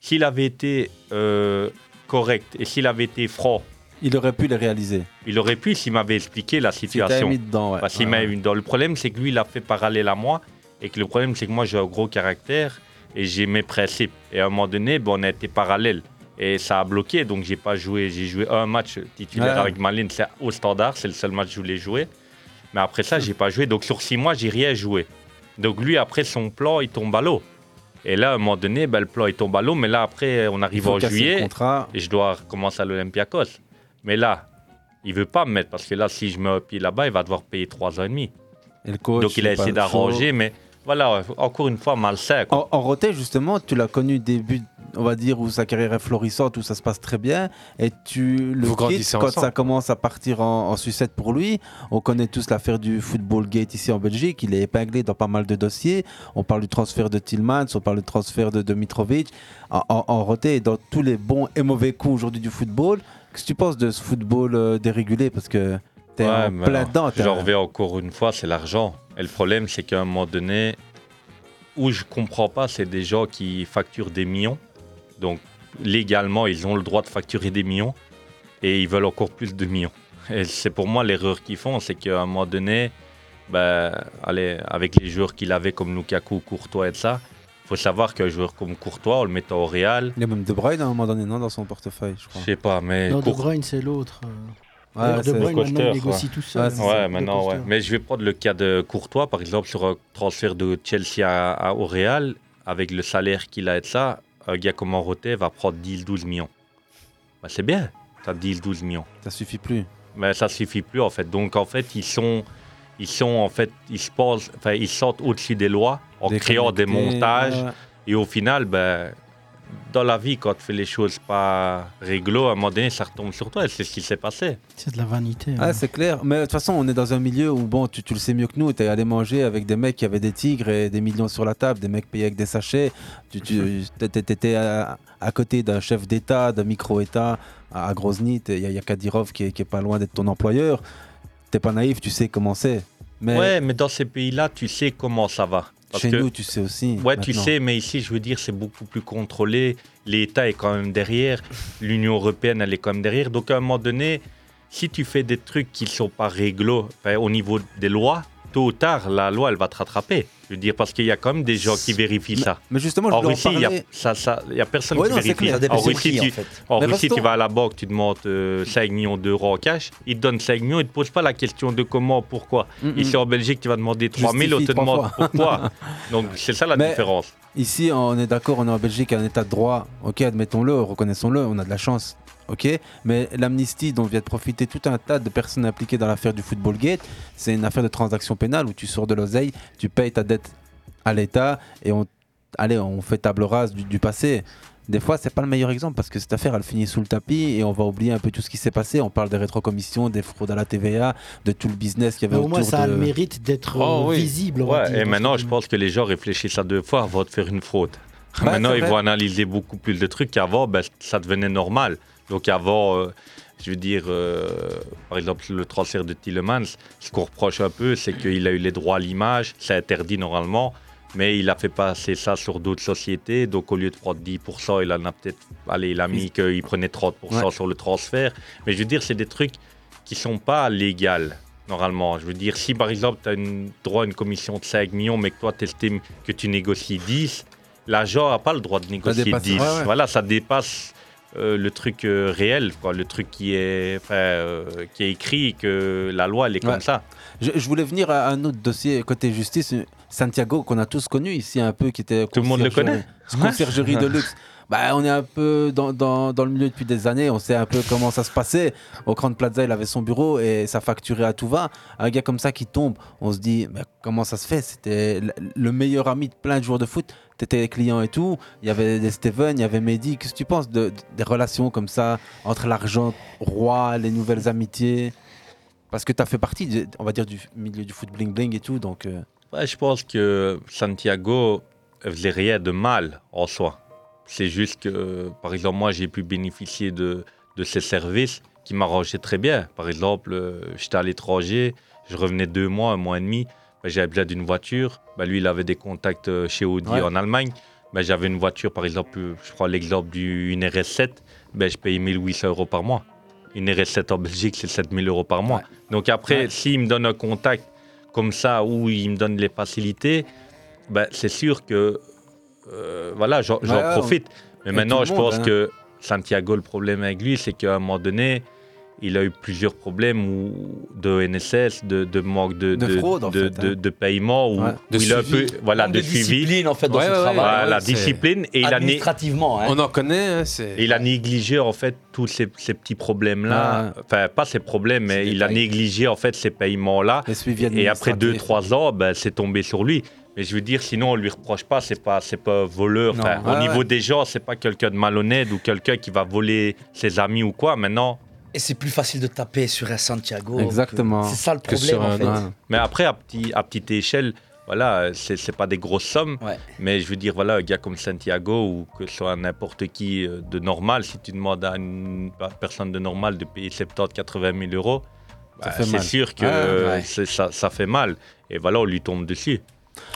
s'il avait été euh, correct et s'il avait été franc, il aurait pu les réaliser. Il aurait pu s'il m'avait expliqué la situation. mis dedans, ouais. Parce qu'il Ouais, m'avait ouais. mis dedans. Le problème, c'est que lui, il a fait parallèle à moi et que le problème, c'est que moi, j'ai un gros caractère et j'ai mes principes. Et à un moment donné, ben, on a été parallèles. Et ça a bloqué, donc j'ai pas joué. J'ai joué un match titulaire avec Maline, c'est au standard, c'est le seul match que je voulais jouer. Mais après ça, j'ai pas joué. Donc sur six mois, j'ai rien joué. Donc lui, après son plan, il tombe à l'eau. Et là, à un moment donné, ben, le plan, il tombe à l'eau. Mais là, après, on arrive en juillet. Et je dois recommencer à l'Olympiakos. Mais là, il veut pas me mettre parce que là, si je mets un pied là-bas, il va devoir payer trois ans et demi. Et le coach, Donc il a essayé d'arranger, mais voilà, encore une fois, malsain. En, en roté, justement, tu l'as connu début, on va dire, où sa carrière est florissante, où ça se passe très bien, et tu le Vous quittes quand ensemble. ça commence à partir en, en sucette pour lui. On connaît tous l'affaire du Football Gate ici en Belgique, il est épinglé dans pas mal de dossiers. On parle du transfert de Tillmans, on parle du transfert de, de Mitrovic. En, en, en roté, et dans tous les bons et mauvais coups aujourd'hui du football, qu'est-ce que tu penses de ce football euh, dérégulé? Parce que t'es Ouais, en plein dedans. J'en reviens encore une fois, c'est l'argent. Et le problème, c'est qu'à un moment donné, où je comprends pas, c'est des gens qui facturent des millions. Donc, légalement, ils ont le droit de facturer des millions et ils veulent encore plus de millions. Et c'est pour moi l'erreur qu'ils font, c'est qu'à un moment donné, ben, allez, avec les joueurs qu'il avait comme Lukaku, Courtois et ça, il faut savoir qu'un joueur comme Courtois, on le mettait au Real. Il y a même De Bruyne à un moment donné, non, dans son portefeuille, je crois. Je sais pas, mais Non, De Bruyne, c'est l'autre. Ouais, De Bruyne, maintenant, il négocie ouais. tout seul. Ouais, maintenant, ouais. Mais je vais prendre le cas de Courtois, par exemple, sur un transfert de Chelsea à, à- au Real, avec le salaire qu'il a et ça, un gars comme Enroté va prendre 10-12 millions. Bah, c'est bien, t'as 10-12 millions. Ça suffit plus. Mais ça suffit plus, en fait. Donc, en fait, ils sont, ils sont, en fait, ils se enfin, ils sortent au-dessus des lois en créant des montages. Et au final, ben, dans la vie, quand tu fais les choses pas réglo, à un moment donné, ça retombe sur toi. Et c'est ce qui s'est passé. C'est de la vanité. Ah, c'est clair. Mais de toute façon, on est dans un milieu où, bon, tu, tu le sais mieux que nous, tu es allé manger avec des mecs qui avaient des tigres et des millions sur la table, des mecs payés avec des sachets. Tu, tu étais à, à côté d'un chef d'État, d'un micro-État à, à Grozny. Il y, a- il y a Kadyrov qui est, qui est pas loin d'être ton employeur. T'es pas naïf, tu sais comment c'est. Mais Ouais, mais dans ces pays-là, tu sais comment ça va. Parce chez que- nous, tu sais aussi. Ouais, tu sais, mais ici, je veux dire, c'est beaucoup plus contrôlé. L'État est quand même derrière. L'Union européenne, elle est quand même derrière. Donc, à un moment donné, si tu fais des trucs qui ne sont pas réglo enfin, au niveau des lois, tôt ou tard, la loi, elle va te rattraper. Je veux dire, parce qu'il y a quand même des gens qui vérifient ça. mais justement, je en Russie, il y a, parler. ça, ça, il y a personne Ouais, qui non, vérifie. Ça En Russie, qui, tu, en fait. en Russie, tu vas à la banque, tu demandes euh, 5 millions d'euros en cash, ils te donnent 5 millions, ils ne te posent pas la question de comment, pourquoi. Mm, Ici mm. en Belgique, tu vas demander 3 000, on te demande fois. pourquoi. <laughs> Donc c'est ça la Mais différence. Ici, on est d'accord, on est en Belgique, un état de droit. Ok, admettons-le, reconnaissons-le, on a de la chance. Ok, mais l'amnistie dont vient de profiter tout un tas de personnes impliquées dans l'affaire du Football Gate, c'est une affaire de transaction pénale où tu sors de l'oseille, tu payes ta dette à l'État et on, allez, on fait table rase du, du passé. Des fois, c'est pas le meilleur exemple parce que cette affaire, elle finit sous le tapis et on va oublier un peu tout ce qui s'est passé. On parle des rétrocommissions, des fraudes à la TVA, de tout le business qu'il y Mais avait au moins, autour ça a le mérite d'être Oh, euh, oui. visible. Ouais, et maintenant, je pense que les gens réfléchissent à deux fois avant de faire une fraude. Maintenant, ils vont analyser beaucoup plus de trucs qu'avant, ben, ça devenait normal. Donc avant, euh, je veux dire, euh, par exemple, le transfert de Tillemans, ce qu'on reproche un peu, c'est qu'il a eu les droits à l'image, c'est interdit normalement, mais il a fait passer ça sur d'autres sociétés. Donc au lieu de prendre 10%, il en a peut-être, allez, il a mis qu'il prenait 30% Ouais. sur le transfert. Mais je veux dire, c'est des trucs qui sont pas légales. Normalement, je veux dire, si par exemple tu as une, droit à une commission de 5 millions, mais que toi tu estimes que tu négocies 10, l'agent n'a pas le droit de négocier dépasse- 10. ouais, ouais. Voilà, ça dépasse euh, le truc euh, réel, quoi, le truc qui est, enfin, euh, qui est écrit, que la loi elle est Ouais. comme ça. Je, je voulais venir à un autre dossier côté justice. Santiago, qu'on a tous connu ici un peu, qui était. Tout le monde le connaît Conciergerie de luxe. Bah, on est un peu dans, le milieu depuis des années, on sait un peu comment ça se passait. Au Grand Plaza, il avait son bureau et ça facturait à tout va. Un gars comme ça qui tombe, on se dit, comment ça se fait? C'était le- le meilleur ami de plein de joueurs de foot. T'étais client et tout. Il y avait des Steven, il y avait Mehdi. Qu'est-ce que tu penses de, de- des relations comme ça entre l'argent roi, les nouvelles amitiés? Parce que tu as fait partie, on va dire, du milieu du foot bling-bling et tout. Donc, euh, je pense que Santiago faisait rien de mal en soi. C'est juste que, par exemple, moi, j'ai pu bénéficier de, de ses services qui m'arrangeaient très bien. Par exemple, euh, j'étais à l'étranger, je revenais deux mois, un mois et demi, ben, j'avais besoin d'une voiture. Ben, lui, il avait des contacts euh, chez Audi Ouais. en Allemagne. Ben, j'avais une voiture, par exemple, euh, je prends l'exemple d'une RS7, ben, je payais 1800 euros par mois. Une RS7 en Belgique, c'est 7000 euros par mois. Donc après, Ouais. s'il me donne un contact comme ça où il me donne les facilités, c'est sûr que euh, voilà, j'en on- profite. Mais maintenant, je monde, pense hein. que Santiago, le problème avec lui, c'est qu'à un moment donné, il a eu plusieurs problèmes où- de NSS, de, de manque de, De fraude, de, fait, de- hein. de paiement, Ouais. De il a un peu suivi. voilà, de, de suivi. discipline, en fait, dans Ouais, ce ouais, travail. Voilà, ouais, la discipline. Et il a, Administrativement, hein. On en connaît, hein, et il a négligé en fait tous ces, ces petits problèmes-là. Enfin, pas ces problèmes, mais il a négligé en fait ces paiements-là. les suivis Et après administratifs. 2-3 ans, ben, c'est tombé sur lui. Mais je veux dire, sinon, on lui reproche pas, c'est pas, c'est pas voleur. Non. Enfin, Ouais, au niveau ouais. des gens, c'est pas quelqu'un de malhonnête ou quelqu'un qui va voler ses amis ou quoi. Maintenant, Et c'est plus facile de taper sur un Santiago. que- Exactement. C'est ça le problème, sur en un- fait. mais après, à, petit, à petite échelle, voilà, c'est pas des grosses sommes. Ouais. Mais je veux dire, voilà, un gars comme Santiago ou que ce soit n'importe qui euh, de normal, si tu demandes à une personne de normal de payer 70-80 000 euros, bah, c'est mal. sûr que Ouais, ouais. c'est- ça, ça fait mal. Et voilà, on lui tombe dessus.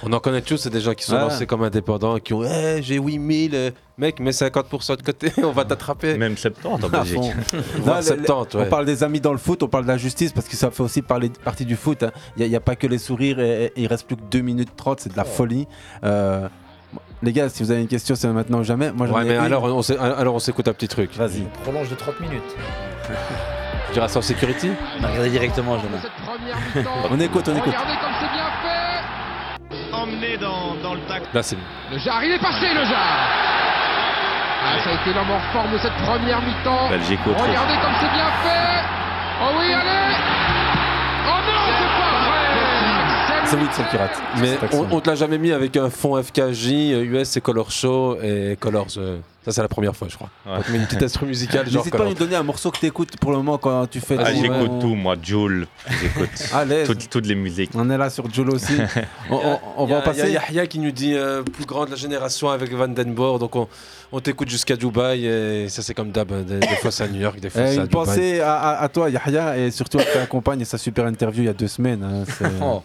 On en connaît tous, c'est des gens qui sont lancés comme indépendants, qui ont Eh, j'ai 8000, euh, mec, mets 50% de côté, <laughs> on va t'attraper. Même 70 en Belgique. fond. <laughs> Voire Non, les- 70, ouais. On parle des amis dans le foot, on parle de la justice parce que ça fait aussi parler, partie du foot. hein. Il n'y a, pas que les sourires et, et il reste plus que 2 minutes 30, c'est de la folie. Euh, les gars, si vous avez une question, c'est maintenant ou jamais. Moi, j'en Ouais, ai mais une. alors on, s'é- alors on s'écoute un petit truc. Vas-y. Prolonge de 30 minutes. <laughs> Tu diras ça en security On a regardé directement, Jonah. On écoute, on écoute. Emmené dans, dans le tac. Là, c'est. Le Jar, il est passé le Jar Ah, ça a été l'homme en forme de cette première mi-temps. Belgique. Regardez comme c'est bien fait Oh oui, allez C'est Wilson qui rate. Mais on, on te l'a jamais mis avec un fond FKJ, US c'est Color Show et Colors. euh, ça, c'est la première fois, je crois. Ouais. On te met une petite instru musicale, N'hésite pas à nous donner un morceau que tu écoutes pour le moment quand tu fais Ah, j'écoute tout, moi, Joule, j'écoute <laughs> l'aise. toutes, toutes les musiques. On est là sur Jolo aussi. <laughs> on, on- on va en passer. Il y a Yahya qui nous dit euh, plus grand de la génération avec Vandenborg. Donc on, on t'écoute jusqu'à Dubaï et ça c'est comme d'hab. Des, des fois c'est à New York, des fois Eh, c'est à une Dubaï. pensée à, à- à toi, Yahya, et surtout à ta compagne et sa super interview il y a deux semaines. hein, <laughs> Oh.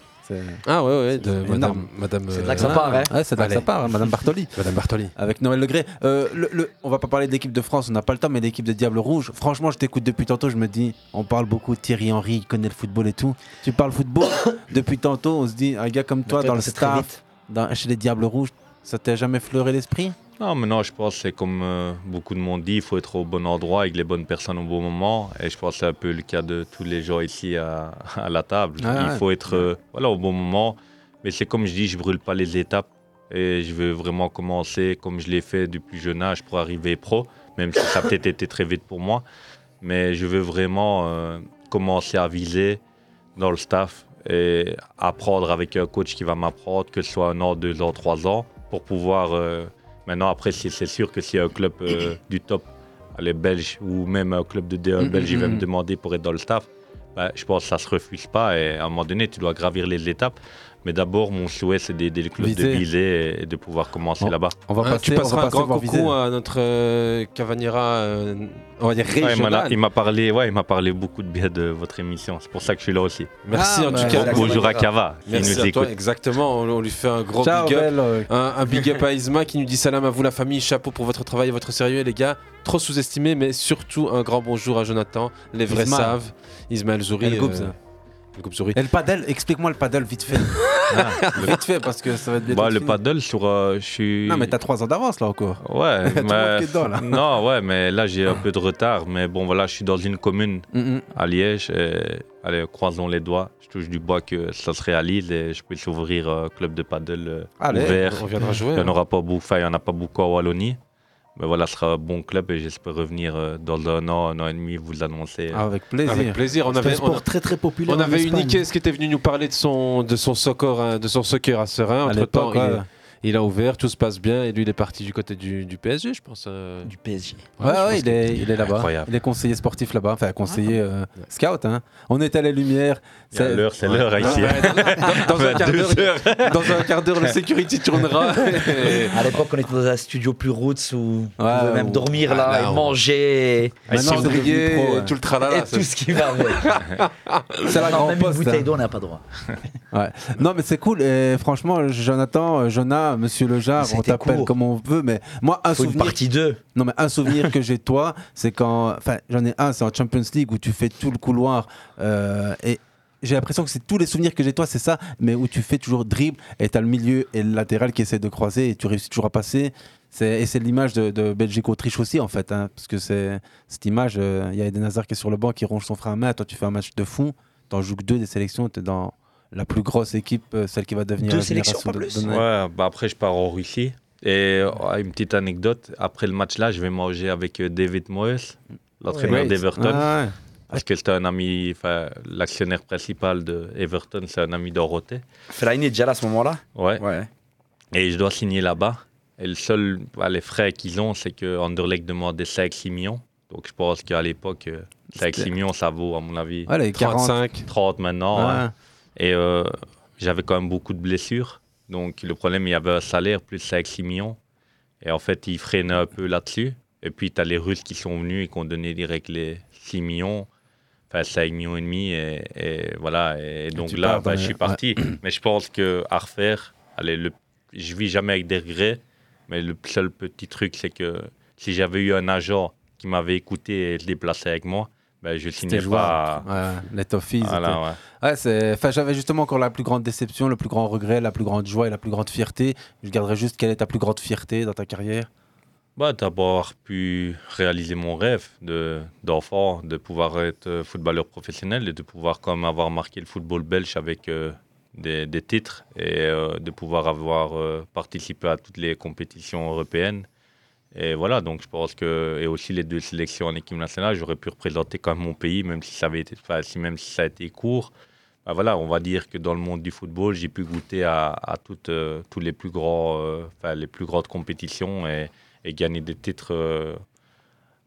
Ah ouais, ouais, de madame, madame. C'est de là que ça euh, part, hein. Ouais, c'est de là que ça part, hein, Madame Bartoli. <laughs> Madame Bartoli. Avec Noël Legré. Euh, le, le- on va pas parler de l'équipe de France, on n'a pas le temps, mais l'équipe des Diables Rouges. Franchement, je t'écoute depuis tantôt, je me dis, on parle beaucoup de Thierry Henry, il connaît le football et tout. Tu parles football <coughs> depuis tantôt, on se dit, un gars comme toi dans le staff, vite. dans- chez les Diables Rouges, ça t'a jamais fleuré l'esprit? Non, mais non, je pense que c'est comme euh, beaucoup de monde dit, il faut être au bon endroit avec les bonnes personnes au bon moment. Et je pense que c'est un peu le cas de tous les gens ici à, <laughs> à la table. Ah il faut être euh, voilà, au bon moment. Mais c'est comme je dis, je brûle pas les étapes. Et je veux vraiment commencer comme je l'ai fait du plus jeune âge pour arriver pro, même si ça a peut-être été très vite pour moi. Mais je veux vraiment euh, commencer à viser dans le staff et apprendre avec un coach qui va m'apprendre, que ce soit un an, deux ans, trois ans, pour pouvoir. euh, maintenant, après, c'est sûr que si un club euh, <coughs> du top, les Belges ou même un club de D1 Mhm, belge, il va me demander pour être dans le staff, bah, je pense que ça se refuse pas. Et à un moment donné, tu dois gravir les étapes. Mais d'abord, mon souhait, c'est d'aider le club de Viser. viser et de pouvoir commencer Bon, là-bas. On va Ah, passer, tu on va passeras un grand coucou à notre euh, Cavaniera, euh, on va dire Ouais, il m'a- régional. il m'a parlé, ouais, il m'a parlé beaucoup de bien de votre émission. C'est pour ça que je suis là aussi. Merci Ah, en bah, tout cas. voilà, Bonjour à. Cava, qui Merci nous à toi, exactement. On, on lui fait un gros Ciao, big up. belle, euh, Un, un big up à Isma qui nous dit salam à vous la famille, chapeau pour votre travail et votre sérieux les gars. Trop sous-estimé mais surtout un grand bonjour à Jonathan, les vrais Ismaël. savent. Ismaël Zouri. Goubz Zouri. Et le paddle, explique-moi le paddle vite fait. <laughs> vite fait, parce que ça va être bientôt Bah, le fini. paddle sur. euh, je suis. Non, mais t'as 3 ans d'avance là encore. Ouais, <laughs> le mais- dedans, là. <laughs> non, ouais, mais là j'ai un peu de retard. Mais bon, voilà, je suis dans une commune Mhm. à Liège. Et, allez, croisons les doigts. Je touche du bois que ça se réalise et je puisse ouvrir un club de paddle euh, Allez, ouvert. On viendra jouer. Il n'y en hein. aura pas beaucoup, enfin, il y en a pas beaucoup à Wallonie. Mais voilà, ce sera un bon club et j'espère revenir euh, dans un an, un an et demi, vous l'annoncer. Ah, Avec plaisir. Avec plaisir. On C'est un avait, on, sport très très populaire. on avait uniqué ce qui était venu nous parler de son, de son soccer, hein, de son soccer à Serein. À Entre temps, l'époque, il, ouais. est- il a ouvert, tout se passe bien et lui il est parti du côté du, du PSG, je pense. euh. Du PSG. Ouais, ouais, il est, il est là-bas. Incroyable. Il est conseiller sportif là-bas, enfin conseiller euh, scout. Hein. On est à les Lumières. A l'heure, c'est l'heure ici. Dans, dans un <laughs> quart d'heure, dans un quart d'heure, le security tournera. <laughs> À l'époque, on était dans un studio plus roots où on pouvait même dormir Ah, là, là, et on- manger c'est Cendrier, pro, ouais. tout le tralala. et tout ce qui va avec. <laughs> C'est la Non, grande même une bouteille hein. d'eau, on n'a pas droit. Ouais. Non, mais c'est cool. Et franchement, Jonathan, euh, Jonah, Monsieur Lejar, on t'appelle comme on veut. Mais moi, un Faut une souvenir. partie 2. Non, mais un souvenir que j'ai de toi, c'est quand. Enfin, j'en ai un, c'est en Champions League où tu fais tout le couloir. euh, et j'ai l'impression que c'est tous les souvenirs que j'ai de toi, c'est ça, mais où tu fais toujours dribble et tu as le milieu et le latéral qui essaie de croiser et tu réussis toujours à passer. C'est- Et c'est l'image de, de Belgique-Autriche aussi, en fait. hein, parce que c'est cette image, euh, il y a Eden Hazard qui est sur le banc, qui ronge son frère à main. Toi, tu fais un match de fou. Tu joues que deux des sélections. Tu es dans la plus grosse équipe, euh, celle qui va devenir Deux la sélections, pas de- plus de- Ouais, bah après, je pars en Russie. Et euh, une petite anecdote, après le match là, je vais manger avec David Moyes, l'entraîneur Ouais. d'Everton. Ah ouais. Parce que c'était un ami, enfin, l'actionnaire principal de Everton, c'est un ami Dorothée. Fellaini est déjà là à ce moment-là? Ouais. Ouais. Et je dois signer là-bas. Et le seul, bah, les frais qu'ils ont, c'est que Anderlecht demandait 5-6 millions. Donc je pense qu'à l'époque, euh, 5-6 millions, ça vaut, à mon avis, Ouais, les 40. 35. 30 maintenant. Ouais. hein. Et euh, j'avais quand même beaucoup de blessures. Donc le problème, il y avait un salaire plus 5-6 millions. Et en fait, ils freinaient un peu là-dessus. Et puis, tu as les Russes qui sont venus et qui ont donné direct les 6 millions. Enfin, 5 millions et demi. Et, et voilà. Et, donc là, bah, je suis parti. <clears throat> Mais je pense que à refaire, allez, le, je vis jamais avec des regrets. Mais le seul petit truc, c'est que si j'avais eu un agent qui m'avait écouté et se déplacé avec moi, ben, je signais pas. jouable. Ouais. Voilà, étaient- ouais. Ouais, c'est. Enfin, j'avais justement encore la plus grande déception, le plus grand regret, la plus grande joie et la plus grande fierté. Je garderai juste quelle est ta plus grande fierté dans ta carrière? Bah, d'avoir pu réaliser mon rêve de, d'enfant, de pouvoir être euh, footballeur professionnel et de pouvoir même avoir marqué le football belge avec euh, des, des titres et euh, de pouvoir avoir participé à toutes les compétitions européennes. Et voilà, donc je pense que, et aussi les deux sélections en équipe nationale, j'aurais pu représenter quand même mon pays, même si ça avait été, si, même si ça a été court. Bah voilà, on va dire que dans le monde du football, j'ai pu goûter à, toutes, tous les plus grands, les plus grandes compétitions et, et gagner des titres euh,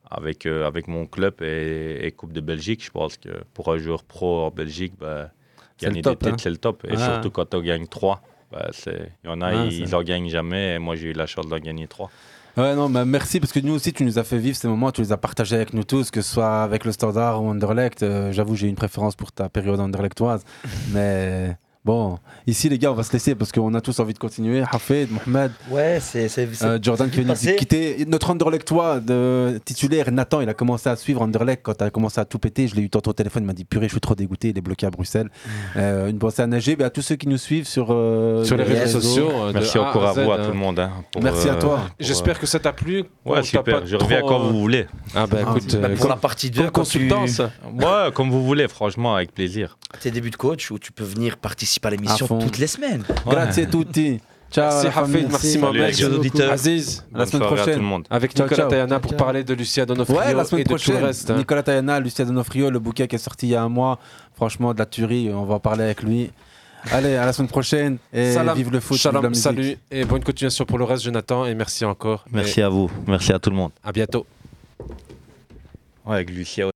avec, euh, avec mon club et, et Coupe de Belgique. Je pense que pour un joueur pro en Belgique, bah, gagner top, des titres, hein. c'est le top. Et Ah. surtout quand on gagne trois. Bah, Il y en a, Ah, ils n'en gagnent jamais. Et moi, j'ai eu la chance d'en gagner trois. Ouais, non, mais merci parce que nous aussi, tu nous as fait vivre ces moments, tu les as partagés avec nous tous, que ce soit avec le Standard ou Anderlecht. Euh, J'avoue, j'ai une préférence pour ta période anderlechtoise. <laughs> mais Bon, ici les gars, on va se laisser parce qu'on a tous envie de continuer. Hafed, Mohamed, Ouais, c'est. euh, Jordan qui vient de quitter. Notre Anderlechtois de titulaire, Nathan, il a commencé à suivre Anderlecht quand il a commencé à tout péter. Je l'ai eu tantôt au téléphone, il m'a dit purée, je suis trop dégoûté, il est bloqué à Bruxelles. Euh, une pensée à Nager, à tous ceux qui nous suivent sur, euh, Sur les réseaux sociaux. euh, Merci encore à vous, à hein. tout le monde. hein, pour, Merci à toi. pour, J'espère euh, que ça t'a plu. Ouais, super. Je reviens trop, quand vous voulez. Ah bah écoute, Bah, euh, pour la partie 2, comme quand tu consultance. Ouais, comme vous voulez, franchement, avec plaisir. tes débuts de coach où tu peux venir participer À l'émission toutes les semaines. Grazie a tutti. Ciao, Merci. Hafid, merci Mohamed, auditeurs. Aziz, À la semaine prochaine. tout le monde. avec Ciao, Nicolas ciao. Tayana pour parler de Lucia Donofrio Ouais, la et semaine de tout le prochaine. reste. Nicolas Tayana, Lucia Donofrio, le bouquet qui est sorti il y a un mois. Franchement, de la tuerie. On va en parler avec lui. Allez, à la semaine prochaine. Et Salam, vive le foot. vive shalom, la musique. salut et bonne continuation pour le reste, Jonathan. Et merci encore. Merci à vous. Merci à tout le monde. Et à bientôt. Ouais, avec Lucia